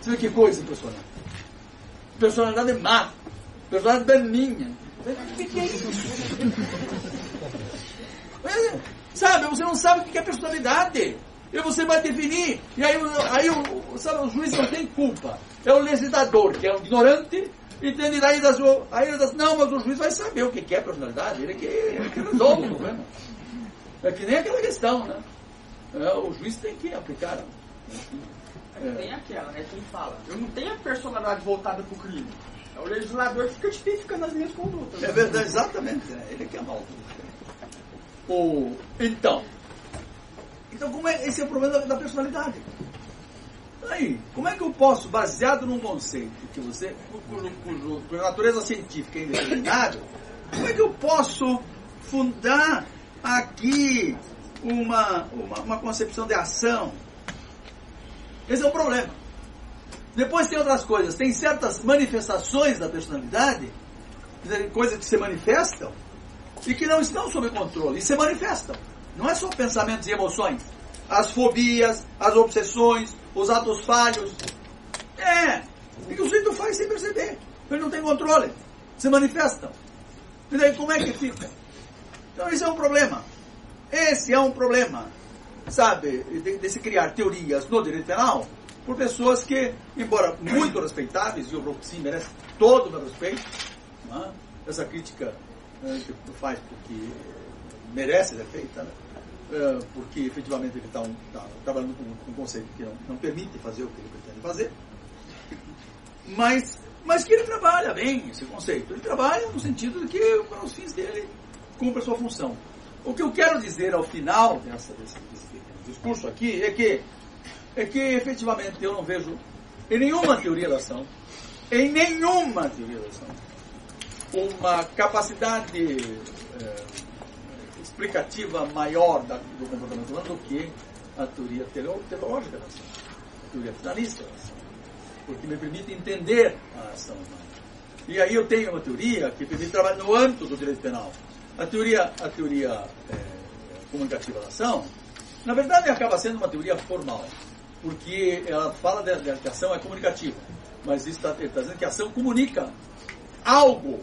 Você vê que coisa impressionante. Personalidade é má. Personalidade é minha. O que é isso? sabe, você não sabe o que é personalidade. E você vai definir. E aí, aí o, sabe, o juiz não tem culpa. É o legislador, que é um ignorante, entende? Daí das, aí das, não, mas o juiz vai saber o que é personalidade. Ele que, ele que resolve o problema. É que nem aquela questão, né? É, o juiz tem que aplicar. Né? É. Tem aquela, né? Quem fala, eu não tenho a personalidade voltada para o crime. É o legislador que fica tipificando as minhas condutas. É verdade, exatamente. Né? Ele que é mal. O, então, então como é, esse é o problema da, da personalidade. Aí, como é que eu posso, baseado num conceito que você, cujo, cuja natureza científica é indeterminada, como é que eu posso fundar aqui uma, uma, uma concepção de ação? Esse é o problema. Depois tem outras coisas. Tem certas manifestações da personalidade, coisas que se manifestam, e que não estão sob controle, e se manifestam. Não é só pensamentos e emoções. As fobias, as obsessões, os atos falhos. É. E o sujeito faz sem perceber. Ele não tem controle. Se manifestam. E daí como é que fica? Então esse é um problema. Esse é um problema. Sabe, de, de se criar teorias no direito penal por pessoas que, embora muito respeitáveis, e o Roxy merece todo o meu respeito, é? essa crítica né, que faz porque merece ser feita, né? É, porque efetivamente ele está um, tá trabalhando com um conceito que não, não permite fazer o que ele pretende fazer, mas, mas que ele trabalha bem esse conceito. Ele trabalha no sentido de que os fins dele cumpre a sua função. O que eu quero dizer ao final dessa, desse, desse discurso aqui é que, é que efetivamente eu não vejo em nenhuma teoria da ação, em nenhuma teoria da ação, uma capacidade é, explicativa maior da, do comportamento humano do que a teoria teleológica da ação, a teoria finalista da ação, porque me permite entender a ação humana. E aí eu tenho uma teoria que permite trabalhar no âmbito do direito penal. A teoria, a teoria é, comunicativa da ação, na verdade acaba sendo uma teoria formal, porque ela fala de, de que a ação é comunicativa, mas isso está tá dizendo que a ação comunica algo,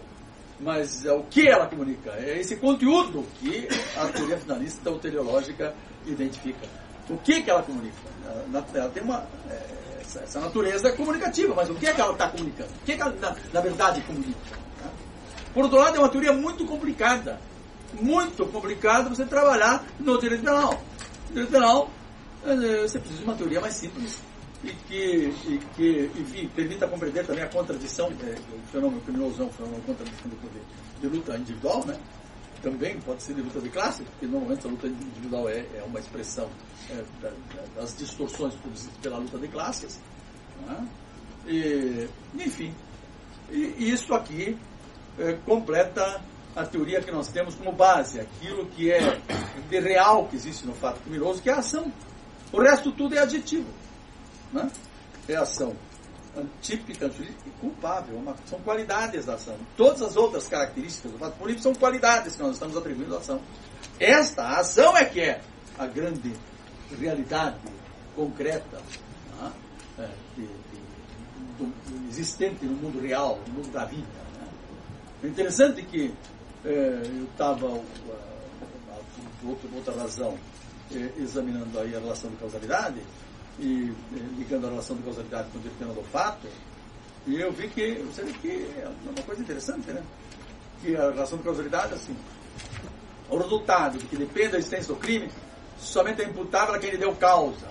mas é o que ela comunica. É esse conteúdo que a teoria finalista ou teleológica identifica. O que, que ela comunica? Ela, tem uma, é, essa, natureza comunicativa, mas o que é que ela está comunicando? O que, é que ela, na, na verdade, comunica? Por outro lado, é uma teoria muito complicada. Muito complicada você trabalhar no direito penal. No direito penal, você precisa de uma teoria mais simples e que, e que enfim, permita compreender também a contradição, é, o fenômeno criminoso é um fenômeno contradição de, de luta individual, né? também pode ser de luta de classe, porque normalmente a luta individual é, é uma expressão é, da, da, das distorções produzidas pela luta de classes. Né? E, enfim, e isso aqui é, completa a teoria que nós temos como base, aquilo que é de real que existe no fato criminoso, que é a ação. O resto tudo é adjetivo. Né? É ação típica e culpável. Uma, são qualidades da ação. Todas as outras características do fato público são qualidades que nós estamos atribuindo à ação. Esta ação é que é a grande realidade concreta né? é, de, de, do, existente no mundo real, no mundo da vida. Né? É interessante que é, eu estava, por outra razão, é, examinando aí a relação de causalidade, e ligando a relação de causalidade com o determinado fato, e eu vi que, você vê que é uma coisa interessante, né? Que a relação de causalidade, assim, o resultado de que depende da existência do crime somente é imputável a quem lhe deu causa.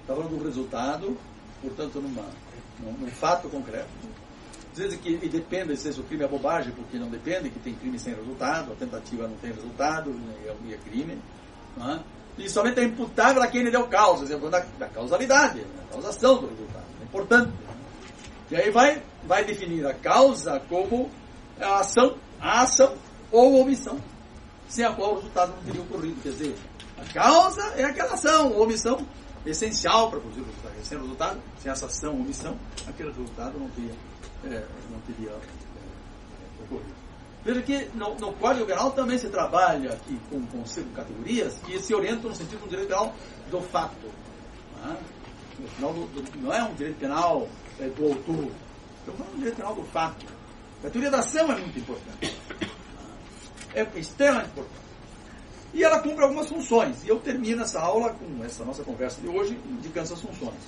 Está falando do resultado, portanto, numa, num, num fato concreto. Dizer que e depende existência do crime é bobagem, porque não depende, que tem crime sem resultado, a tentativa não tem resultado, e é crime. Não é? E somente é imputável a quem lhe deu causa, exemplo da, da causalidade, da causação do resultado. É importante. E aí vai, vai definir a causa como a ação, a ação ou omissão, sem a qual o resultado não teria ocorrido. Quer dizer, a causa é aquela ação ou omissão essencial para produzir o resultado. Sem resultado, sem essa ação omissão, aquele resultado não teria, é, não teria é, ocorrido. Veja que no, no Código Penal também se trabalha aqui com, com cinco categorias que se orientam no sentido do direito penal do fato. Não é, do, não é um direito penal é, do autor, é um direito penal do fato. A teoria da ação é muito importante. É extremamente importante. E ela cumpre algumas funções. E eu termino essa aula com essa nossa conversa de hoje indicando essas funções.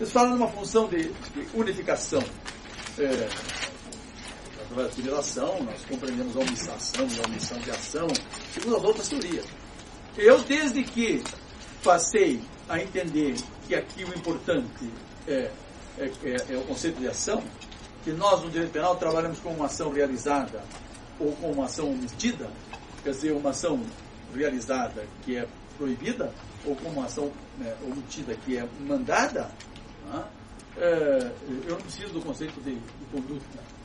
Eles falam de uma função de, de unificação é, federação, nós compreendemos a omissão e a omissão de ação, segundo as outras teorias. Eu, desde que passei a entender que aqui o importante é, é, é, é o conceito de ação, que nós no direito penal trabalhamos com uma ação realizada ou com uma ação omitida, quer dizer, uma ação realizada que é proibida, ou com uma ação né, omitida que é mandada, né, é, eu não preciso do conceito de, de conduta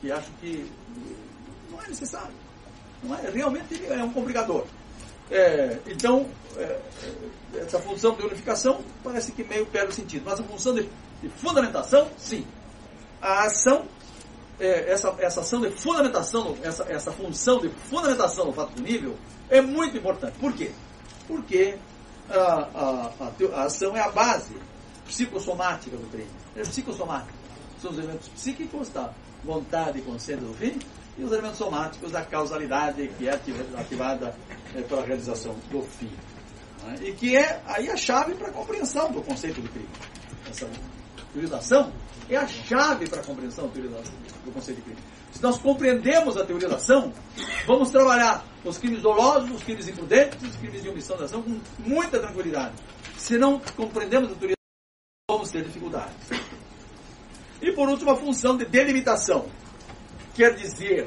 que acho que não é necessário. Não é, realmente é um complicador. É, então, é, é, essa função de unificação parece que meio perde o sentido. Mas a função de, de fundamentação, sim. A ação, é, essa, essa ação de fundamentação, essa, essa função de fundamentação do fato punível é muito importante. Por quê? Porque a, a, a, a ação é a base psicossomática do crime. É psicossomática. São os elementos psíquicos, tá? Vontade e consciência do fim, e os elementos somáticos da causalidade que é ativada é, pela realização do fim. Né? E que é aí a chave para a compreensão do conceito do crime. Essa teorização é a chave para a compreensão do conceito de crime. Se nós compreendemos a teoria da ação, vamos trabalhar os crimes dolosos, os crimes imprudentes, os crimes de omissão da ação com muita tranquilidade. Se não compreendemos a teoria da ação, vamos ter dificuldades. E por último, a função de delimitação. Quer dizer,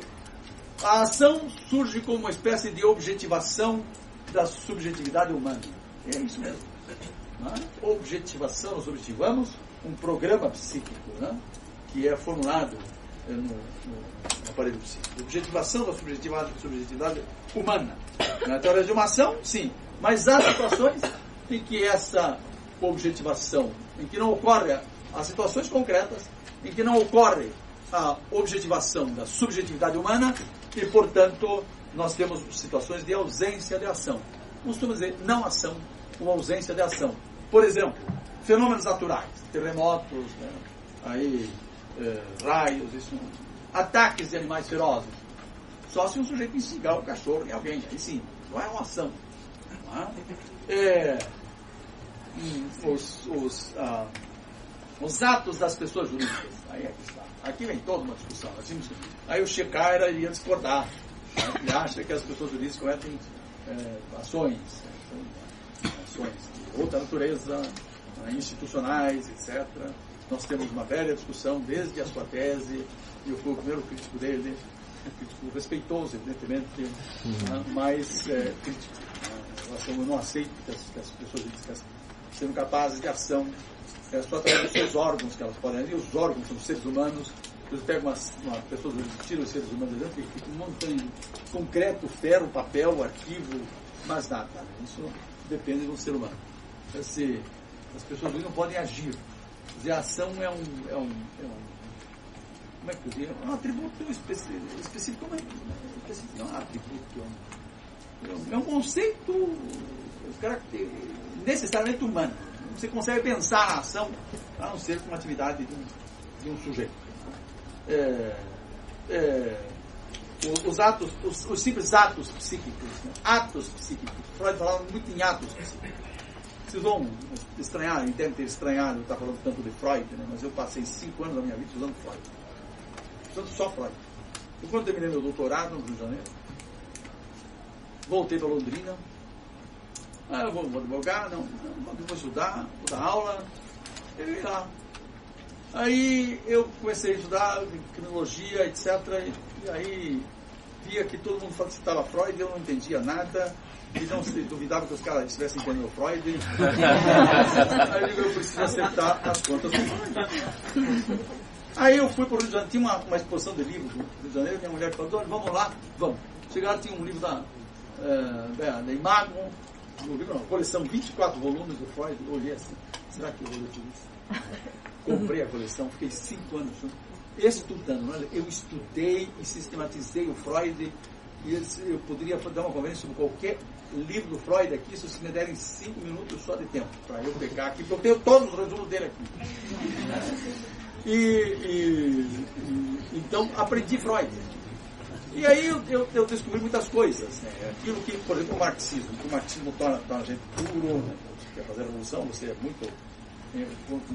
a ação surge como uma espécie de objetivação da subjetividade humana. É isso mesmo. É? Objetivação, nós objetivamos um programa psíquico né? que é formulado eh, no, no aparelho psíquico. Objetivação da subjetividade, subjetividade humana. Na teoria de uma ação, sim. Mas há situações em que essa objetivação, em que não ocorre as situações concretas em que não ocorre a objetivação da subjetividade humana e, portanto, nós temos situações de ausência de ação. Costumamos dizer não ação ou ausência de ação. Por exemplo, fenômenos naturais, terremotos, né? aí, eh, raios, isso, ataques de animais ferozes. Só se um sujeito instigar o cachorro em alguém. Aí sim, não é uma ação. É? É, os, os, ah, os atos das pessoas jurídicas. Aí é que está. Aqui vem toda uma discussão. Aí o Shekhara iria discordar. Né? Ele acha que as pessoas jurídicas cometem é, ações, ações de outra natureza, né, institucionais, etc. Nós temos uma velha discussão desde a sua tese, e eu fui o primeiro crítico dele, um crítico respeitoso, evidentemente, uhum. né, mas é, crítico. Né, eu não aceito que as, que as pessoas jurídicas sejam capazes de ação é só através dos seus órgãos que elas podem agir. Os órgãos são seres humanos. Eles pegam uma, uma pessoa, tiram os seres humanos dentro e fica um montão concreto, ferro, papel, arquivo, mas nada. Isso depende do ser humano. Esse, as pessoas não podem agir. Quer dizer, a ação é um, é um, é um como é que eu digo? É um atributo específico, não é, não é um atributo, é um, é um conceito necessariamente humano você consegue pensar na ação a não ser com atividade de um, de um sujeito. É, é, os, os, atos, os, os, simples atos psíquicos, né? atos psíquicos. Freud falava muito em atos psíquicos. Vocês vão estranhar, devem ter estranhado estar falando tanto de Freud, né? mas eu passei cinco anos da minha vida usando Freud. Usando só Freud. Quando terminei meu doutorado no Rio de Janeiro, voltei para Londrina, ah, eu vou, vou advogar, não, não, vou estudar, vou dar aula. Eu ia lá. Aí eu comecei a estudar criminologia, etc. E, e aí via que todo mundo citava Freud, eu não entendia nada. E não se duvidava que os caras estivessem entendendo Freud. aí eu digo, eu preciso acertar as contas do Freud. Aí eu fui para o Rio de Janeiro, tinha uma, uma exposição de livros no Rio de Janeiro, minha mulher falou, vamos lá, vamos. Chegaram, tinha um livro da, uh, da, Imago, não, coleção 24 volumes do Freud, eu olhei assim, será que eu vou ler tudo isso? Comprei a coleção, fiquei cinco anos estudando. Olha, eu estudei e sistematizei o Freud e eu poderia dar uma conversa sobre qualquer livro do Freud aqui, se vocês me derem cinco minutos só de tempo, para eu pegar aqui, porque eu tenho todos os resumos dele aqui. E, e, e, então aprendi Freud. E aí eu, eu, eu, descobri muitas coisas. Né? Aquilo que, por exemplo, o marxismo, que o marxismo torna, torna a gente duro, né? você quer fazer revolução, você é muito. Eh,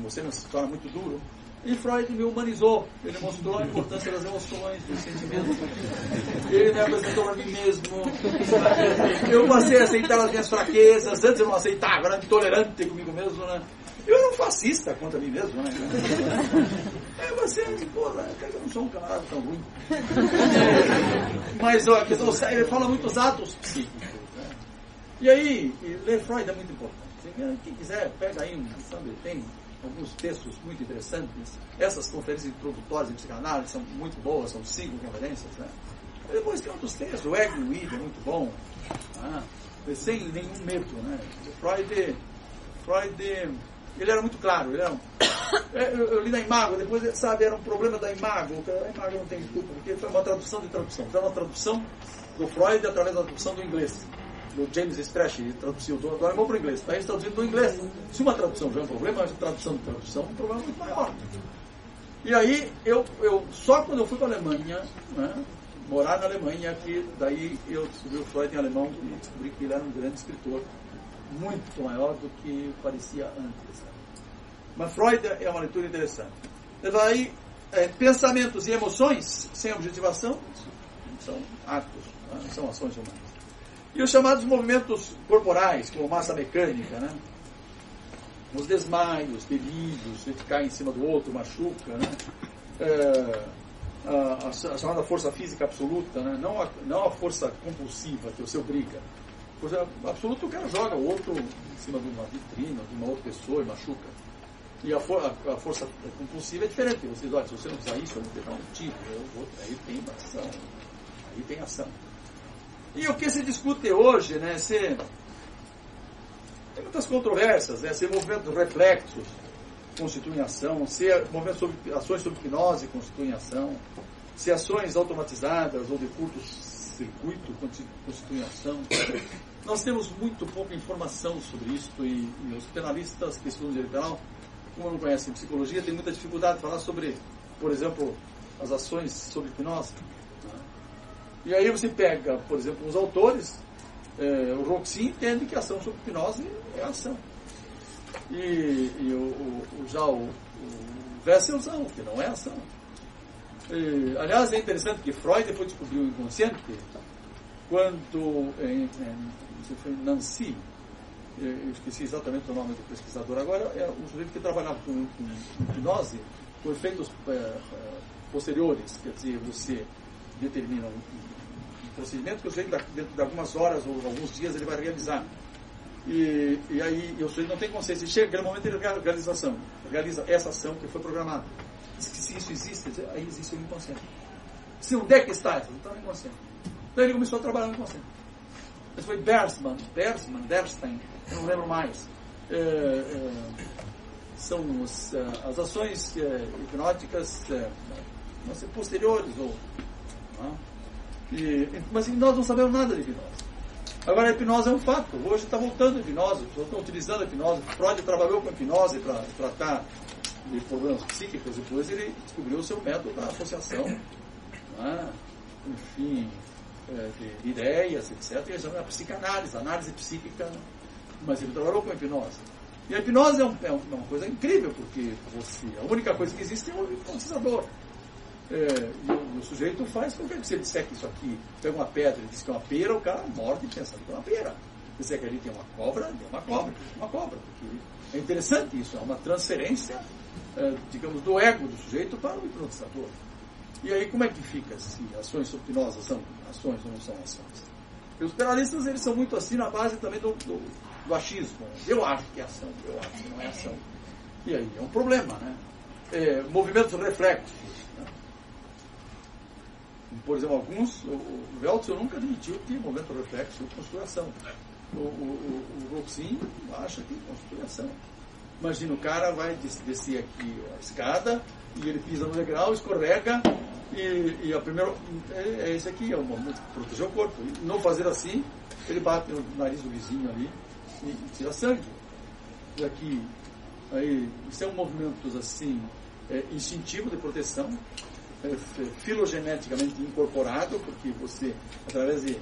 você não se torna muito duro. E Freud me humanizou. Ele mostrou a importância das emoções, dos sentimentos. Ele me apresentou a mim mesmo. Eu passei a aceitar as minhas fraquezas. Antes eu não aceitava, era intolerante comigo mesmo, né? Eu era um fascista contra mim mesmo, né? É você, pô, eu não sou um camarada tão ruim. Mas ó, ele fala muitos atos psíquicos. Né? E aí, ler Freud é muito importante. Quem quiser, pega aí, sabe, tem alguns textos muito interessantes. Essas conferências introdutórias em psicanálise são muito boas, são cinco conferências. Né? Depois tem outros textos, o e o Id é muito bom, ah, sem nenhum medo. Né? Freud, Freud ele era muito claro. Ele era um... É, eu, eu, li na Imago, depois, sabe, era um problema da Imago. A Imago não tem culpa, porque foi uma tradução de tradução. Foi uma tradução do Freud através da tradução do inglês. Do James Strash, ele traduziu do, alemão para o inglês. Daí eles traduziram do inglês. Se uma tradução já é um problema, a tradução de tradução é um problema muito maior. E aí, eu, eu, só quando eu fui para a Alemanha, né, morar na Alemanha, que daí eu descobri o Freud em alemão e descobri que ele era um grande escritor muito maior do que parecia antes. Mas Freud é uma leitura interessante. Daí, é, pensamentos e emoções sem objetivação são atos, né? são ações humanas. E os chamados movimentos corporais, como massa mecânica, né? os desmaios, delírios, de ficar em cima do outro, machuca, né? É, a, a, chamada força física absoluta, né? não, a, não a força compulsiva que você obriga, Coisa absoluta, o cara joga o outro em cima de uma vitrina, de uma outra pessoa e machuca. E a, for, a, a força compulsiva é diferente. Vocês olham, se você não usar isso, eu vou dar um tiro, vou, aí tem ação. Aí tem ação. E o que se discute hoje, né? Se, tem muitas controvérsias, né? Se movimentos reflexos constituem ação, se movimentos sobre, ações sobre hipnose constituem ação, se ações automatizadas ou de curto circuito constituem ação. Nós temos muito pouca informação sobre isso e, e os penalistas que estudam direito penal, como não conhecem psicologia, têm muita dificuldade de falar sobre por exemplo, as ações sobre hipnose. Né? E aí você pega, por exemplo, os autores, é, o Roxy entende que a ação sobre hipnose é ação. E, e o, o, já o, o Wesselzão, que não é ação. E, aliás, é interessante que Freud depois descobriu o inconsciente quando em, em, foi Nancy, eu esqueci exatamente o nome do pesquisador agora, é um sujeito que trabalhava com, com hipnose, com efeitos é, posteriores, quer dizer, você determina um, procedimento que o sujeito dentro de algumas horas ou alguns dias ele vai realizar. E, e aí o sujeito não tem consciência. Chega aquele momento ele realiza ação, realiza essa ação que foi programada. Se isso existe, aí existe o inconsciente. Se onde é que está? No inconsciente. Então ele começou a trabalhar no inconsciente. Esse foi Bersman, Bersman, Bernstein, eu não lembro mais. É, é, são os, é, as ações é, hipnóticas é, não sei, posteriores. Ou, não? E, mas nós não sabemos nada de hipnose. Agora, a hipnose é um fato. Hoje está voltando a hipnose, as pessoas estão utilizando a hipnose. Freud trabalhou com a hipnose para tratar de problemas psíquicos, depois ele descobriu o seu método da associação, é? enfim, é, de, de, ideias, etc. E ele psicanálise, análise psíquica, mas ele trabalhou com a hipnose. E a hipnose é, um, é, uma coisa incrível, porque você, a única coisa que existe é o hipnotizador. É, e o, o, sujeito faz qualquer que você disser que isso aqui pega uma pedra e diz que é uma pera, o cara morde pensando que é uma pera. Se disser que ali tem uma cobra, tem uma cobra, uma cobra. É interessante isso, é uma transferência, é, digamos, do ego do sujeito para o hipnotizador. E aí como é que fica se ações hipnosas são ações ou não são ações? E os penalistas eles são muito assim na base também do, do, do achismo. Eu acho que é ação, eu acho que não é ação. E aí é um problema, né? É, movimentos reflexos por exemplo, alguns, o, o Weltzer nunca admitiu que movimento reflexo é conspiração. O, o, o, Roxin acha que é conspiração. Imagina, o cara vai descer aqui a escada e ele pisa no degrau, escorrega e, e a primeira, é, é esse aqui, é movimento de proteger o corpo. E não fazer assim, ele bate no nariz do vizinho ali e, e tira sangue. E aqui, aí, são movimentos assim, é, instintivo de proteção, é, filogeneticamente incorporado, porque você, através de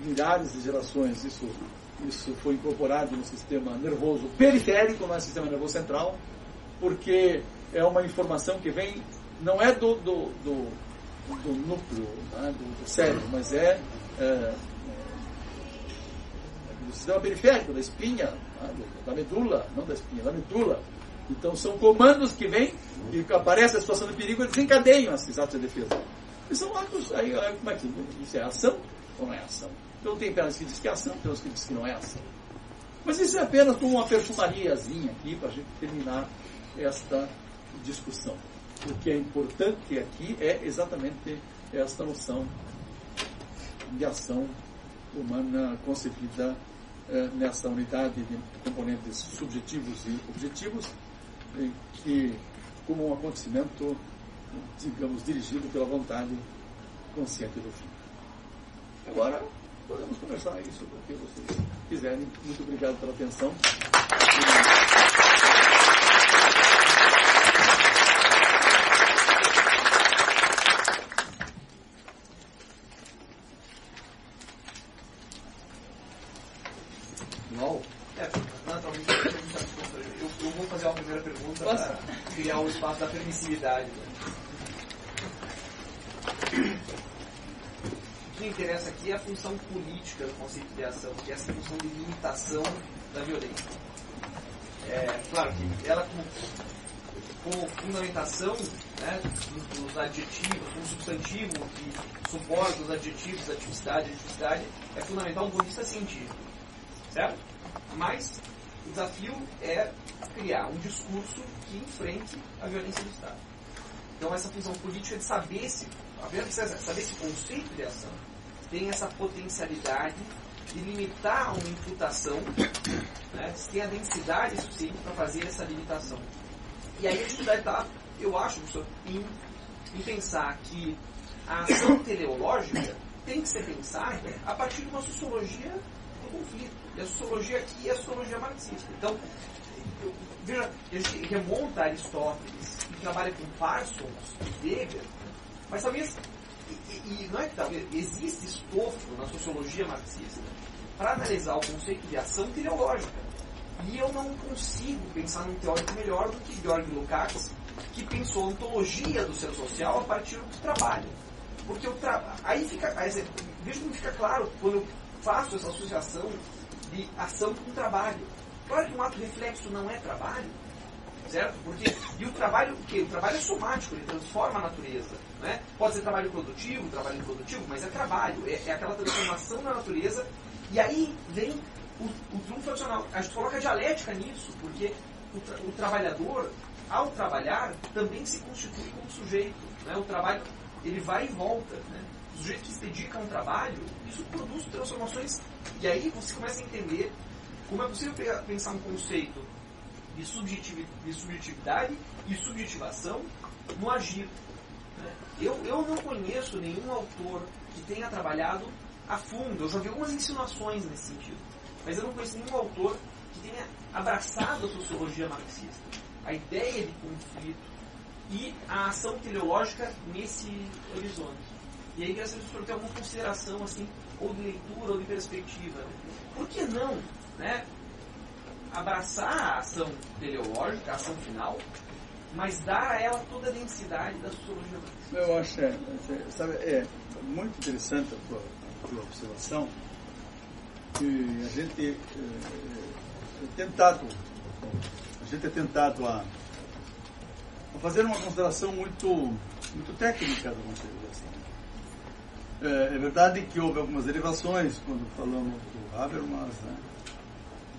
milhares de gerações, isso, isso foi incorporado no sistema nervoso periférico, não é sistema nervoso central, porque é uma informação que vem, não é do, do, do, do núcleo, né, do, do, cérebro, mas é, é, é, do sistema periférico, da espinha, né, da medula, não da espinha, da medula, então são comandos que vêm e aparece a situação de perigo, eles desencadeiam esses atos de defesa. E são atos, aí, como é que isso é ação ou não é ação? Então tem apenas que diz que é ação, outros que diz que não é ação. Mas isso é apenas uma perfumariazinha aqui para a gente terminar esta discussão. O que é importante aqui é exatamente esta noção de ação humana concebida eh, nessa unidade de componentes subjetivos e objetivos, que como um acontecimento, digamos, dirigido pela vontade consciente do fim. Agora, podemos conversar isso o que vocês quiserem. Muito obrigado pela atenção. espaço da permissividade. Né? Que interessa aqui é a função política do conceito de ação, que é essa função de limitação da violência. É, claro que ela como, como fundamentação né, dos, dos adjetivos, como substantivo que suporta os adjetivos da atividade, atividade, é fundamental do ponto de vista científico. Certo? Mas o desafio é criar um discurso que enfrente a violência do Estado. Então, essa função política de saber se, saber se conceito de ação tem essa potencialidade de limitar uma imputação, né, se tem a densidade suficiente para fazer essa limitação. E aí a dificuldade está, eu acho, em, em pensar que a ação teleológica tem que ser pensada a partir de uma sociologia do conflito. E a sociologia aqui é a sociologia marxista. Então, veja, ele remonta a Aristóteles e trabalha com Parsons, Weber, mas talvez, e, e, não é que talvez, existe estofo na sociologia marxista para analisar o conceito de ação teleológica. E eu não consigo pensar num teórico melhor do que Georg Lukács, que pensou a ontologia do ser social a partir do trabalho. Porque tra... aí fica, veja como fica claro quando eu faço essa associação de ação com trabalho. Claro que um ato reflexo não é trabalho, certo? Porque, e o trabalho, o quê? O trabalho é somático, ele transforma a natureza. Né? Pode ser trabalho produtivo, trabalho improdutivo, mas é trabalho, é, é aquela transformação da natureza. E aí vem o, o trunfo nacional. A gente coloca dialética nisso, porque o, tra o, trabalhador, ao trabalhar, também se constitui como sujeito. Né? O trabalho, ele vai e volta. Né? O sujeito que se dedica a um trabalho, isso produz transformações. E aí você começa a entender como é possível pensar um conceito de subjetividade e subjetivação no agir. Eu, eu não conheço nenhum autor que tenha trabalhado a fundo. Eu já vi algumas insinuações nesse sentido. Mas eu não conheço nenhum autor que tenha abraçado a sociologia marxista, a ideia de conflito e a ação teleológica nesse horizonte. E aí, graças a Deus, ter alguma consideração, assim, ou de leitura ou de perspectiva. Né? Por que não né, abraçar a ação teleológica, a ação final, mas dar a ela toda a densidade da sociologia marxista? Eu acho, é, é, sabe, é muito interessante a tua, a tua observação, que a gente é, é tentado, a gente é tentado a, a, fazer uma consideração muito, muito técnica da consideração. É, é, verdade que houve algumas derivações quando falamos do Habermas, né?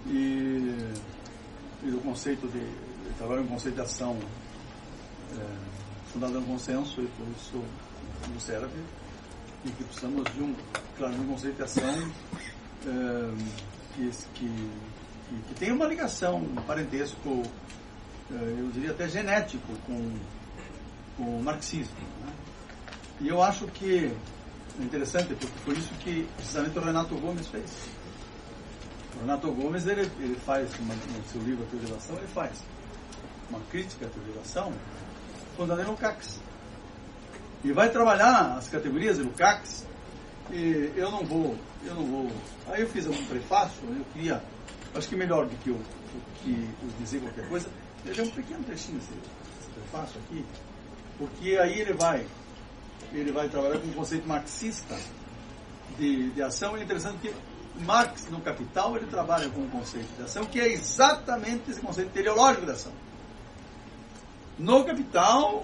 E, e do conceito de, de trabalho em conceito de ação é, fundado no consenso e por isso não serve e que precisamos de um, claro, um conceito de ação é, que, que, que, tem uma ligação, um parentesco, é, eu diria até genético com, com o marxismo. Né? E eu acho que é interessante, porque foi isso que precisamente o Renato Gomes fez. O Renato Gomes, ele, ele faz, uma, no seu livro A Teorização, ele faz uma crítica à teorização fundada em Lukács. E vai trabalhar as categorias de Lukács, e eu não vou, eu não vou. Aí eu fiz um prefácio, eu queria, acho que melhor do que eu, do que eu dizer qualquer coisa, veja um pequeno trechinho desse, desse prefácio aqui, porque aí ele vai, ele vai trabalhar com um conceito marxista de, de ação, é interessante que Marx, no Capital, ele trabalha com um conceito de ação que é exatamente esse conceito teleológico de ação. No Capital,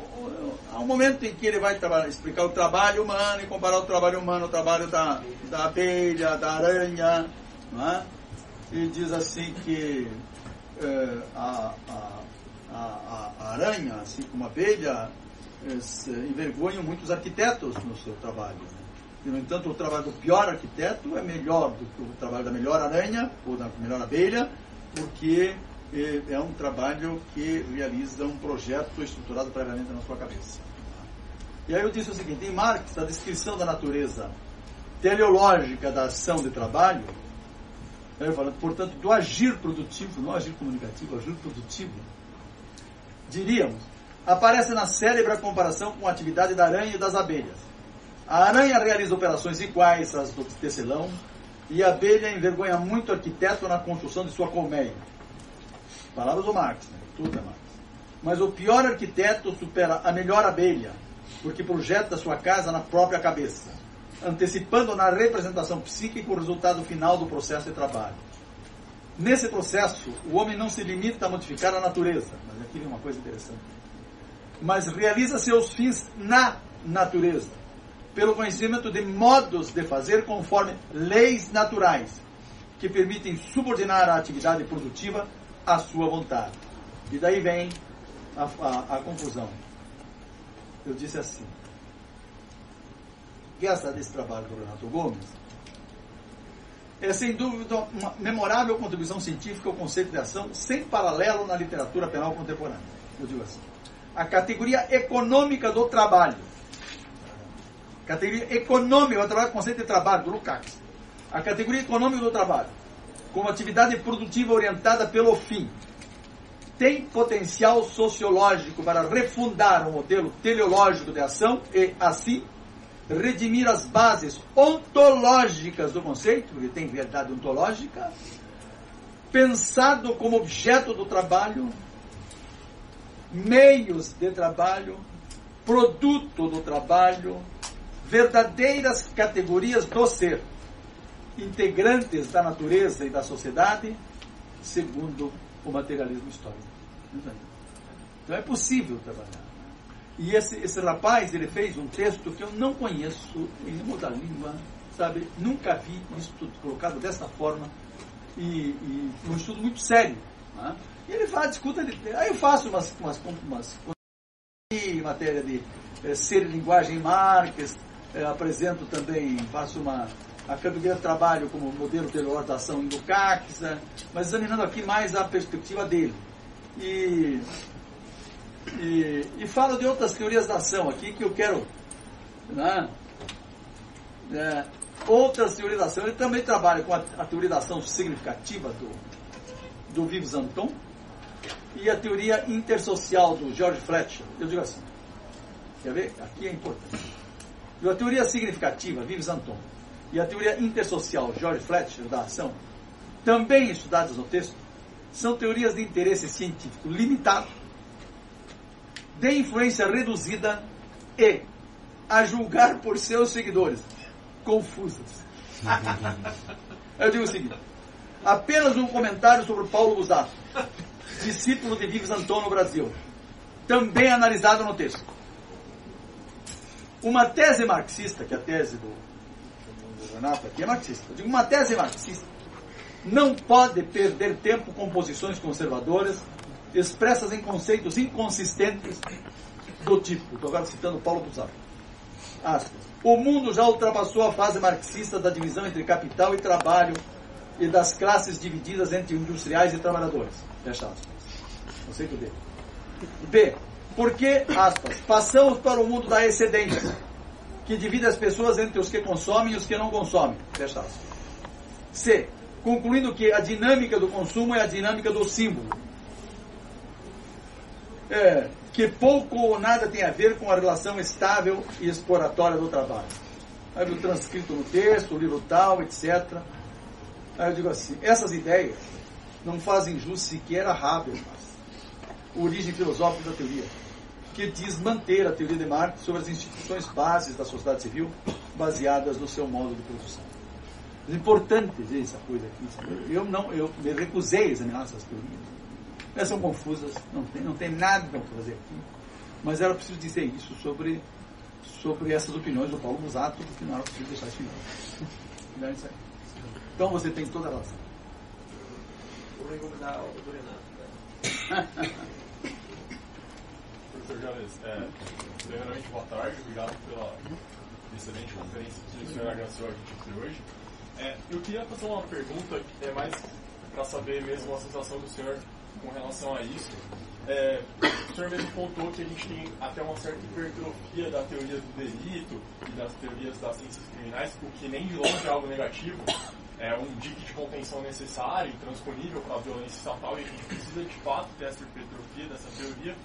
um momento em que ele vai explicar o trabalho humano e comparar o trabalho humano ao trabalho da, da abelha, da aranha, é? e diz assim que é, a, a, a, a, aranha, assim como a abelha, é, envergonham muitos arquitetos no seu trabalho. E, no entanto, o trabalho do pior arquiteto é melhor do que o trabalho da melhor aranha ou da melhor abelha, porque é, um trabalho que realiza um projeto estruturado previamente na sua cabeça. E aí eu disse o seguinte: em Marx, a descrição da natureza teleológica da ação de trabalho, eu falo, portanto, do agir produtivo, não agir comunicativo, agir produtivo, diríamos, aparece na célebre comparação com a atividade da aranha e das abelhas. A aranha realiza operações iguais às do tecelão e a abelha envergonha muito o arquiteto na construção de sua colmeia. Palavras do Marx, né? tudo é Marx. Mas o pior arquiteto supera a melhor abelha, porque projeta sua casa na própria cabeça, antecipando na representação psíquica o resultado final do processo de trabalho. Nesse processo, o homem não se limita a modificar a natureza, mas aqui vem uma coisa interessante, mas realiza seus fins na natureza pelo conhecimento de modos de fazer conforme leis naturais, que permitem subordinar a atividade produtiva à sua vontade. E daí vem a, a, a confusão. Eu disse assim, que essa desse trabalho do Renato Gomes é sem dúvida uma memorável contribuição científica ao conceito de ação sem paralelo na literatura penal contemporânea. Eu digo assim. A categoria econômica do trabalho Categoria econômica, o conceito de trabalho, do Lukács. A categoria econômica do trabalho, como atividade produtiva orientada pelo fim. tem potencial sociológico para refundar o modelo teleológico de ação e, assim, redimir as bases ontológicas do conceito, ele tem verdade ontológica, pensado como objeto do trabalho, meios de trabalho, produto do trabalho, verdadeiras categorias do ser, integrantes da natureza e da sociedade, segundo o materialismo histórico. Então é possível trabalhar. E esse, esse rapaz, ele fez um texto que eu não conheço em outra língua, sabe? Nunca vi isso colocado dessa forma. E, e um estudo muito sério. Né? E ele fala, discuta, aí eu faço umas, umas, umas matéria de é, ser linguagem Marques, é, apresento também, faço uma a categoria de trabalho como modelo de ação em Lukács, né? mas examinando aqui mais a perspectiva dele. E, e, e falo de outras teorias da ação aqui que eu quero. Né? É, outras teorias da ação, ele também trabalha com a, a teoria da ação significativa do, do Vives Anton e a teoria intersocial do George Fletcher. Eu digo assim, quer ver? Aqui é importante. E a teoria significativa, Vives Anton, e a teoria intersocial George Fletcher da ação, também estudadas no texto, são teorias de interesse científico limitado, de influência reduzida e, a julgar por seus seguidores, confusas. Eu digo o seguinte: apenas um comentário sobre Paulo Busato, discípulo de Vives Antônio no Brasil, também analisado no texto. Uma tese marxista, que é a tese do Aqui é marxista. Eu digo, uma tese marxista não pode perder tempo com posições conservadoras expressas em conceitos inconsistentes do tipo, estou agora citando Paulo Busato. Aspas. O mundo já ultrapassou a fase marxista da divisão entre capital e trabalho e das classes divididas entre industriais e trabalhadores. Fecha aspas. Conceito D. B. Porque, aspas, passamos para o mundo da excedência que divide as pessoas entre os que consomem e os que não consomem. Aspas. C. Concluindo que a dinâmica do consumo é a dinâmica do símbolo. É, que pouco ou nada tem a ver com a relação estável e exploratória do trabalho. Aí o transcrito no texto, o livro tal, etc. Aí eu digo assim, essas ideias não fazem jus sequer a Habermas, origem filosófica da teoria que diz manter a teoria de Marx sobre as instituições bases da sociedade civil baseadas no seu modo de produção. É importante dizer essa coisa aqui. Eu não, eu me recusei a examinar essas teorias. Elas são confusas, não tem, não tem nada para fazer aqui. Mas era preciso dizer isso sobre, sobre essas opiniões do Paulo Musato, porque não era preciso deixar isso final. Então você tem toda a razão. Vou recomendar o do Renato. Professor Jones, é, primeiramente, boa tarde, obrigado pela excelente conferência que o senhor agradeceu a gente hoje. É, eu queria fazer uma pergunta, que é mais para saber mesmo a sensação do senhor com relação a isso. É, o senhor mesmo contou que a gente tem até uma certa hipertrofia da teoria do delito e das teorias das ciências criminais, o que nem de longe é algo negativo. É um dique de contenção necessário, intransponível para a violência estatal, e a gente precisa de fato ter essa hipertrofia dessa teoria.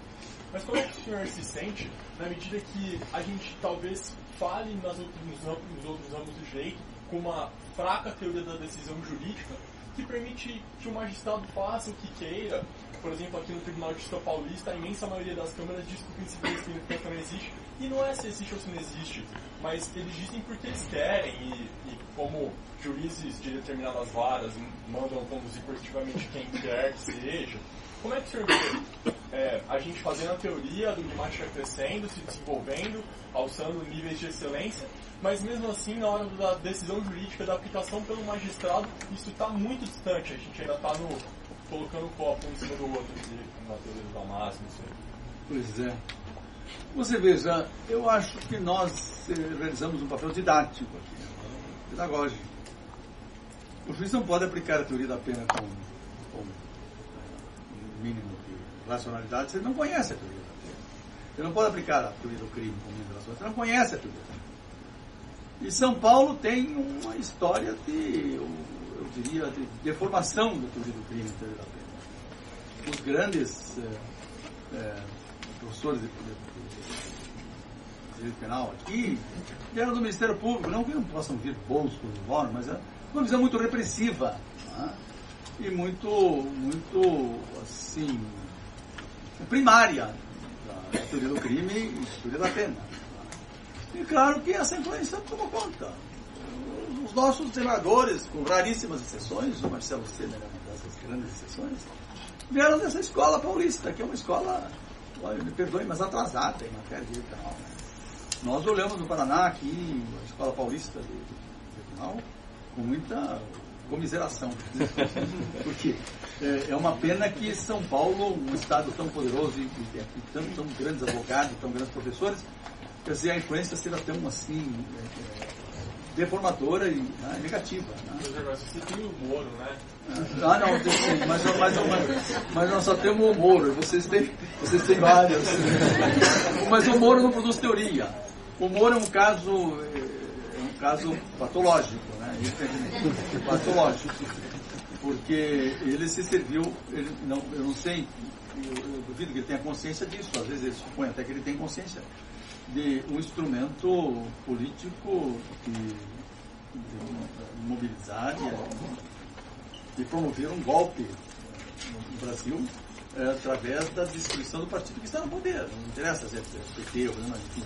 Mas como é que o senhor se sente na medida que a gente talvez fale nas outros, nos outros ramos do direito com uma fraca teoria da decisão jurídica que permite que o magistrado faça o que queira. Por exemplo, aqui no Tribunal de Justiça Paulista, a imensa maioria das câmaras diz que o princípio da significação não existe. E não é se existe ou se não existe, mas eles dizem porque eles querem e, e como juízes de determinadas varas mandam conduzir positivamente quem quer que seja. Como é que o senhor vê é, a gente fazendo a teoria do Dimática crescendo, se desenvolvendo, alçando níveis de excelência, mas mesmo assim, na hora da decisão jurídica, da aplicação pelo magistrado, isso está muito distante. A gente ainda está colocando o copo um em cima do outro, na teoria do Damasco, não sei. Pois é. Você veja, eu acho que nós eh, realizamos um papel didático aqui, pedagógico. O juiz não pode aplicar a teoria da pena com mínimo de racionalidade, você não conhece a teoria da pena. Você não pode aplicar a teoria do crime com mínimo de racionalidade, você não conhece a teoria da pena. E São Paulo tem uma história de, eu, eu diria, de deformação da teoria do crime e da teoria da pena. os grandes é, é, professores de, direito penal aqui vieram do Ministério Público, não que não possam vir bons por mas é uma visão muito repressiva né? E muito, muito assim, primária da teoria do crime e teoria da pena. E claro que essa influência toma conta. Os nossos desembargadores, com raríssimas exceções, o Marcelo Senna é uma dessas grandes exceções, vieram dessa escola paulista, que é uma escola, olha, me perdoe, mas atrasada em matéria de. Né? Nós olhamos no Paraná aqui, a escola paulista de, de com muita comiseração. Porque é, é, uma pena que São Paulo, um estado tão poderoso e, e, e tão, tão grandes advogados, tão grandes professores, quer dizer, a influência seja tão assim é, é, deformadora e né, negativa. Né? Você tem o Moro, né? Ah, não, sim, mas, mas, mas, mas, nós só temos o Moro, vocês têm, vocês têm vários. Mas o Moro não produz teoria. O Moro é um caso, é um caso patológico? Patológico. Porque ele se serviu, ele, não, eu não sei, eu, eu duvido que ele tenha consciência disso, às vezes ele supõe até que ele tem consciência de um instrumento político de, mobilizar e promover um golpe no Brasil é, através da destruição do partido que está no poder. Não interessa se é PT ou não, enfim.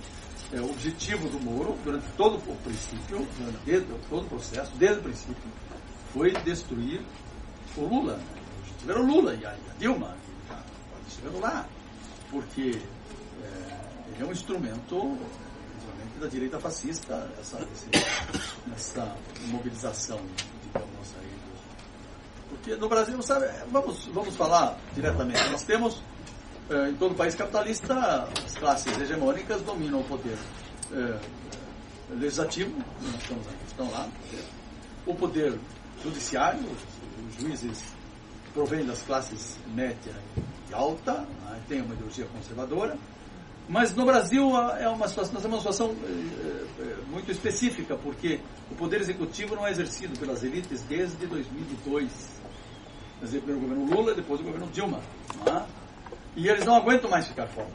É, objetivo do Moro, durante todo o princípio, durante todo o processo, desde o princípio, foi destruir o Lula. Tiveram o Lula e a, Dilma, estiveram lá. Porque é um instrumento da direita fascista, essa, essa mobilização, digamos aí. Porque no Brasil, sabe, vamos, vamos falar diretamente, nós temos em todo país capitalista, as classes hegemônicas dominam o poder eh, legislativo, estamos estão lá, o poder judiciário, os juízes provêm das classes média e alta, né, tem uma ideologia conservadora, mas no Brasil é uma situação, nós temos uma situação é, muito específica, porque o poder executivo não é exercido pelas elites desde 2002. Quer dizer, primeiro o governo Lula, depois o governo Dilma. É? E eles não aguentam mais ficar fora.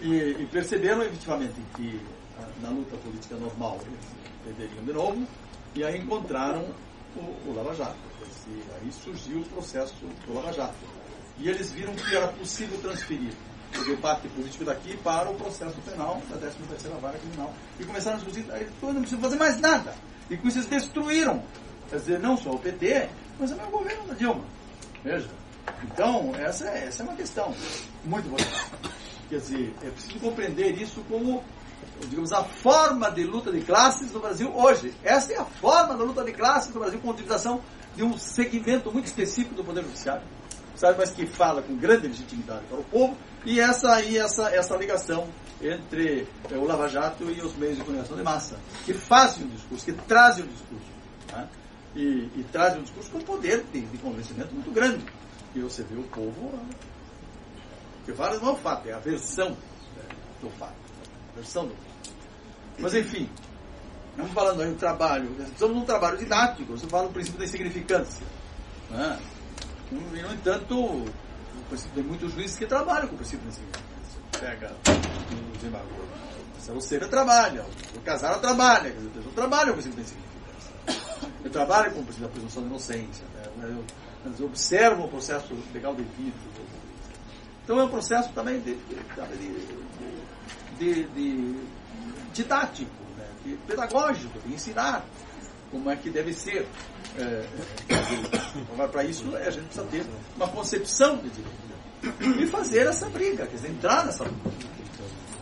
E, e, perceberam efetivamente que na luta política normal eles perderiam de novo, e aí encontraram o, o Lava Jato. Aí surgiu o processo do Lava Jato. E eles viram que era possível transferir o debate político daqui para o processo penal da 13ª vara criminal. E começaram a discutir, aí não precisa fazer mais nada. E com isso eles destruíram, quer dizer, não só o PT, mas também o governo da Dilma. Veja. Então, essa é, essa é uma questão muito importante. Quer dizer, é preciso compreender isso como, digamos, a forma de luta de classes no Brasil hoje. Essa é a forma da luta de classes no Brasil com a utilização de um segmento muito específico do Poder Judiciário, sabe, mas que fala com grande legitimidade para o povo e essa aí, essa, essa ligação entre é, o Lava Jato e os meios de comunicação de massa, que fazem o discurso, que trazem o discurso. Né? E, e trazem o discurso com poder de, de convencimento muito grande. E você vê o povo. que fala não é o fato, é a versão né, do fato. A versão do fato. Mas enfim, estamos falando aí do trabalho, precisamos de um trabalho didático, você fala do princípio da insignificância. Né? E, no entanto, tem muitos juízes que trabalham com o princípio da insignificância. Pega o desembargador. A Luceira trabalha, o Casara trabalha, pessoas trabalham com o princípio da insignificância. Eu trabalho com o princípio da presunção de inocência. Né? Eu, eu observo o processo legal devido. Então é um processo também de, de, de, de didático, né? de pedagógico, de ensinar como é que deve ser. É, é, para isso a gente precisa ter uma concepção de direito e fazer essa briga, quer dizer, entrar nessa luta.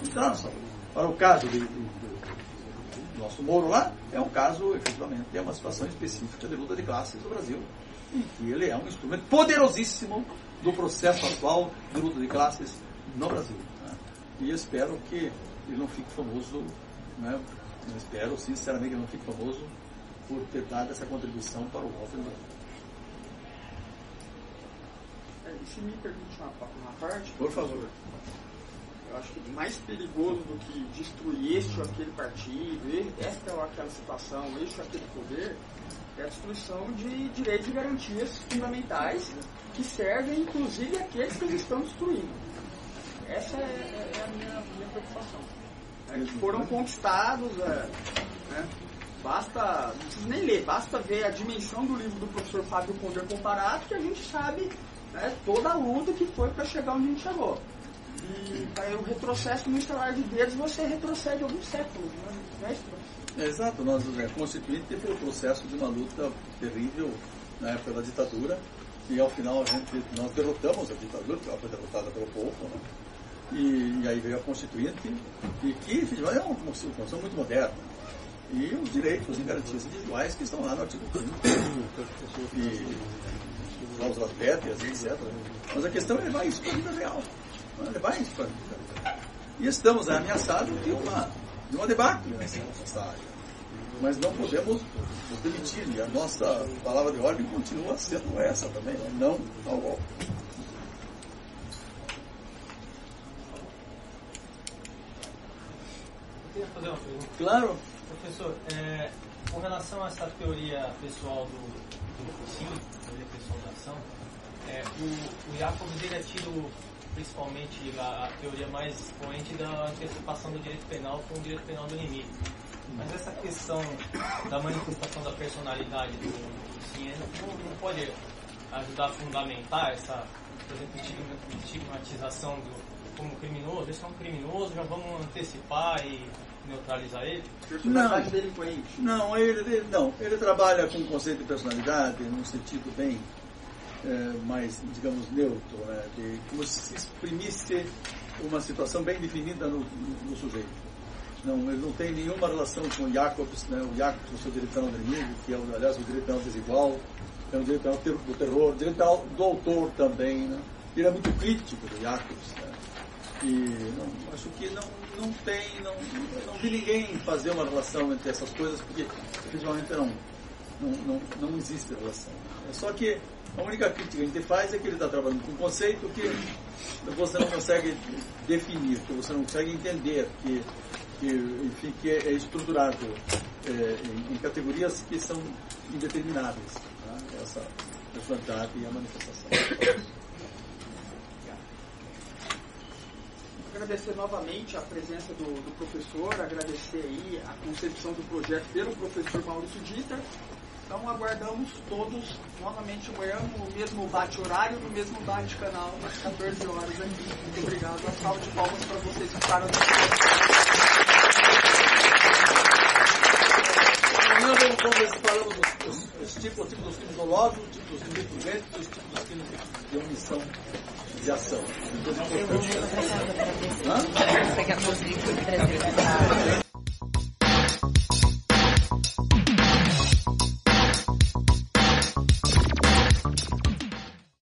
Entrar nessa luta. Para o caso de, de, do nosso Moro lá, é um caso, efetivamente, é uma situação específica de luta de classes no Brasil, em que ele é um instrumento poderosíssimo do processo atual de luta de classes no Brasil. Né? E espero que ele não fique famoso, né? Eu espero sinceramente que ele não fique famoso por ter dado essa contribuição para o golpe no é, Se me permite uma, uma parte. Por favor. eu acho que mais perigoso do que destruir este ou aquele partido, esta ou aquela situação, este ou aquele poder, é a destruição de direitos e garantias fundamentais que servem inclusive aqueles que eles estão destruindo. Essa é, é, é a minha, minha preocupação. Eles foram conquistados, é, né? basta, não precisa nem ler, basta ver a dimensão do livro do professor Fábio Poder Comparado que a gente sabe né, toda a luta que foi para chegar onde a gente chegou. E aí, o retrocesso no instalar de dedos, você retrocede alguns séculos, né? não é isso, Exato, nós, é, Constituinte foi o processo de uma luta terrível na época da ditadura, e ao final a gente, nós derrotamos a ditadura, porque ela foi derrotada pelo povo, né? e, e, aí veio a Constituinte, e que é uma Constituição muito moderna. E os direitos e garantias individuais que estão lá no artigo 5 e cláusulas pétreas, etc. Mas a questão é levar isso para a vida real. É levar isso para a vida real. E estamos ameaçados de uma de uma debacle nessa, área. Mas não podemos nos demitir, e a nossa palavra de ordem continua sendo essa também, né? não ao golpe. Eu queria fazer uma pergunta. Claro. Professor, é, com relação a essa teoria pessoal do, do sim, teoria pessoal da ação, é, o, o Jacobs ele é tido principalmente a, a, teoria mais expoente da antecipação do direito penal com o direito penal do inimigo. Mas essa questão da manifestação da personalidade do, do Siena não, não pode ajudar a fundamentar essa, por exemplo, estigmatização do, como criminoso. Esse é um criminoso, já vamos antecipar e neutralizar ele? Não, não ele, ele, não, ele trabalha com o conceito de personalidade num sentido bem é, mais, digamos, neutro, né? de como se exprimisse uma situação bem definida no, no, no, sujeito. Não, ele não tem nenhuma relação com Jacobs, né? o Jacobs, o seu direito do inimigo, que é, aliás, o direito desigual, é o direito do terror, o direito do autor também. Né? Ele é muito crítico do Jacobs. Né? E não, acho que não, não tem, não, não vi ninguém fazer uma relação entre essas coisas, porque efetivamente não, não, não, não existe relação. É só que a única crítica que a gente faz é que ele está trabalhando com um conceito que você não consegue definir, que você não consegue entender, que, que, enfim, que é estruturado é, em, em, categorias que são indetermináveis. Tá? Essa personalidade e a manifestação. agradecer novamente a presença do, do, professor, agradecer aí a concepção do projeto pelo professor Maurício Dieter então aguardamos todos novamente amanhã no mesmo bate-horário, no mesmo bate-canal, às 14 horas aqui. Muito obrigado. Uma salva de palmas para vocês que ficaram aqui. Amanhã vamos falamos os, os, os tipos, o tipo dos crimes dolosos, o tipo dos crimes violentos, os tipos dos crimes de omissão de ação. Hã?